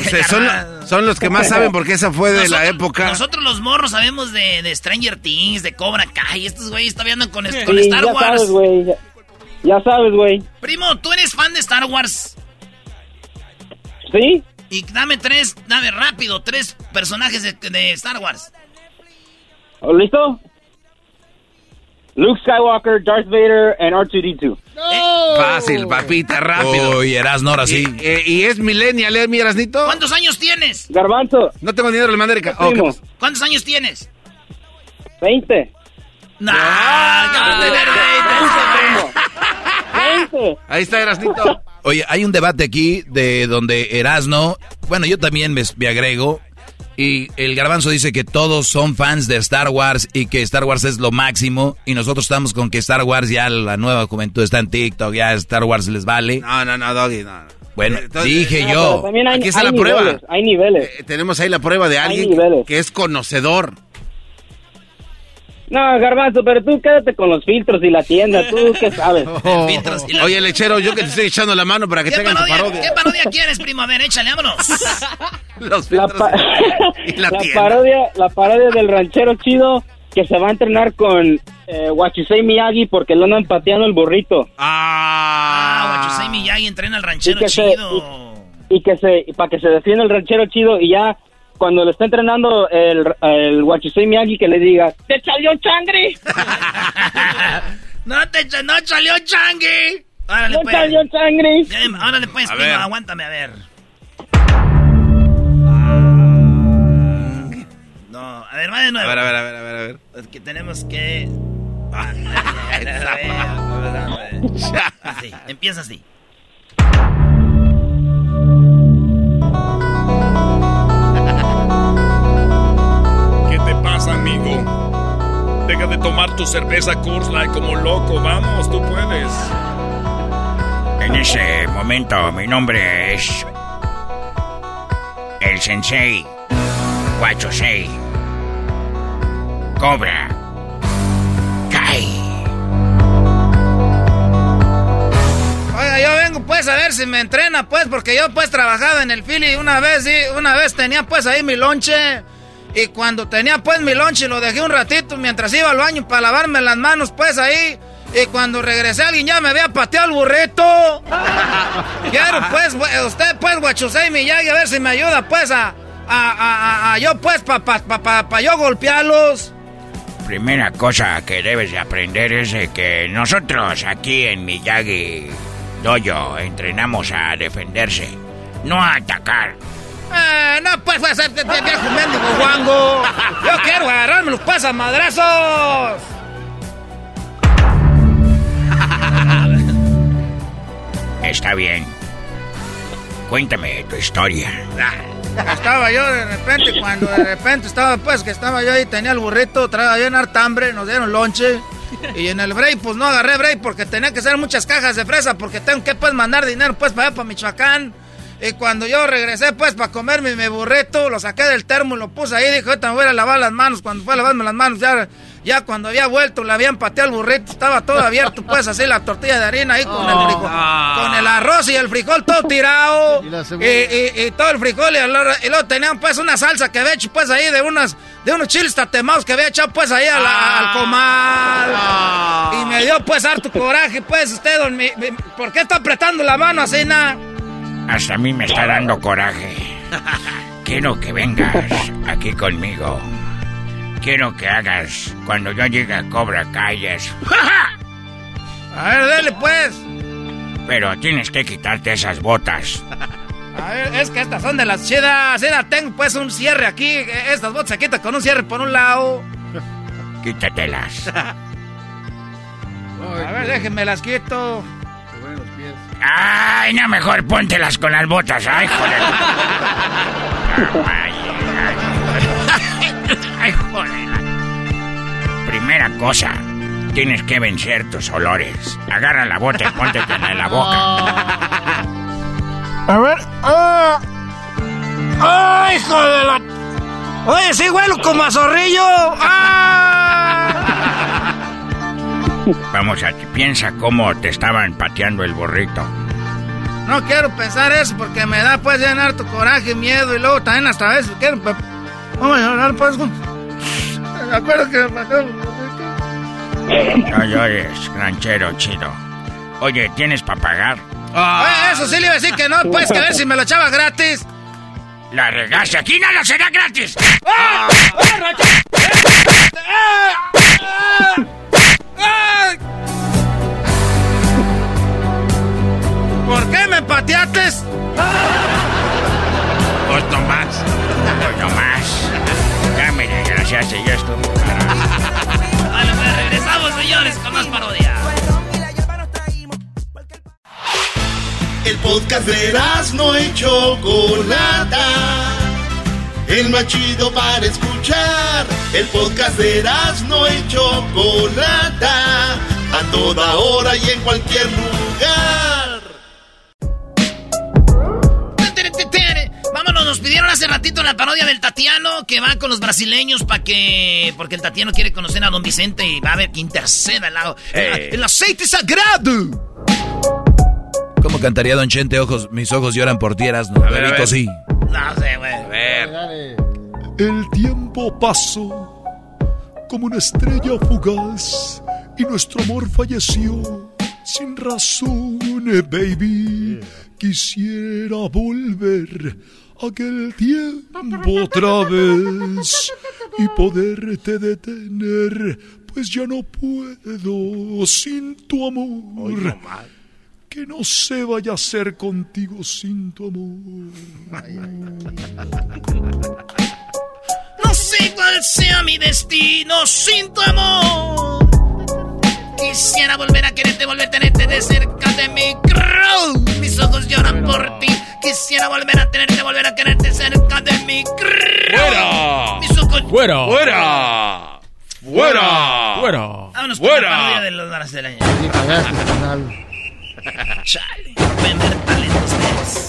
O sea, son, son los que más saben porque esa fue de la época. Nosotros los morros sabemos de, de Stranger Things, de Cobra Kai. Estos güeyes todavía andan con, con Sí, Star ya Wars. sabes, güey. Ya, ya sabes, güey. Primo, ¿tú eres fan de Star Wars? ¿Sí? Y dame tres, dame rápido, tres personajes de, de Star Wars. ¿Listo? Luke Skywalker, Darth Vader, and R2-D2. Fácil, papita, rápido. Uy, Erasno, ahora sí. Y, eh, y es millennial, ¿eh, mi Erasnito? ¿Cuántos años tienes? Garbanzo. No tengo dinero, hermano Erika. Oh. ¿Cuántos años tienes? 20. Nah, ¿cómo tener veinte? 20. Ahí está Erasnito. Oye, hay un debate aquí de donde Erasno, bueno, yo también me, me agrego, y el garbanzo dice que todos son fans de Star Wars y que Star Wars es lo máximo, y nosotros estamos con que Star Wars ya la nueva juventud está en TikTok, ya Star Wars les vale. No, no, no, Doggy, no. no. Bueno, Entonces, dije No, pero yo. también hay, Aquí está hay la niveles, prueba. Hay niveles. Eh, tenemos ahí la prueba de alguien que es conocedor. No, Garbanzo, pero tú quédate con los filtros y la tienda. ¿Tú qué sabes? *laughs* Oh. Filtros y la- Oye, lechero, yo que te estoy echando la mano para que ¿Qué te hagan tu parodia, parodia. ¿Qué parodia quieres, primo? A ver, échale, vámonos. *laughs* Los La, filtros pa- y la, *laughs* la tienda. parodia, la parodia del ranchero chido que se va a entrenar con eh, Wachisei Miyagi porque lo andan pateando el burrito. Ah, Ah, Wachusei Miyagi entrena al ranchero Y se- chido. Y que se, y para que se defienda el ranchero chido y ya cuando le está entrenando el, el Wachisei Miyagi que le diga, ¡Te salió changre! *laughs* no te no salió changue. Órale, ¡No pues. salió changre! Ya, Órale, pues, A primo, aguántame, a ver. No, a ver, va de A nuevo. ver, a ver, a ver, a ver, a ver. Es que tenemos que... Así, empieza así. Te pasa, amigo? Deja de tomar tu cerveza Coors Light como loco. Vamos, tú puedes. En ese momento mi nombre es el Sensei Guachosei Cobra Kai. Oiga, yo vengo pues a ver si me entrena pues, porque yo pues trabajaba en el Philly una vez, sí, una vez tenía pues ahí mi lonche. Y cuando tenía pues mi lonche lo dejé un ratito mientras iba al baño para lavarme las manos pues ahí. Y cuando regresé alguien ya me había pateado el burrito. *laughs* Quiero pues, usted pues, Guachusei Miyagi, a ver si me ayuda pues a, a, a, a- a yo pues, pa, pa, pa, pa- yo golpearlos. Primera cosa que debes de aprender es que nosotros aquí en Miyagi Dojo entrenamos a defenderse, no a atacar. Eh, no pues, puede ser de viejo mendigo guango. *laughs* Yo quiero agarrarme los pues a madrazos. *laughs* Está bien. Cuéntame tu historia. Estaba yo de repente, cuando de repente estaba pues que estaba yo ahí, tenía el burrito, traía bien harta hambre, nos dieron lonche. Y en el break, pues no agarré break porque tenía que hacer muchas cajas de fresa porque tengo que pues mandar dinero pues para allá, para Michoacán. Y cuando yo regresé pues para comerme mi burrito, lo saqué del termo y lo puse ahí. Dije, ahorita me voy a lavar las manos. Cuando fue a lavarme las manos, ya, ya cuando había vuelto, le habían pateado el burrito. Estaba todo abierto, *laughs* pues así la tortilla de harina ahí con, el, Oh. frijol, Ah. con el arroz y el frijol todo tirado. *laughs* Y la Y, cebolla. y- y todo el frijol y, el- y luego tenían pues una salsa que había hecho pues ahí de unas de unos chiles tatemados que había echado pues ahí a la- al comal. Y me dio pues harto coraje pues usted, don, mi- mi- ¿por qué está apretando la mano así, na? Hasta a mí me está dando coraje. Quiero que vengas aquí conmigo. Quiero que hagas cuando yo llegue a Cobra Calles. *laughs* A ver, dele pues. Pero tienes que quitarte esas botas. A ver, es que estas son de las chidas. Mira, tengo pues un cierre aquí. Estas botas se quitan con un cierre por un lado. Quítatelas. *laughs* A ver, déjenme las quito. Ay, no, mejor póntelas con las botas. Ay, joder. Ay, ay, ay, joder. Primera cosa, tienes que vencer tus olores. Agarra la bota y póntetela en la boca. A ver. ¡Ah! ¡Ah, hijo de la... Oye, sí huelo como a zorrillo. ¡Ah! Vamos a piensa cómo te estaban pateando el burrito. No quiero pensar eso porque me da pues llenar tu coraje, miedo y luego también hasta a veces quiero... Vamos a llorar pues... Me acuerdo que... me No llores, ranchero chido. Oye, ¿tienes para pagar? Oye, eso sí le iba a decir que no, pues que a ver si me lo echaba gratis. La regaste, aquí nada será gratis. ¡Ah! ¡Ah, Racha! ¡Ah! ¡Ah! ¿Por qué me pateaste? Pues no más. Pues no más. Ya me desgraciaste, ya estoy muy carajo. Vale, pues regresamos, señores, con más parodia. El podcast de no y Chocolata. El más chido para escuchar. El podcast de no y Chocolata. A toda hora y en cualquier lugar. Vámonos, nos pidieron hace ratito la parodia del Tatiano que va con los brasileños para que. Porque el Tatiano quiere conocer a don Vicente y va a ver que interceda al lado. Eh. El aceite sagrado. ¿Cómo cantaría Don Chente? Ojos, mis ojos lloran por ti, Erasmo. A ver, ver. No güey. El tiempo pasó como una estrella fugaz y nuestro amor falleció sin razón, eh, baby. Quisiera volver aquel tiempo *laughs* otra vez y poderte detener, pues ya no puedo sin tu amor. Que no se vaya a hacer contigo sin tu amor. No sé cuál sea mi destino sin tu amor. Quisiera volver a quererte, volver a tenerte de cerca de mi crow. Mis ojos lloran por ti. Quisiera volver a tenerte, volver a quererte cerca de mi crow. ¡Fuera! Mis ojos. ¡Fuera! ¡Fuera! ¡Fuera! ¡Fuera! Vámonos con ¡Fuera! la parodia de los con algo. Chale. Pueden ver talento ustedes.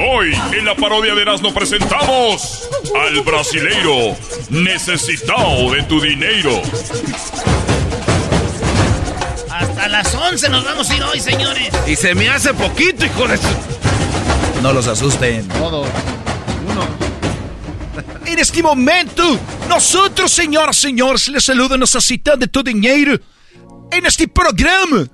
Hoy en la parodia de Erasmo presentamos al brasileiro necesitado de tu dinero. Hasta las 11 nos vamos a ir hoy, señores. Y se me hace poquito, hijo de su... No los asusten. Todos. En este momento, nosotros, señoras y señores, les saluda necesita de tu dinero en este programa.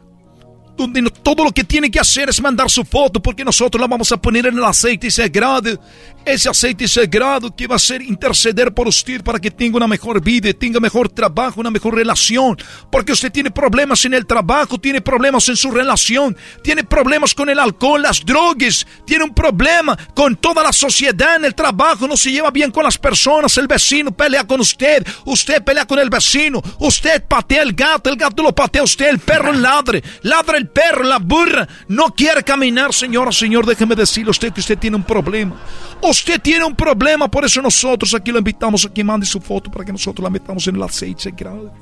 Donde todo lo que tiene que hacer es mandar su foto porque nosotros la vamos a poner en el aceite sagrado. Ese aceite sagrado que va a ser interceder por usted para que tenga una mejor vida, tenga mejor trabajo, una mejor relación. Porque usted tiene problemas en el trabajo, tiene problemas en su relación, tiene problemas con el alcohol, las drogas, tiene un problema con toda la sociedad en el trabajo, no se lleva bien con las personas, el vecino pelea con usted, usted pelea con el vecino, usted patea el gato, el gato lo patea usted, el perro ladre, ladra el perro, la burra, no quiere caminar, señora, señor, déjeme decirle a usted que usted tiene un problema. Usted tiene un problema, por eso nosotros aquí lo invitamos a que mande su foto para que nosotros la metamos en el aceite sagrado.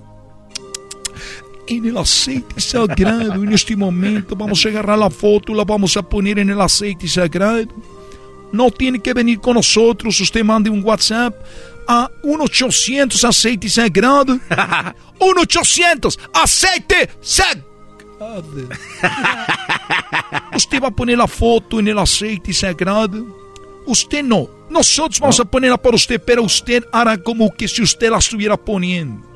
en el aceite sagrado. En este momento vamos a agarrar la foto, la vamos a poner en el aceite sagrado. No tiene que venir con nosotros. Usted mande un WhatsApp a 1-800 aceite sagrado. *laughs* 1-800 aceite sagrado. Usted va a poner la foto en el aceite sagrado. Usted no. Nosotros vamos a ponerla para usted, pero usted hará como que si usted la estuviera poniendo.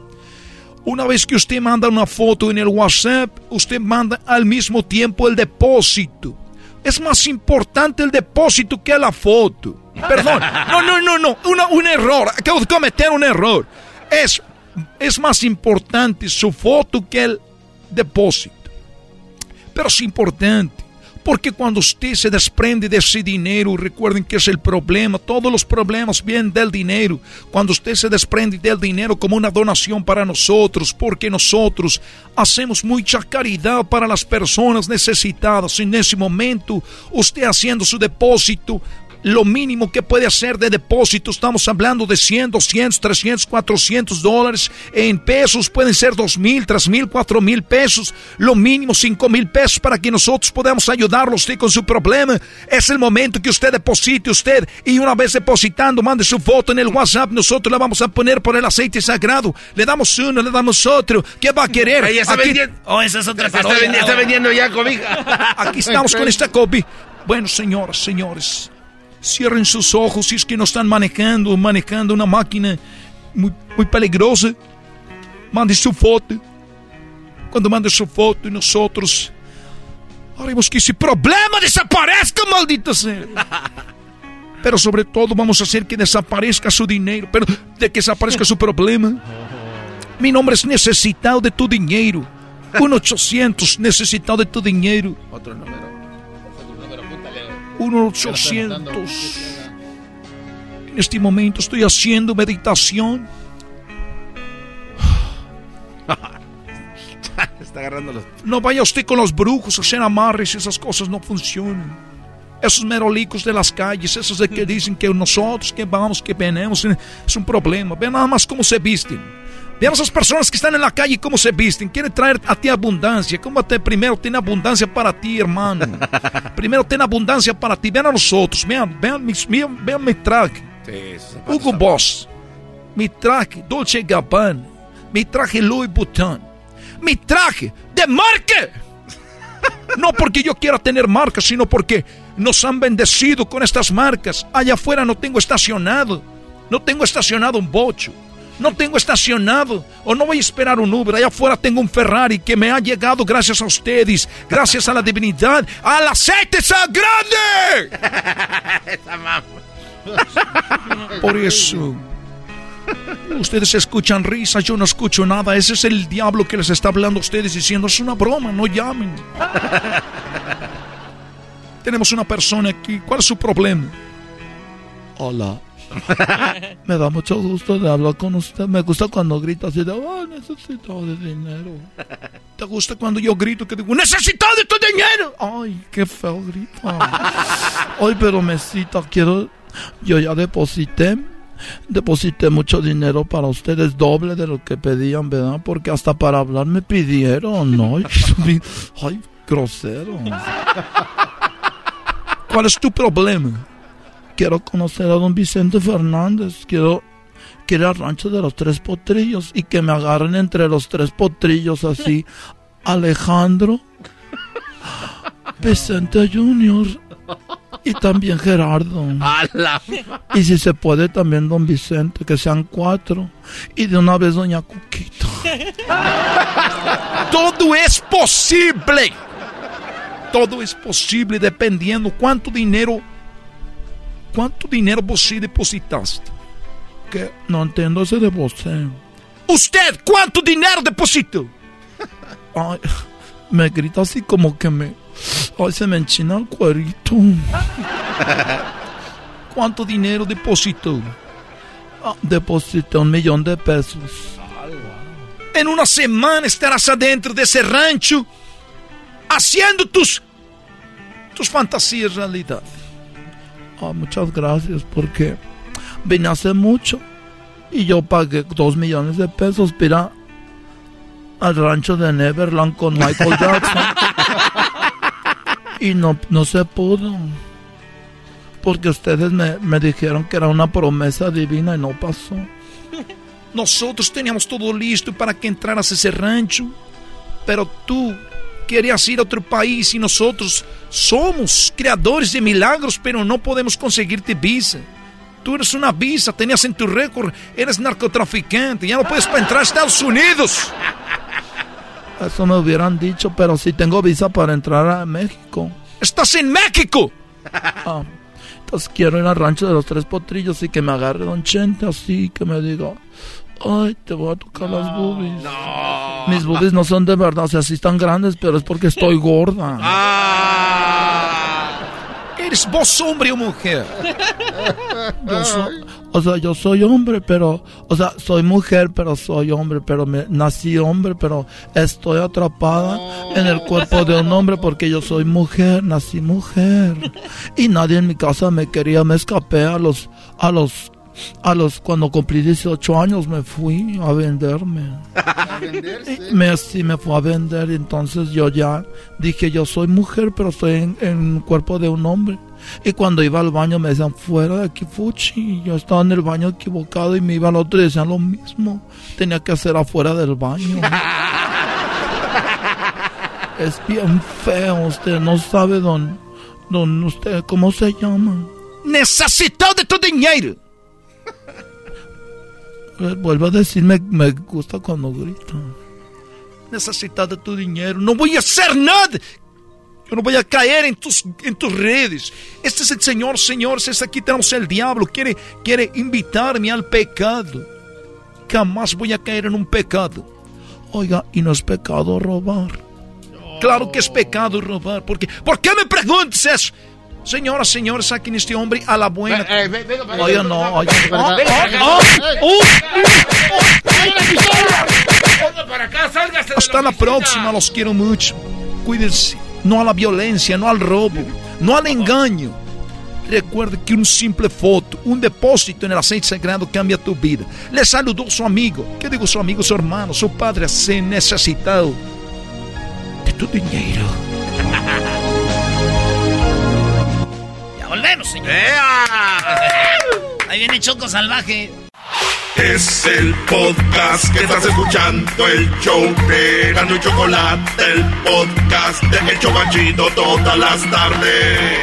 Una vez que usted manda una foto en el WhatsApp, usted manda al mismo tiempo el depósito. Es más importante el depósito que la foto. Perdón, no, no, no, no, un error. Acabo de cometer un error. Es, es más importante su foto que el depósito. Pero es importante. Porque cuando usted se desprende de ese dinero, recuerden que es el problema, todos los problemas vienen del dinero. Cuando usted se desprende del dinero como una donación para nosotros, porque nosotros hacemos mucha caridad para las personas necesitadas. En ese momento, usted haciendo su depósito, lo mínimo que puede hacer de depósito, estamos hablando de 100, 200, 300, 400 dólares. En pesos pueden ser 2 mil, 3 mil, 4 mil pesos. Lo mínimo 5 mil pesos para que nosotros podamos ayudarlo usted con su problema. Es el momento que usted deposite usted y una vez depositando, mande su foto en el WhatsApp. Nosotros la vamos a poner por el aceite sagrado. Le damos uno, le damos otro. ¿Qué va a querer? Ahí está vendiendo. Oh, esa es otra está, vendiendo, está vendiendo ya cobija. Aquí estamos con esta copia. Bueno, señoras, señores. Cierren sus ojos si es que no están manejando, manejando una máquina muy, muy peligrosa. Mande su foto. Cuando mande su foto y nosotros haremos que ese problema desaparezca, maldita sea. *laughs* Pero sobre todo vamos a hacer que desaparezca su dinero, pero de que desaparezca su problema. *laughs* Mi nombre es necesitado de tu dinero. 1-800 necesitado de tu dinero. Otro número. 1-800. En este momento estoy haciendo meditación. *laughs* Está agarrando los... No vaya usted con los brujos a hacer amarres, esas cosas no funcionan. Esos merolicos de las calles, esos de que dicen que nosotros que vamos, que venimos, es un problema. Vean nada más cómo se visten. Vean esas personas que están en la calle cómo se visten. Quieren traer a ti abundancia. ¿Cómo te primero tiene abundancia para ti, hermano? *laughs* primero tiene abundancia para ti. Vean a nosotros. Vean, vean, vean, vean mi traje. Hugo Boss. Mi traje Dolce Gabbana. Mi traje Louis Vuitton. Mi traje de marca. *laughs* No porque yo quiera tener marcas, sino porque nos han bendecido con estas marcas. Allá afuera no tengo estacionado. No tengo estacionado un bocho no tengo estacionado o no voy a esperar un Uber. Allá afuera tengo un Ferrari que me ha llegado gracias a ustedes, gracias a la divinidad, al aceite grande. *laughs* Por eso, ustedes escuchan risas, yo no escucho nada. Ese es el diablo que les está hablando a ustedes diciendo, es una broma, no llamen. *laughs* Tenemos una persona aquí, ¿cuál es su problema? Hola. *laughs* Me da mucho gusto de hablar con usted. Me gusta cuando grita así de, oh, necesito de dinero. ¿Te gusta cuando yo grito que digo, necesito de tu dinero? Ay, qué feo grito. *laughs* Ay, pero mesita, quiero, yo ya deposité. Deposité mucho dinero para ustedes, doble de lo que pedían, ¿verdad? Porque hasta para hablar me pidieron, ¿no? *laughs* Ay, grosero. ¿Cuál es tu problema? Quiero conocer a don Vicente Fernández, quiero, quiero al rancho de los tres potrillos y que me agarren entre los tres potrillos así. *laughs* Alejandro, Vicente Junior y también Gerardo. Y si se puede también don Vicente, que sean cuatro. Y de una vez doña Cuquita. *laughs* Todo es posible. Todo es posible dependiendo cuánto dinero ¿Cuánto dinero vos depositaste? Que no entiendo ese de você. ¿Usted cuánto dinero depositó? *laughs* Ay, me grita así como que me... Ay, se me enchina el cuerito. *laughs* ¿Cuánto dinero depositó? Ah, deposité un millón de pesos. En una semana estarás adentro de ese rancho haciendo tus, tus fantasías realidad. Oh, muchas gracias porque vine hace mucho y yo pagué dos millones de pesos para, al rancho de Neverland con Michael *laughs* Jackson. y no, no se pudo. Porque ustedes me, me dijeron que era una promesa divina y no pasó. Nosotros teníamos todo listo para que entraras a ese rancho. Pero tú querías ir a otro país y nosotros somos creadores de milagros, pero no podemos conseguirte visa. Tú eres una visa, tenías en tu récord, eres narcotraficante, ya no puedes entrar a Estados Unidos. *laughs* Eso me hubieran dicho, pero si tengo visa para entrar a México. ¡Estás en México! Ah, entonces quiero ir al rancho de los tres potrillos y que me agarre Don Chente así, que me diga, ay, te voy a tocar las boobies. Mis boobies no son de verdad, o sea, sí están grandes, pero es porque estoy gorda. ¿Eres vos hombre o mujer? Yo soy, o sea, yo soy hombre, pero, o sea, soy mujer, pero soy hombre, pero me nací hombre, pero estoy atrapada en el cuerpo de un hombre porque yo soy mujer, nací mujer. Y nadie en mi casa me quería, me escapé a los, a los a los cuando cumplí 18 años me fui a venderme. ¿A venderse? *laughs* Me, sí, me fui a vender. Entonces yo ya dije, yo soy mujer, pero estoy en, en el cuerpo de un hombre. Y cuando iba al baño me decían, fuera de aquí, Fuchi. Yo estaba en el baño equivocado y me iba al otro y decían lo mismo. Tenía que hacer afuera del baño. *laughs* es bien feo, usted no sabe dónde, dónde usted, ¿cómo se llama? Necesito de tu dinero. Eh, Vuelvo a decirme, me gusta cuando gritan. Necesito de tu dinero. No voy a hacer nada. Yo no voy a caer en tus, en tus redes. Este es el Señor, Señor. Es aquí tenemos el diablo. Quiere, quiere invitarme al pecado. Jamás voy a caer en un pecado. Oiga, y no es pecado robar. Claro que es pecado robar. Porque, ¿Por qué me preguntas eso? Señoras, señores, saquen este hombre a la buena. Oye, no, oye. Hasta la próxima, los quiero mucho. Cuídense. No a la violencia, no al robo, no al engaño. Recuerde que un simple foto, un depósito en el aceite sagrado cambia tu vida. Le saludó su amigo. ¿Qué digo su amigo, su hermano, su padre? Se necesitado de tu dinero. Ya volvemos, señor. Ahí viene Choco Salvaje. Es el podcast que estás escuchando, el show de Erasmo y Chocolate, el podcast de El Chobachito todas las tardes.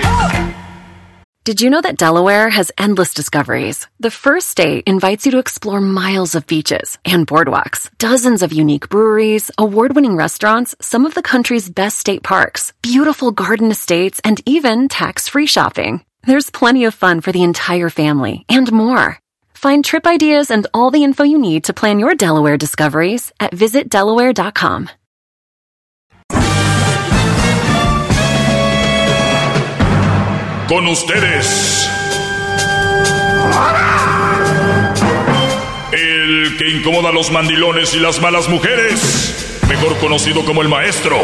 Did you know that Delaware has endless discoveries? The first state invites you to explore miles of beaches and boardwalks, dozens of unique breweries, award winning restaurants, some of the country's best state parks, beautiful garden estates, and even tax free shopping. There's plenty of fun for the entire family and more. Find trip ideas and all the info you need to plan your Delaware discoveries at visitdelaware.com. Con ustedes. El que incomoda a los mandilones y las malas mujeres. Mejor conocido como el maestro.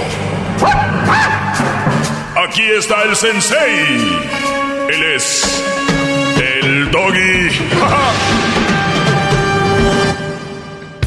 Aquí está el sensei. Él es el doggy. *laughs*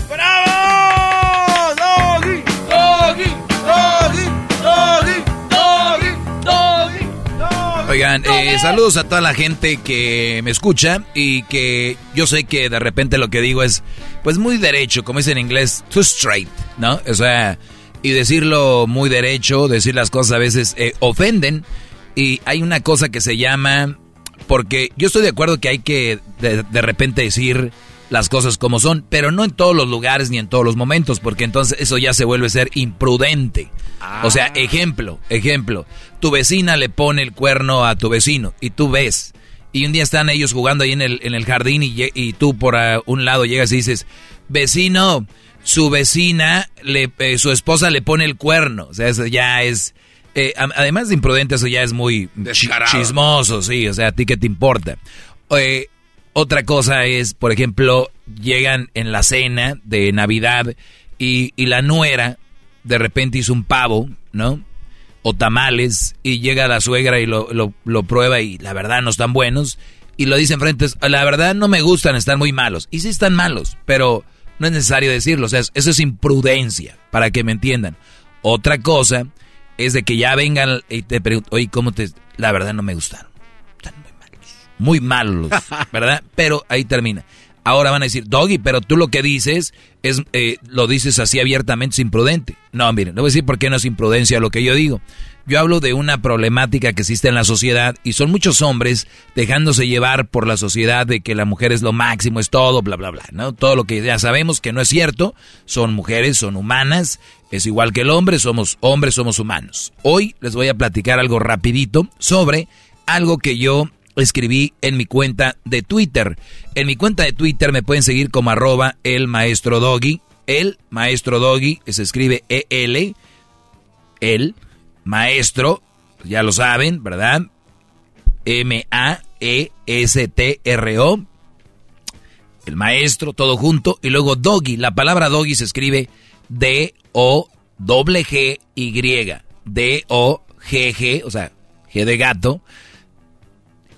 ¡Bravo! ¡Doggy! ¡Doggy! ¡Doggy! ¡Doggy! ¡Doggy! ¡Doggy! Oigan, eh, saludos a toda la gente que me escucha y que yo sé que de repente lo que digo es, pues muy derecho, como dice en inglés, too straight, ¿no? O sea, y decirlo muy derecho, decir las cosas a veces eh, ofenden y hay una cosa que se llama, porque yo estoy de acuerdo que hay que de, de repente decir las cosas como son, pero no en todos los lugares ni en todos los momentos, porque entonces eso ya se vuelve a ser imprudente. O sea, ejemplo, ejemplo, tu vecina le pone el cuerno a tu vecino y tú ves, y un día están ellos jugando ahí en el, en el jardín y, y tú por ah, un lado llegas y dices, vecino, su vecina, le, eh, su esposa le pone el cuerno, o sea, eso ya es... eh, además de imprudente, eso ya es muy chi- chismoso, sí, o sea, a ti qué te importa. Eh, otra cosa es, por ejemplo, llegan en la cena de Navidad y, y la nuera de repente hizo un pavo, ¿no? O tamales y llega la suegra y lo, lo, lo prueba y la verdad no están buenos y lo dice enfrente, la verdad no me gustan, están muy malos. Y sí están malos, pero No es necesario decirlo, o sea, eso es imprudencia, para que me entiendan. Otra cosa es de que ya vengan y te preguntan, oye, ¿cómo te...? La verdad no me gustaron. Están muy malos. Muy malos, *laughs* ¿verdad? Pero ahí termina. Ahora van a decir, Doggy, pero tú lo que dices es, eh, lo dices así abiertamente, es imprudente. No, miren, no voy a decir por qué no es imprudencia lo que yo digo. Yo hablo de una problemática que existe en la sociedad y son muchos hombres dejándose llevar por la sociedad de que la mujer es lo máximo, es todo, bla, bla, bla, ¿no? Todo lo que ya sabemos que no es cierto, son mujeres, son humanas, es igual que el hombre, somos hombres, somos humanos. Hoy les voy a platicar algo rapidito sobre algo que yo escribí en mi cuenta de Twitter. En mi cuenta de Twitter me pueden seguir como arroba el maestro doggy. El maestro doggy se escribe E-L. El maestro, ya lo saben, ¿verdad? M-A-E-S-T-R-O. El maestro, todo junto. Y luego doggy. La palabra doggy se escribe D-O-G-G-Y. D-O-G-G, o sea, G de gato.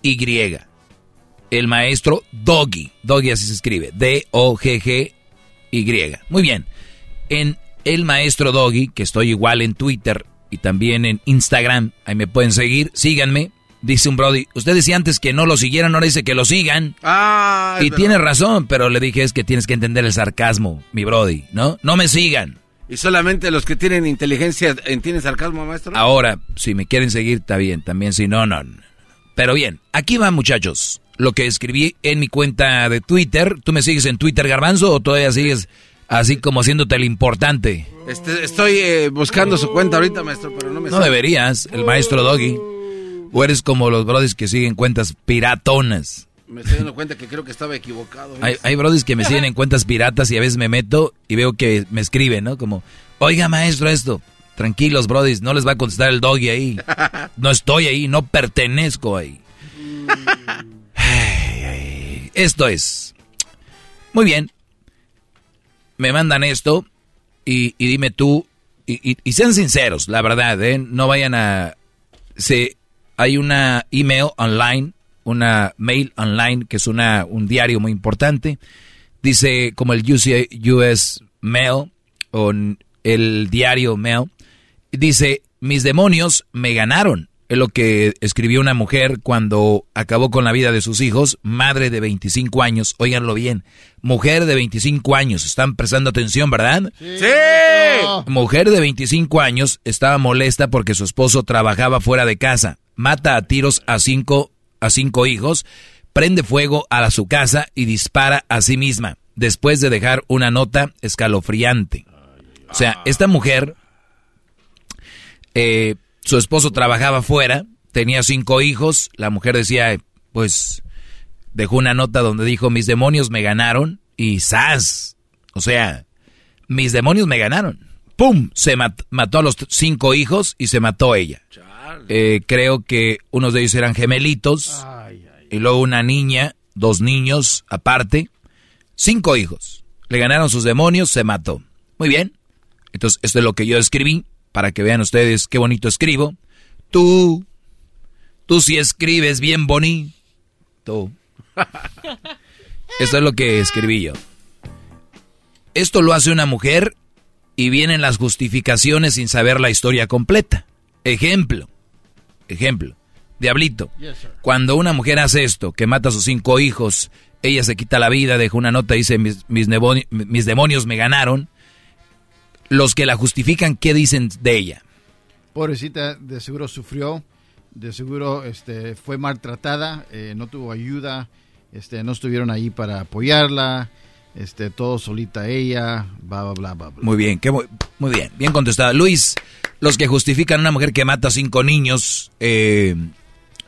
Y. El maestro Doggy. Doggy así se escribe. D-O-G-G-Y. Muy bien. En el maestro Doggy, que estoy igual en Twitter y también en Instagram, ahí me pueden seguir, síganme. Dice un Brody, usted decía antes que no lo siguieran, ahora dice que lo sigan. Ah, y tiene razón, pero le dije es que tienes que entender el sarcasmo, mi Brody, ¿no? No me sigan. ¿Y solamente los que tienen inteligencia entienden sarcasmo, maestro? Ahora, si me quieren seguir, está bien. También si no, no. Pero bien, aquí va muchachos. Lo que escribí en mi cuenta de Twitter. ¿Tú me sigues en Twitter, Garbanzo, o todavía sigues así como haciéndote el importante? Este, estoy eh, buscando su cuenta ahorita, maestro, pero no me No deberías, el maestro Doggy. O eres como los brodis que siguen cuentas piratonas. Me estoy dando cuenta que creo que estaba equivocado. Hay, hay brodis que me siguen en cuentas piratas y a veces me meto y veo que me escriben, ¿no? Como, oiga maestro esto. Tranquilos, brodis, no les va a contestar el doggy ahí. *laughs* No estoy ahí, no pertenezco ahí. Esto es. Muy bien. Me mandan esto y, dime tú, y, sean sinceros, la verdad, ¿eh? No vayan a... Se, hay una email online, una mail online, que es una, un diario muy importante. Dice como el US Mail o el diario Mail Dice, mis demonios me ganaron. Es lo que escribió una mujer cuando acabó con la vida de sus hijos, madre de 25 años. Óiganlo bien, mujer de 25 años. Están prestando atención, ¿verdad? Sí. Mujer de 25 años estaba molesta porque su esposo trabajaba fuera de casa. Mata a tiros a cinco, a cinco hijos, prende fuego a su casa y dispara a sí misma, después de dejar una nota escalofriante. O sea, esta mujer eh, su esposo trabajaba fuera, tenía cinco hijos, la mujer decía, pues dejó una nota donde dijo, mis demonios me ganaron y ¡zas! O sea, mis demonios me ganaron. ¡Pum! Se mató a los cinco hijos y se mató ella. Eh, creo que unos de ellos eran gemelitos y luego una niña, dos niños aparte, cinco hijos. Le ganaron sus demonios, se mató. Muy bien. Entonces, esto es lo que yo escribí para que vean ustedes qué bonito escribo. Tú, tú sí escribes bien bonito. Esto es lo que escribí yo. Esto lo hace una mujer y vienen las justificaciones sin saber la historia completa. Ejemplo, ejemplo, Diablito, cuando una mujer hace esto, que mata a sus cinco hijos, ella se quita la vida, deja una nota, dice, mis, mis demonios me ganaron, los que la justifican, ¿qué dicen de ella? Pobrecita, de seguro sufrió, de seguro este, fue maltratada, eh, no tuvo ayuda, este, no estuvieron ahí para apoyarla, este, todo solita ella, bla, bla, bla, bla. Muy bien, qué, muy, muy, bien, bien contestado. Luis, los que justifican a una mujer que mata a cinco niños eh,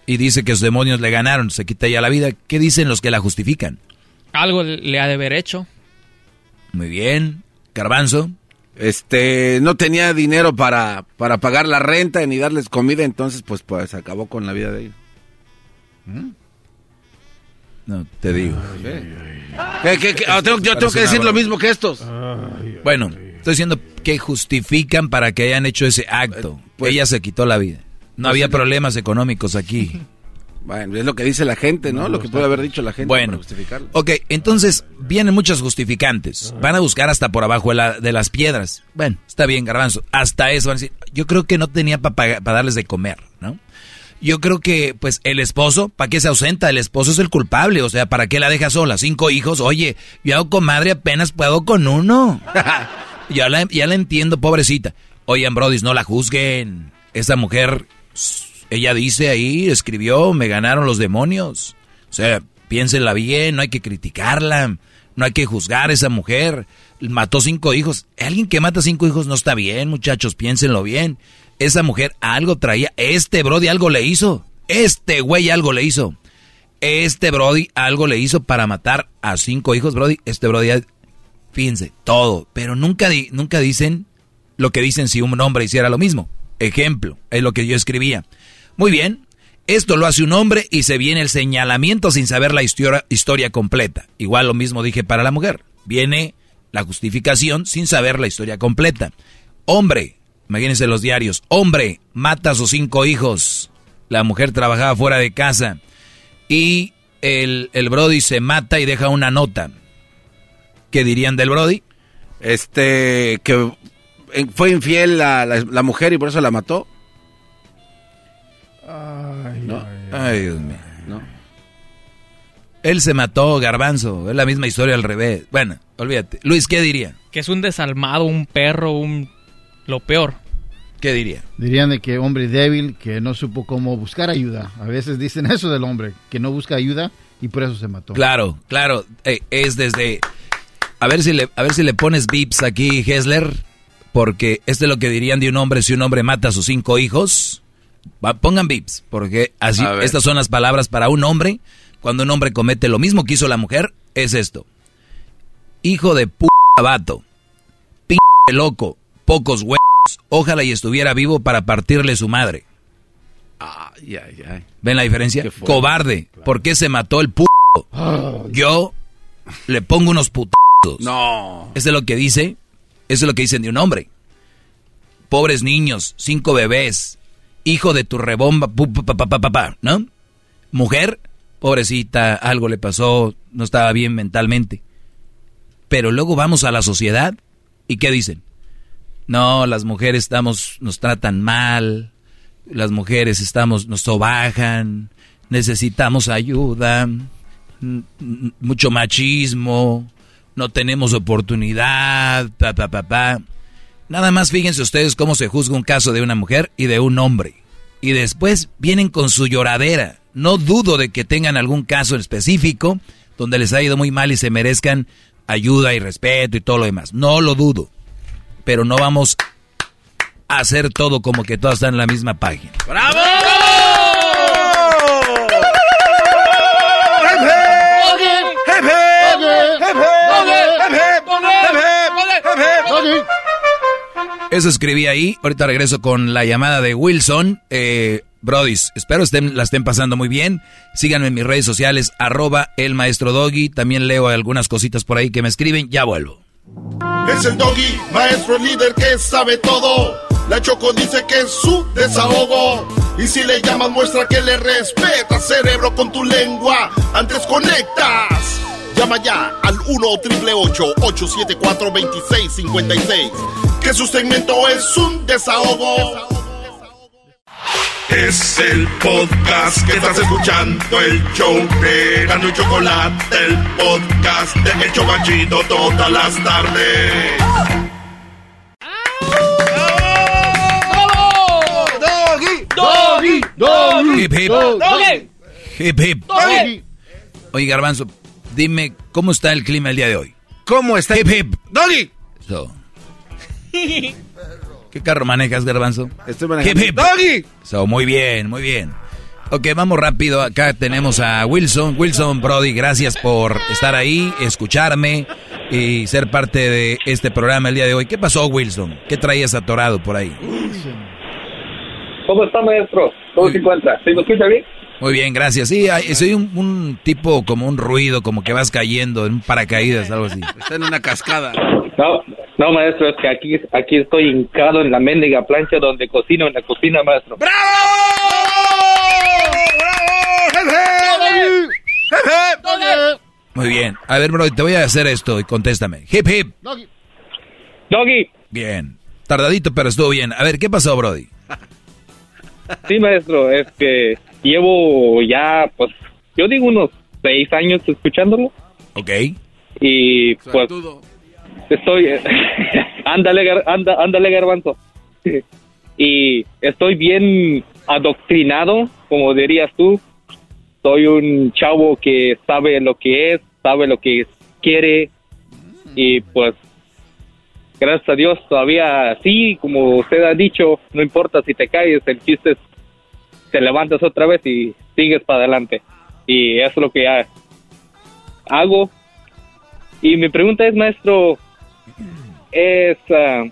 y dice que sus demonios le ganaron, se quita ya la vida, ¿qué dicen los que la justifican? Algo le ha de haber hecho. Muy bien, Garbanzo este no tenía dinero para, para pagar la renta ni darles comida, entonces pues pues acabó con la vida de ellos. ¿Mm? No, te digo. Ah, yo tengo que decir lo mismo que estos. Bueno, estoy diciendo que justifican para que hayan hecho ese acto. Pues, Ella se quitó la vida. No pues había problemas económicos aquí. *laughs* Bueno, es lo que dice la gente, ¿no? lo que puede haber dicho la gente Bueno, para justificarlo. ok, entonces vienen muchos justificantes. Van a buscar hasta por abajo de, la- de las piedras. Bueno, está bien, garbanzo. Hasta eso van a decir, yo creo que no tenía para darles de comer, ¿no? Yo creo que, pues, el esposo, ¿para qué se ausenta? El esposo es el culpable, o sea, ¿para qué la deja sola? Cinco hijos, oye, yo hago comadre apenas puedo con uno. *laughs* ya, la, ya la entiendo, pobrecita. Oigan, brodis, no la juzguen. Esa mujer, ella dice ahí, escribió, me ganaron los demonios. O sea, piénsenla bien, no hay que criticarla, no hay que juzgar a esa mujer. Mató cinco hijos. Alguien que mata cinco hijos no está bien, muchachos, piénsenlo bien. Esa mujer algo traía, este Brody algo le hizo. Este güey algo le hizo. Este Brody algo le hizo para matar a cinco hijos, Brody. Este Brody, fíjense, todo. Pero nunca, di- nunca dicen lo que dicen si un hombre hiciera lo mismo. Ejemplo, es lo que yo escribía. Muy bien, esto lo hace un hombre y se viene el señalamiento sin saber la historia, historia completa. Igual lo mismo dije para la mujer. Viene la justificación sin saber la historia completa. Hombre, imagínense los diarios, hombre mata a sus cinco hijos. La mujer trabajaba fuera de casa y el, el Brody se mata y deja una nota. ¿Qué dirían del Brody? Este, que fue infiel la- la mujer y por eso la mató. No. Ay, Dios mío. No. Él se mató, garbanzo. Es la misma historia al revés. Bueno, olvídate. Luis, ¿qué diría? Que es un desalmado, un perro, un... Lo peor. ¿Qué diría? Dirían de que hombre débil, que no supo cómo buscar ayuda. A veces dicen eso del hombre, que no busca ayuda y por eso se mató. Claro, claro. eh, es desde... A ver si le, a ver si le pones bips aquí, Hessler. Porque esto es lo que dirían de un hombre si un hombre mata a sus cinco hijos. Pongan bips, porque así, estas son las palabras para un hombre. Cuando un hombre comete lo mismo que hizo la mujer, es esto. Hijo de p vato. P loco. Pocos huevos. Ojalá y estuviera vivo para partirle su madre. Ay, ay, ay. ¿Ven la diferencia? Cobarde. ¿Por qué se mató el p? Yo le pongo unos putazos. No. Eso es lo que dice. Eso es lo que dicen de un hombre. Pobres niños, cinco bebés, hijo de tu rebomba, ¿no? Mujer, pobrecita, algo le pasó, no estaba bien mentalmente. Pero luego vamos a la sociedad y ¿qué dicen? No, las mujeres estamos, nos tratan mal, las mujeres estamos, nos sobajan, necesitamos ayuda, mucho machismo, no tenemos oportunidad, pa, pa, pa, pa. Nada más fíjense ustedes cómo se juzga un caso de una mujer y de un hombre. Y después vienen con su lloradera. No dudo de que tengan algún caso en específico donde les ha ido muy mal y se merezcan ayuda y respeto y todo lo demás. No lo dudo. Pero no vamos a hacer todo como que todas están en la misma página. ¡Bravo! Eso escribí ahí. Ahorita regreso con la llamada de Wilson. Eh, Brodis, espero estén, la estén pasando muy bien. Síganme en mis redes sociales, arroba el maestro Doggy. También leo algunas cositas por ahí que me escriben. Ya vuelvo. Es el doggy, maestro líder que sabe todo. La Choco dice que es su desahogo. Y si le llamas, muestra que le respeta, cerebro, con tu lengua. Antes conectas. Llama ya al 1-888-874-2656. Que su segmento es un desahogo. Es el podcast que estás escuchando, el show de Gano y Chocolate, el podcast de El Chocachito todas las tardes. ¡Doggy! ¡Doggy! ¡Doggy! ¡Doggy! Hip. ¡Doggy! Oye, Garbanzo, dime, ¿cómo está el clima el día de hoy? ¿Cómo está? Hip, hip. ¡Doggy! So, *laughs* ¿Qué carro manejas, Garbanzo? Estoy manejando. Hip, hip. ¡Doggy! So, muy bien, muy bien. Ok, vamos rápido. Acá tenemos a Wilson. Wilson Brody, gracias por estar ahí, escucharme y ser parte de este programa el día de hoy. ¿Qué pasó, Wilson? ¿Qué traías atorado por ahí? ¿Cómo está, maestro? ¿Cómo se encuentra? ¿Sí me escucha bien? Muy bien, gracias. Sí, soy un, un tipo como un ruido, como que vas cayendo en un paracaídas, algo así. Está en una cascada. No, no, maestro, es que aquí, aquí estoy hincado en la mendiga plancha donde cocino en la cocina, maestro. ¡Bravo! Muy bien. A ver, bro, te voy a hacer esto y contéstame. Hip, hip. Doggy. Doggy. Bien. Tardadito, pero estuvo bien. A ver, ¿qué pasó, Brody? Sí, maestro, es que llevo ya, pues, yo digo unos seis años escuchándolo. Ok. Y pues, estoy, *laughs* ándale, gar- anda, ándale, garbanzo. *laughs* y estoy bien adoctrinado, como dirías tú. Soy un chavo que sabe lo que es, sabe lo que quiere y pues gracias a Dios todavía sí, como usted ha dicho, no importa si te caes, el chiste es te levantas otra vez y sigues para adelante. Y eso es lo que ha- hago. Y mi pregunta es, maestro, es, ah,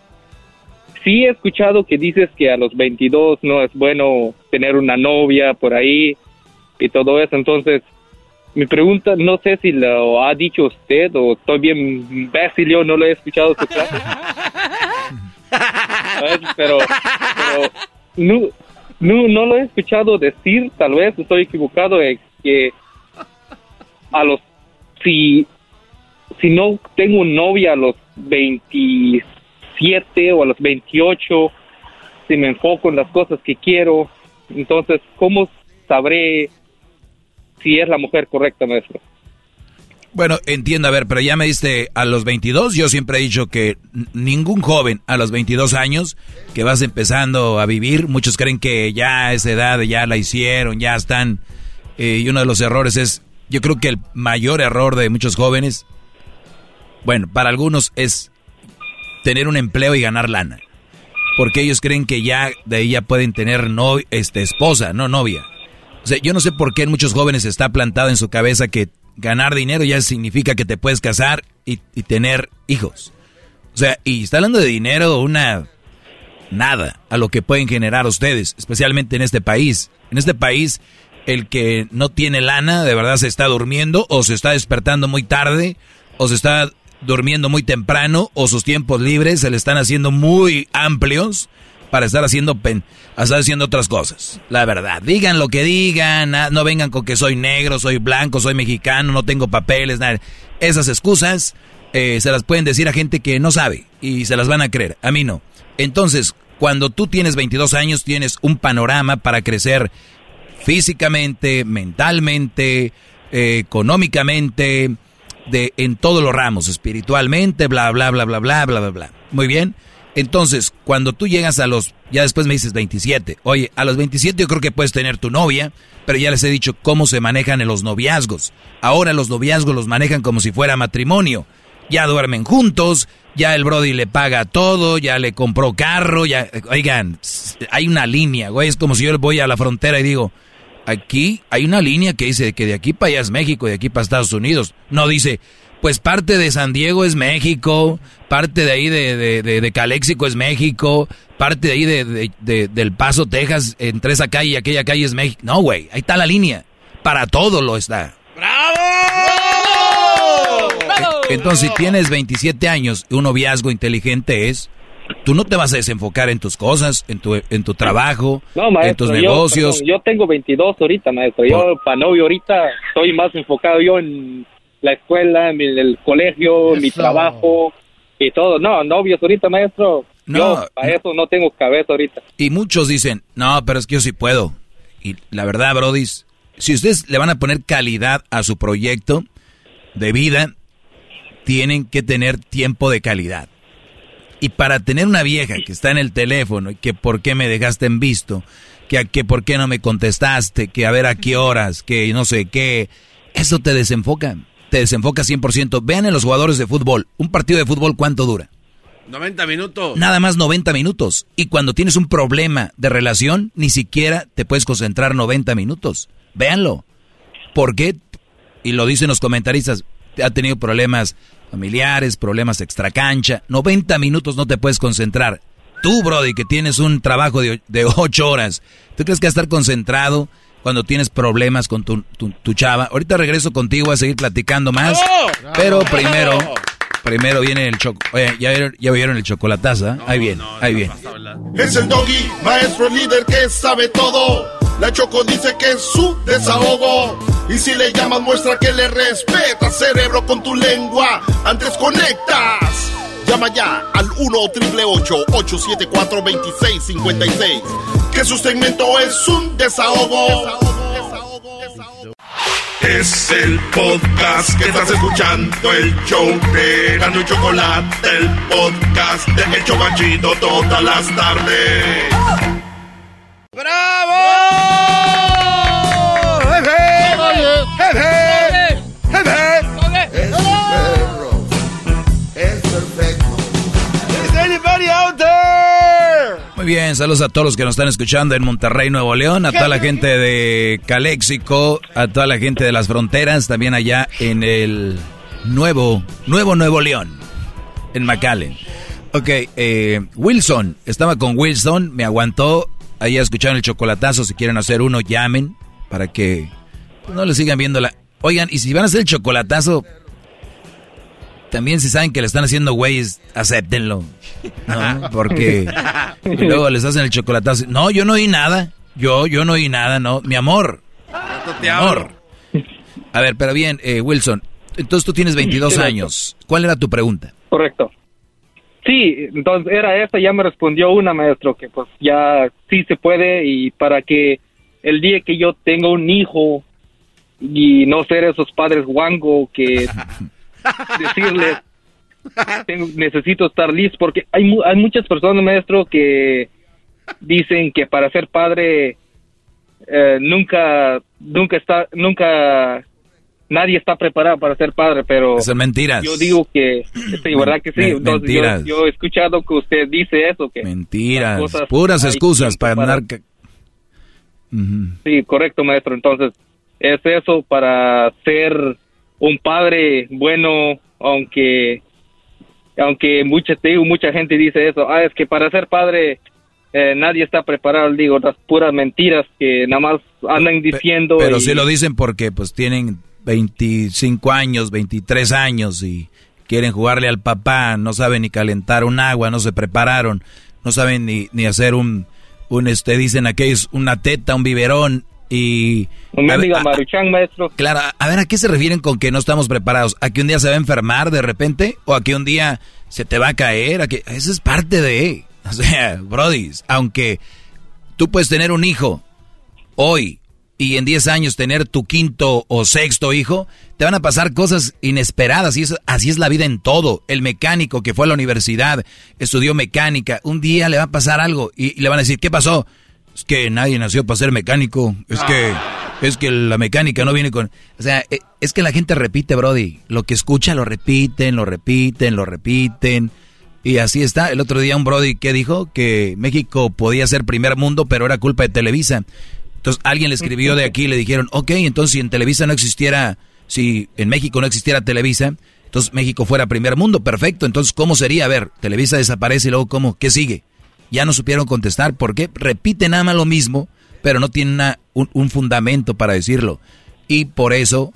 sí he escuchado que dices que a los 22 no es bueno tener una novia por ahí y todo eso, entonces mi pregunta, no sé si lo ha dicho usted o estoy bien imbécil, yo no lo he escuchado su clase. *laughs* ¿Sabes? Pero, pero no, no, no lo he escuchado decir, tal vez estoy equivocado, eh, que a los, si, si no tengo novia a los 27 o a los 28, si me enfoco en las cosas que quiero, entonces, ¿cómo sabré si es la mujer correcta, maestro? Bueno, entiendo, a ver, pero ya me diste a los 22, yo siempre he dicho que ningún joven a los 22 años que vas empezando a vivir, muchos creen que ya esa edad ya la hicieron, ya están, eh, y uno de los errores es, yo creo que el mayor error de muchos jóvenes, bueno, para algunos es tener un empleo y ganar lana, porque ellos creen que ya de ahí ya pueden tener no, este, esposa, no novia. O sea, yo no sé por qué en muchos jóvenes está plantado en su cabeza que ganar dinero ya significa que te puedes casar y, tener hijos. O sea, y está hablando de dinero una nada a lo que pueden generar ustedes, especialmente en este país. En este país, el que no tiene lana de verdad se está durmiendo o se está despertando muy tarde o se está durmiendo muy temprano o sus tiempos libres se le están haciendo muy amplios para estar haciendo pen, estar haciendo otras cosas. La verdad, digan lo que digan, ah, no vengan con que soy negro, soy blanco, soy mexicano, no tengo papeles, nada. Esas excusas eh, se las pueden decir a gente que no sabe y se las van a creer. A mí no. Entonces, cuando tú tienes 22 años, tienes un panorama para crecer físicamente, mentalmente, eh, económicamente, de, en todos los ramos, espiritualmente, bla, bla, bla, bla, bla, bla, bla, bla. Muy bien. Entonces, cuando tú llegas a los, ya después me dices 27, oye, a los 27 yo creo que puedes tener tu novia, pero ya les he dicho cómo se manejan en los noviazgos. Ahora los noviazgos los manejan como si fuera matrimonio. Ya duermen juntos, ya el Brody le paga todo, ya le compró carro, ya, oigan, hay una línea, güey, es como si yo voy a la frontera y digo, aquí hay una línea que dice que de aquí para allá es México, de aquí para Estados Unidos. No dice, pues parte de San Diego es México, parte de ahí de, de, de, de Caléxico es México, parte de ahí de, de, de- del Paso, Texas, entre esa calle y aquella calle es México. No, güey, ahí está la línea. Para todo lo está. Entonces, si tienes 27 años y un noviazgo inteligente es, tú no te vas a desenfocar en tus cosas, en tu, en tu trabajo, No, en tus yo- negocios. perdón, Yo, tengo 22 ahorita, maestro. Yo, para novio ahorita, estoy más enfocado yo en la escuela, en el, colegio, mi trabajo y todo. No, novios ahorita, maestro. No, yo para eso no tengo cabeza ahorita. Y muchos dicen, no, pero es que yo sí puedo. Y la verdad, Brody, si ustedes le van a poner calidad a su proyecto de vida, tienen que tener tiempo de calidad. Y para tener una vieja que está en el teléfono y que por qué me dejaste en visto, que, que por qué no me contestaste, que a ver a qué horas, que no sé qué, eso te desenfoca, te desenfoca 100%. Vean en los jugadores de fútbol, un partido de fútbol cuánto dura. 90 minutos. Nada más 90 minutos. Y cuando tienes un problema de relación, ni siquiera te puedes concentrar 90 minutos. Véanlo. ¿Por qué? Y lo dicen los comentaristas. Ha tenido problemas familiares, problemas extracancha. 90 minutos no te puedes concentrar. Tú, Brody, que tienes un trabajo de, de 8 horas, ¿tú crees que vas a estar concentrado cuando tienes problemas con tu, tu- tu chava? Ahorita regreso contigo a seguir platicando más. Pero primero, primero viene el choco. Oye, ¿ya vieron, ya vieron el chocolataza? ahí viene, ahí viene. Es el doggy, maestro líder que sabe todo. La Choco dice que es su desahogo. Y si le llamas, muestra que le respeta, cerebro, con tu lengua. Antes conectas. Llama ya al 1-888-874-2656. Que su segmento es un desahogo. Es el podcast que estás escuchando, el show de Gano y Chocolate, el podcast de El Chocachito todas las tardes. ¡Bravo! Es Muy bien, saludos a todos los que nos están escuchando en Monterrey, Nuevo León, a toda la gente de Caléxico, a toda la gente de las fronteras, también allá en el nuevo, nuevo Nuevo León, en McAllen. Ok, eh, Wilson, estaba con Wilson, me aguantó, ahí escucharon el chocolatazo, si quieren hacer uno, llamen, para que no le sigan viendo la... Oigan, y si van a hacer el chocolatazo, también si saben que le están haciendo güeyes, acéptenlo. ¿no? Porque y *laughs* luego les hacen el chocolatazo. No, yo no oí nada. Yo, yo no oí nada, no. Mi amor. Mi amor. A ver, pero bien, eh, Wilson. Entonces tú tienes 22 Correcto. años. ¿Cuál era tu pregunta? Correcto. Sí, entonces era esa, ya me respondió una maestro que pues ya sí se puede y para que el día que yo tenga un hijo y no ser esos padres guango que *laughs* decirles tengo- necesito estar listo porque hay, mu- hay muchas personas maestro que dicen que para ser padre eh, nunca nunca está nunca nadie está preparado para ser padre pero Son mentiras. yo digo que sí verdad que sí Entonces, yo- mentiras. yo, he escuchado que usted dice eso que Mentiras. Puras excusas para andar... Sí, correcto, maestro. Entonces, es eso para ser un padre bueno, aunque aunque mucha, te digo, mucha gente dice eso. Ah, es que para ser padre eh, nadie está preparado. Digo, las puras mentiras que nada más andan diciendo. Pero y- sí lo dicen porque pues tienen 25 años, 23 años y quieren jugarle al papá, no saben ni calentar un agua, no se prepararon, no saben ni, ni hacer un, un este, dicen aquellos, una teta, un biberón y... Un a ver, mendigo a- maruchan, maestro. Claro, a- a ver, ¿a qué se refieren con que no estamos preparados? ¿A que un día se va a enfermar de repente? ¿O a que un día se te va a caer? ¿A que Eso es parte de... *laughs* O sea, Brody, aunque tú puedes tener un hijo hoy y en 10 años tener tu quinto o sexto hijo, te van a pasar cosas inesperadas y eso, así es la vida en todo. El mecánico que fue a la universidad, estudió mecánica, un día le va a pasar algo y, y le van a decir, ¿qué pasó? Es que nadie nació para ser mecánico, es que es que la mecánica no viene con... O sea, eh, es que la gente repite, Brody, lo que escucha lo repiten, lo repiten, lo repiten. Y así está. El otro día un Brody que dijo que México podía ser primer mundo, pero era culpa de Televisa. Entonces alguien le escribió de aquí y le dijeron, ok, entonces si en Televisa no existiera, si en México no existiera Televisa, entonces México fuera primer mundo, perfecto. Entonces, ¿cómo sería? A ver, Televisa desaparece y luego, ¿cómo? ¿Qué sigue? Ya no supieron contestar. ¿Por qué? Repiten nada más lo mismo, pero no tienen una- un, un fundamento para decirlo. Y por eso,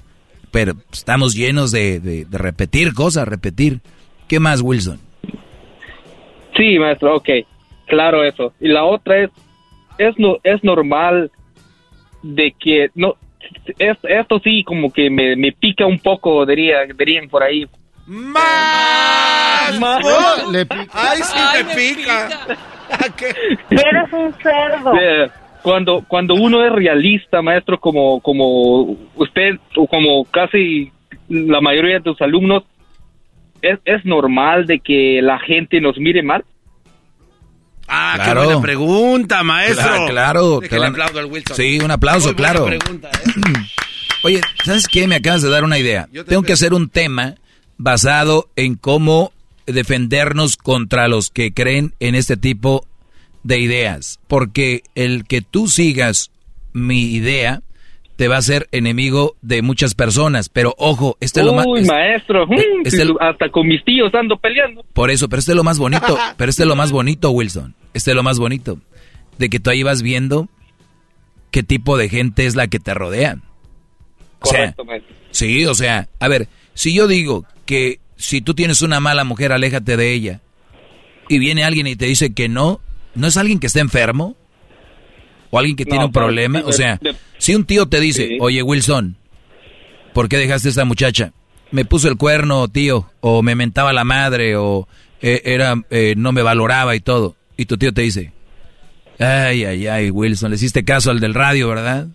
pero estamos llenos de, de- de repetir cosas, repetir. ¿Qué más, Wilson? Sí, maestro, ok. Claro eso. Y la otra es, es, no, es normal de que, no, es, esto sí como que me, me pica un poco, diría, dirían por ahí. ¡Más! Le pica. ¡Ay, sí Ay, pica! Eres un cerdo. Cuando cuando uno es realista, maestro, como como usted o como casi la mayoría de tus alumnos, es, es normal de que la gente nos mire mal. Ah, Claro. qué buena pregunta, maestro. Claro, claro. Déjale te van- aplaudo al Wilson. Sí, un aplauso, Muy claro. pregunta, ¿eh? *clears throat* Oye, ¿sabes qué? Me acabas de dar una idea. Yo te Tengo que hacer un tema basado en cómo defendernos contra los que creen en este tipo de ideas. Porque el que tú sigas mi idea te va a ser enemigo de muchas personas. Pero ojo, este es lo más... Uy, es- maestro, mm, este si hasta con mis tíos ando peleando. por eso, pero este es lo más bonito. *laughs* Pero este es lo más bonito, Wilson. Este es lo más bonito. De que tú ahí vas viendo qué tipo de gente es la que te rodea. O sea, Correcto, maestro. Sí, o sea, a ver, si yo digo que si tú tienes una mala mujer, aléjate de ella, y viene alguien y te dice que no, ¿no es alguien que está enfermo? o alguien que tiene un problema, o sea, si un tío te dice, oye Wilson, ¿por qué dejaste a esta muchacha? Me puso el cuerno, tío, o me mentaba la madre, o eh, era eh, no me valoraba y todo. Y tu tío te dice, ay, ay, ay, Wilson, le hiciste caso al del radio, ¿verdad?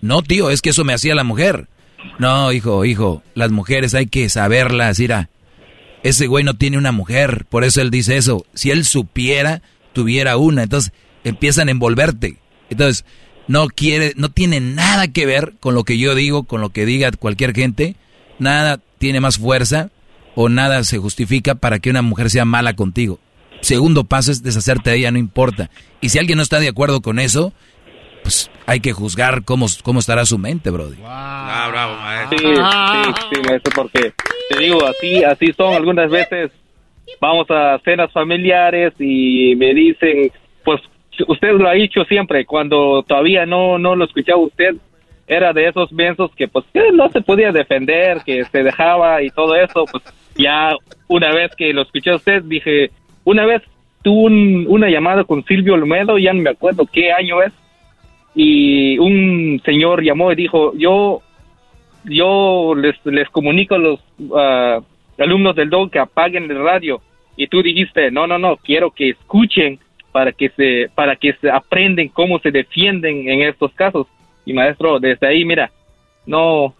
No, tío, es que eso me hacía la mujer. No, hijo, hijo, las mujeres hay que saberlas, mira. Ese güey no tiene una mujer, por eso él dice eso. Si él supiera, tuviera una. Entonces empiezan a envolverte. Entonces, no quiere, no tiene nada que ver con lo que yo digo, con lo que diga cualquier gente. Nada tiene más fuerza o nada se justifica para que una mujer sea mala contigo. Segundo paso es deshacerte de ella, no importa. Y si alguien no está de acuerdo con eso, pues hay que juzgar cómo, cómo estará su mente, Brody. Ah, bravo, maestro. Sí, sí, sí, maestro, porque te digo, así, así son algunas veces. Vamos a cenas familiares y me dicen, pues usted lo ha dicho siempre, cuando todavía no, no lo escuchaba usted, era de esos mensos que pues que no se podía defender, que se dejaba y todo eso, pues ya una vez que lo escuché usted, dije, una vez tuve una llamada con Silvio Olmedo, ya no me acuerdo qué año es, y un señor llamó y dijo, yo, yo les, les comunico a los ah, alumnos del DOC que apaguen el radio. Y tú dijiste, no, no, no, quiero que escuchen para que se, para que se aprenden cómo se defienden en estos casos. Y maestro, desde ahí, mira, no,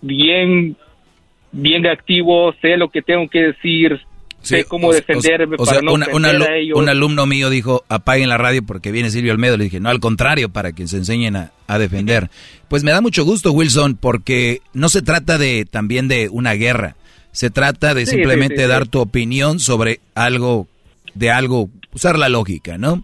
bien, bien activo, sé lo que tengo que decir, sé cómo defenderme para no un alumno mío dijo, apaguen la radio porque viene Silvio Almedo. Le dije, no, al contrario, para que se enseñen a, defender. *laughs* Pues me da mucho gusto, Wilson, porque no se trata de también de una guerra. Se trata de simplemente dar tu opinión sobre algo, de algo, usar la lógica, ¿no?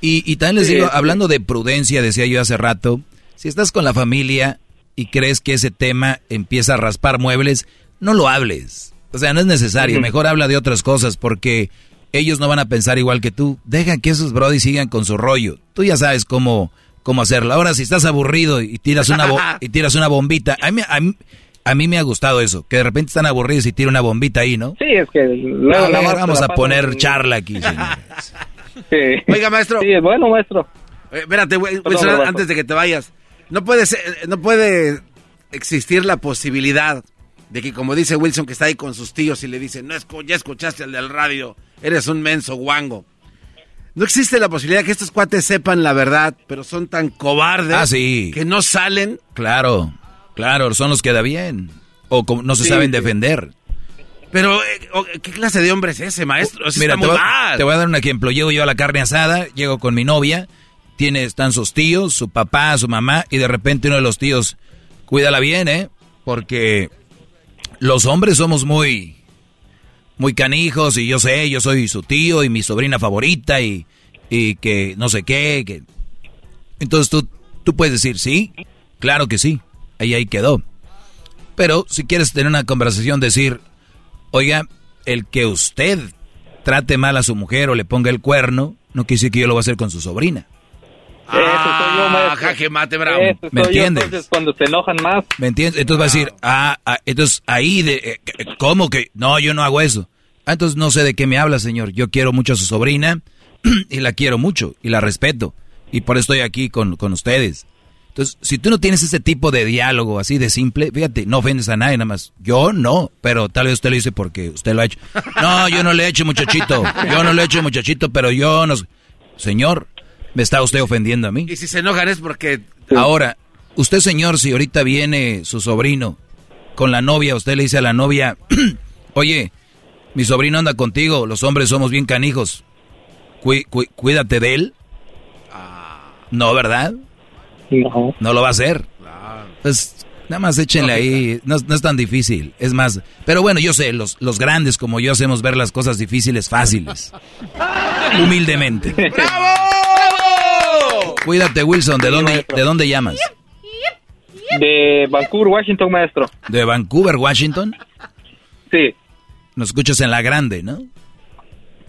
Y, y también les digo, hablando de prudencia, decía yo hace rato, si estás con la familia y crees que ese tema empieza a raspar muebles, no lo hables o sea, no es necesario. Mejor habla de otras cosas porque ellos no van a pensar igual que tú. Deja que esos brody sigan con su rollo. Tú ya sabes cómo, cómo hacerlo. Ahora, si estás aburrido y tiras una, *laughs* y tiras una bombita, a mí, a, mí, me ha gustado eso. Que de repente están aburridos y tira una bombita ahí, ¿no? Sí, es que... vamos a poner charla aquí, *laughs* Sí. Oiga, maestro. Sí, bueno, maestro. Eh, espérate, antes de que te vayas. No puede, ser, no puede existir la posibilidad de que como dice Wilson que está ahí con sus tíos y le dice, no, ya escuchaste al del radio, eres un menso guango. No existe la posibilidad que estos cuates sepan la verdad, pero son tan cobardes ah, que no salen. Claro, claro, son los que da bien. O no se saben defender. Pero, eh, ¿qué clase de hombre es ese, maestro? Mira, te, voy, te, voy, a dar un ejemplo. Llego yo a la carne asada, llego con mi novia, tiene, están sus tíos, su papá, su mamá, y de repente uno de los tíos, cuídala bien, ¿eh? Porque los hombres somos muy, muy canijos y yo sé, yo soy su tío y mi sobrina favorita y, y que no sé qué. Entonces tú, tú puedes decir, sí, claro que sí, ahí ahí quedó. Pero si quieres tener una conversación, decir, oiga, el que usted trate mal a su mujer o le ponga el cuerno, no quiere decir que yo lo voy a hacer con su sobrina. Ah, jaque mate bravo. ¿Me entiendes? entonces cuando se enojan más. ¿Me entiendes? Entonces va a decir, ah, ah entonces ahí de, eh, eh, ¿cómo que? No, yo no hago eso. Ah, entonces no sé de qué me habla, señor. Yo quiero mucho a su sobrina *clears throat* y la quiero mucho y la respeto. Y por eso estoy aquí con, con ustedes. Entonces, si tú no tienes ese tipo de diálogo así de simple, fíjate, no ofendes a nadie nada más. Yo no, pero tal vez usted lo dice porque usted lo ha hecho. No, yo no le he hecho muchachito. Yo no le he hecho muchachito, pero yo no... Señor, ¿Me está usted ofendiendo a mí? Y si se enojan es porque... Ahora, usted señor, si ahorita viene su sobrino con la novia, usted le dice a la novia, *clears throat* oye, mi sobrino anda contigo, los hombres somos bien canijos, cuídate de él. Ah. No, ¿verdad? No. No lo va a hacer. Pues nada más échenle ahí, no, no, es tan difícil, es más, pero bueno, yo sé, los, los grandes como yo hacemos ver las cosas difíciles fáciles, *laughs* humildemente. ¡Bravo! Cuídate, Wilson. ¿De dónde, ¿De dónde llamas? De Vancouver, Washington, maestro. ¿De Vancouver, Washington? Sí. Nos escuchas en La Grande, ¿no?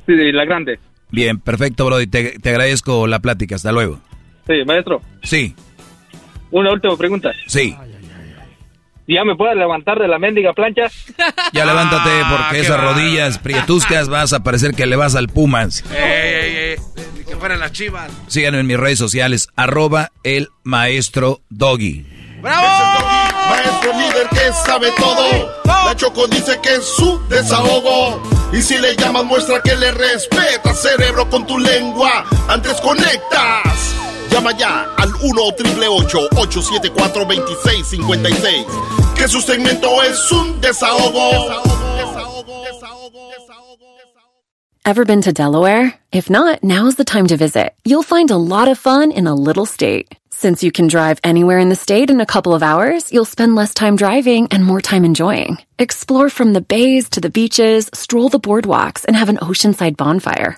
Sí, de La Grande. Bien, perfecto, Brody. Te, te agradezco la plática. Hasta luego. Sí, maestro. Sí. Una última pregunta. Sí. ¿Ya me puedes levantar de la mendiga plancha? *laughs* Ya levántate porque esas rodillas prietuscas vas a parecer que le vas al Pumas. Ey, ey, ey. fueran las chivas. Síganme en mis redes sociales, arroba el maestro Doggy. ¡Bravo! Maestro líder que sabe todo. La Choco dice que es su desahogo. Y si le llamas, muestra que le respeta, cerebro, con tu lengua. Antes conectas. Llama ya al 1-888-874-2656. Que su segmento es un desahogo. Ever been to Delaware? If not, now's the time to visit. You'll find a lot of fun in a little state. Since you can drive anywhere in the state in a couple of hours, you'll spend less time driving and more time enjoying. Explore from the bays to the beaches, stroll the boardwalks, and have an oceanside bonfire.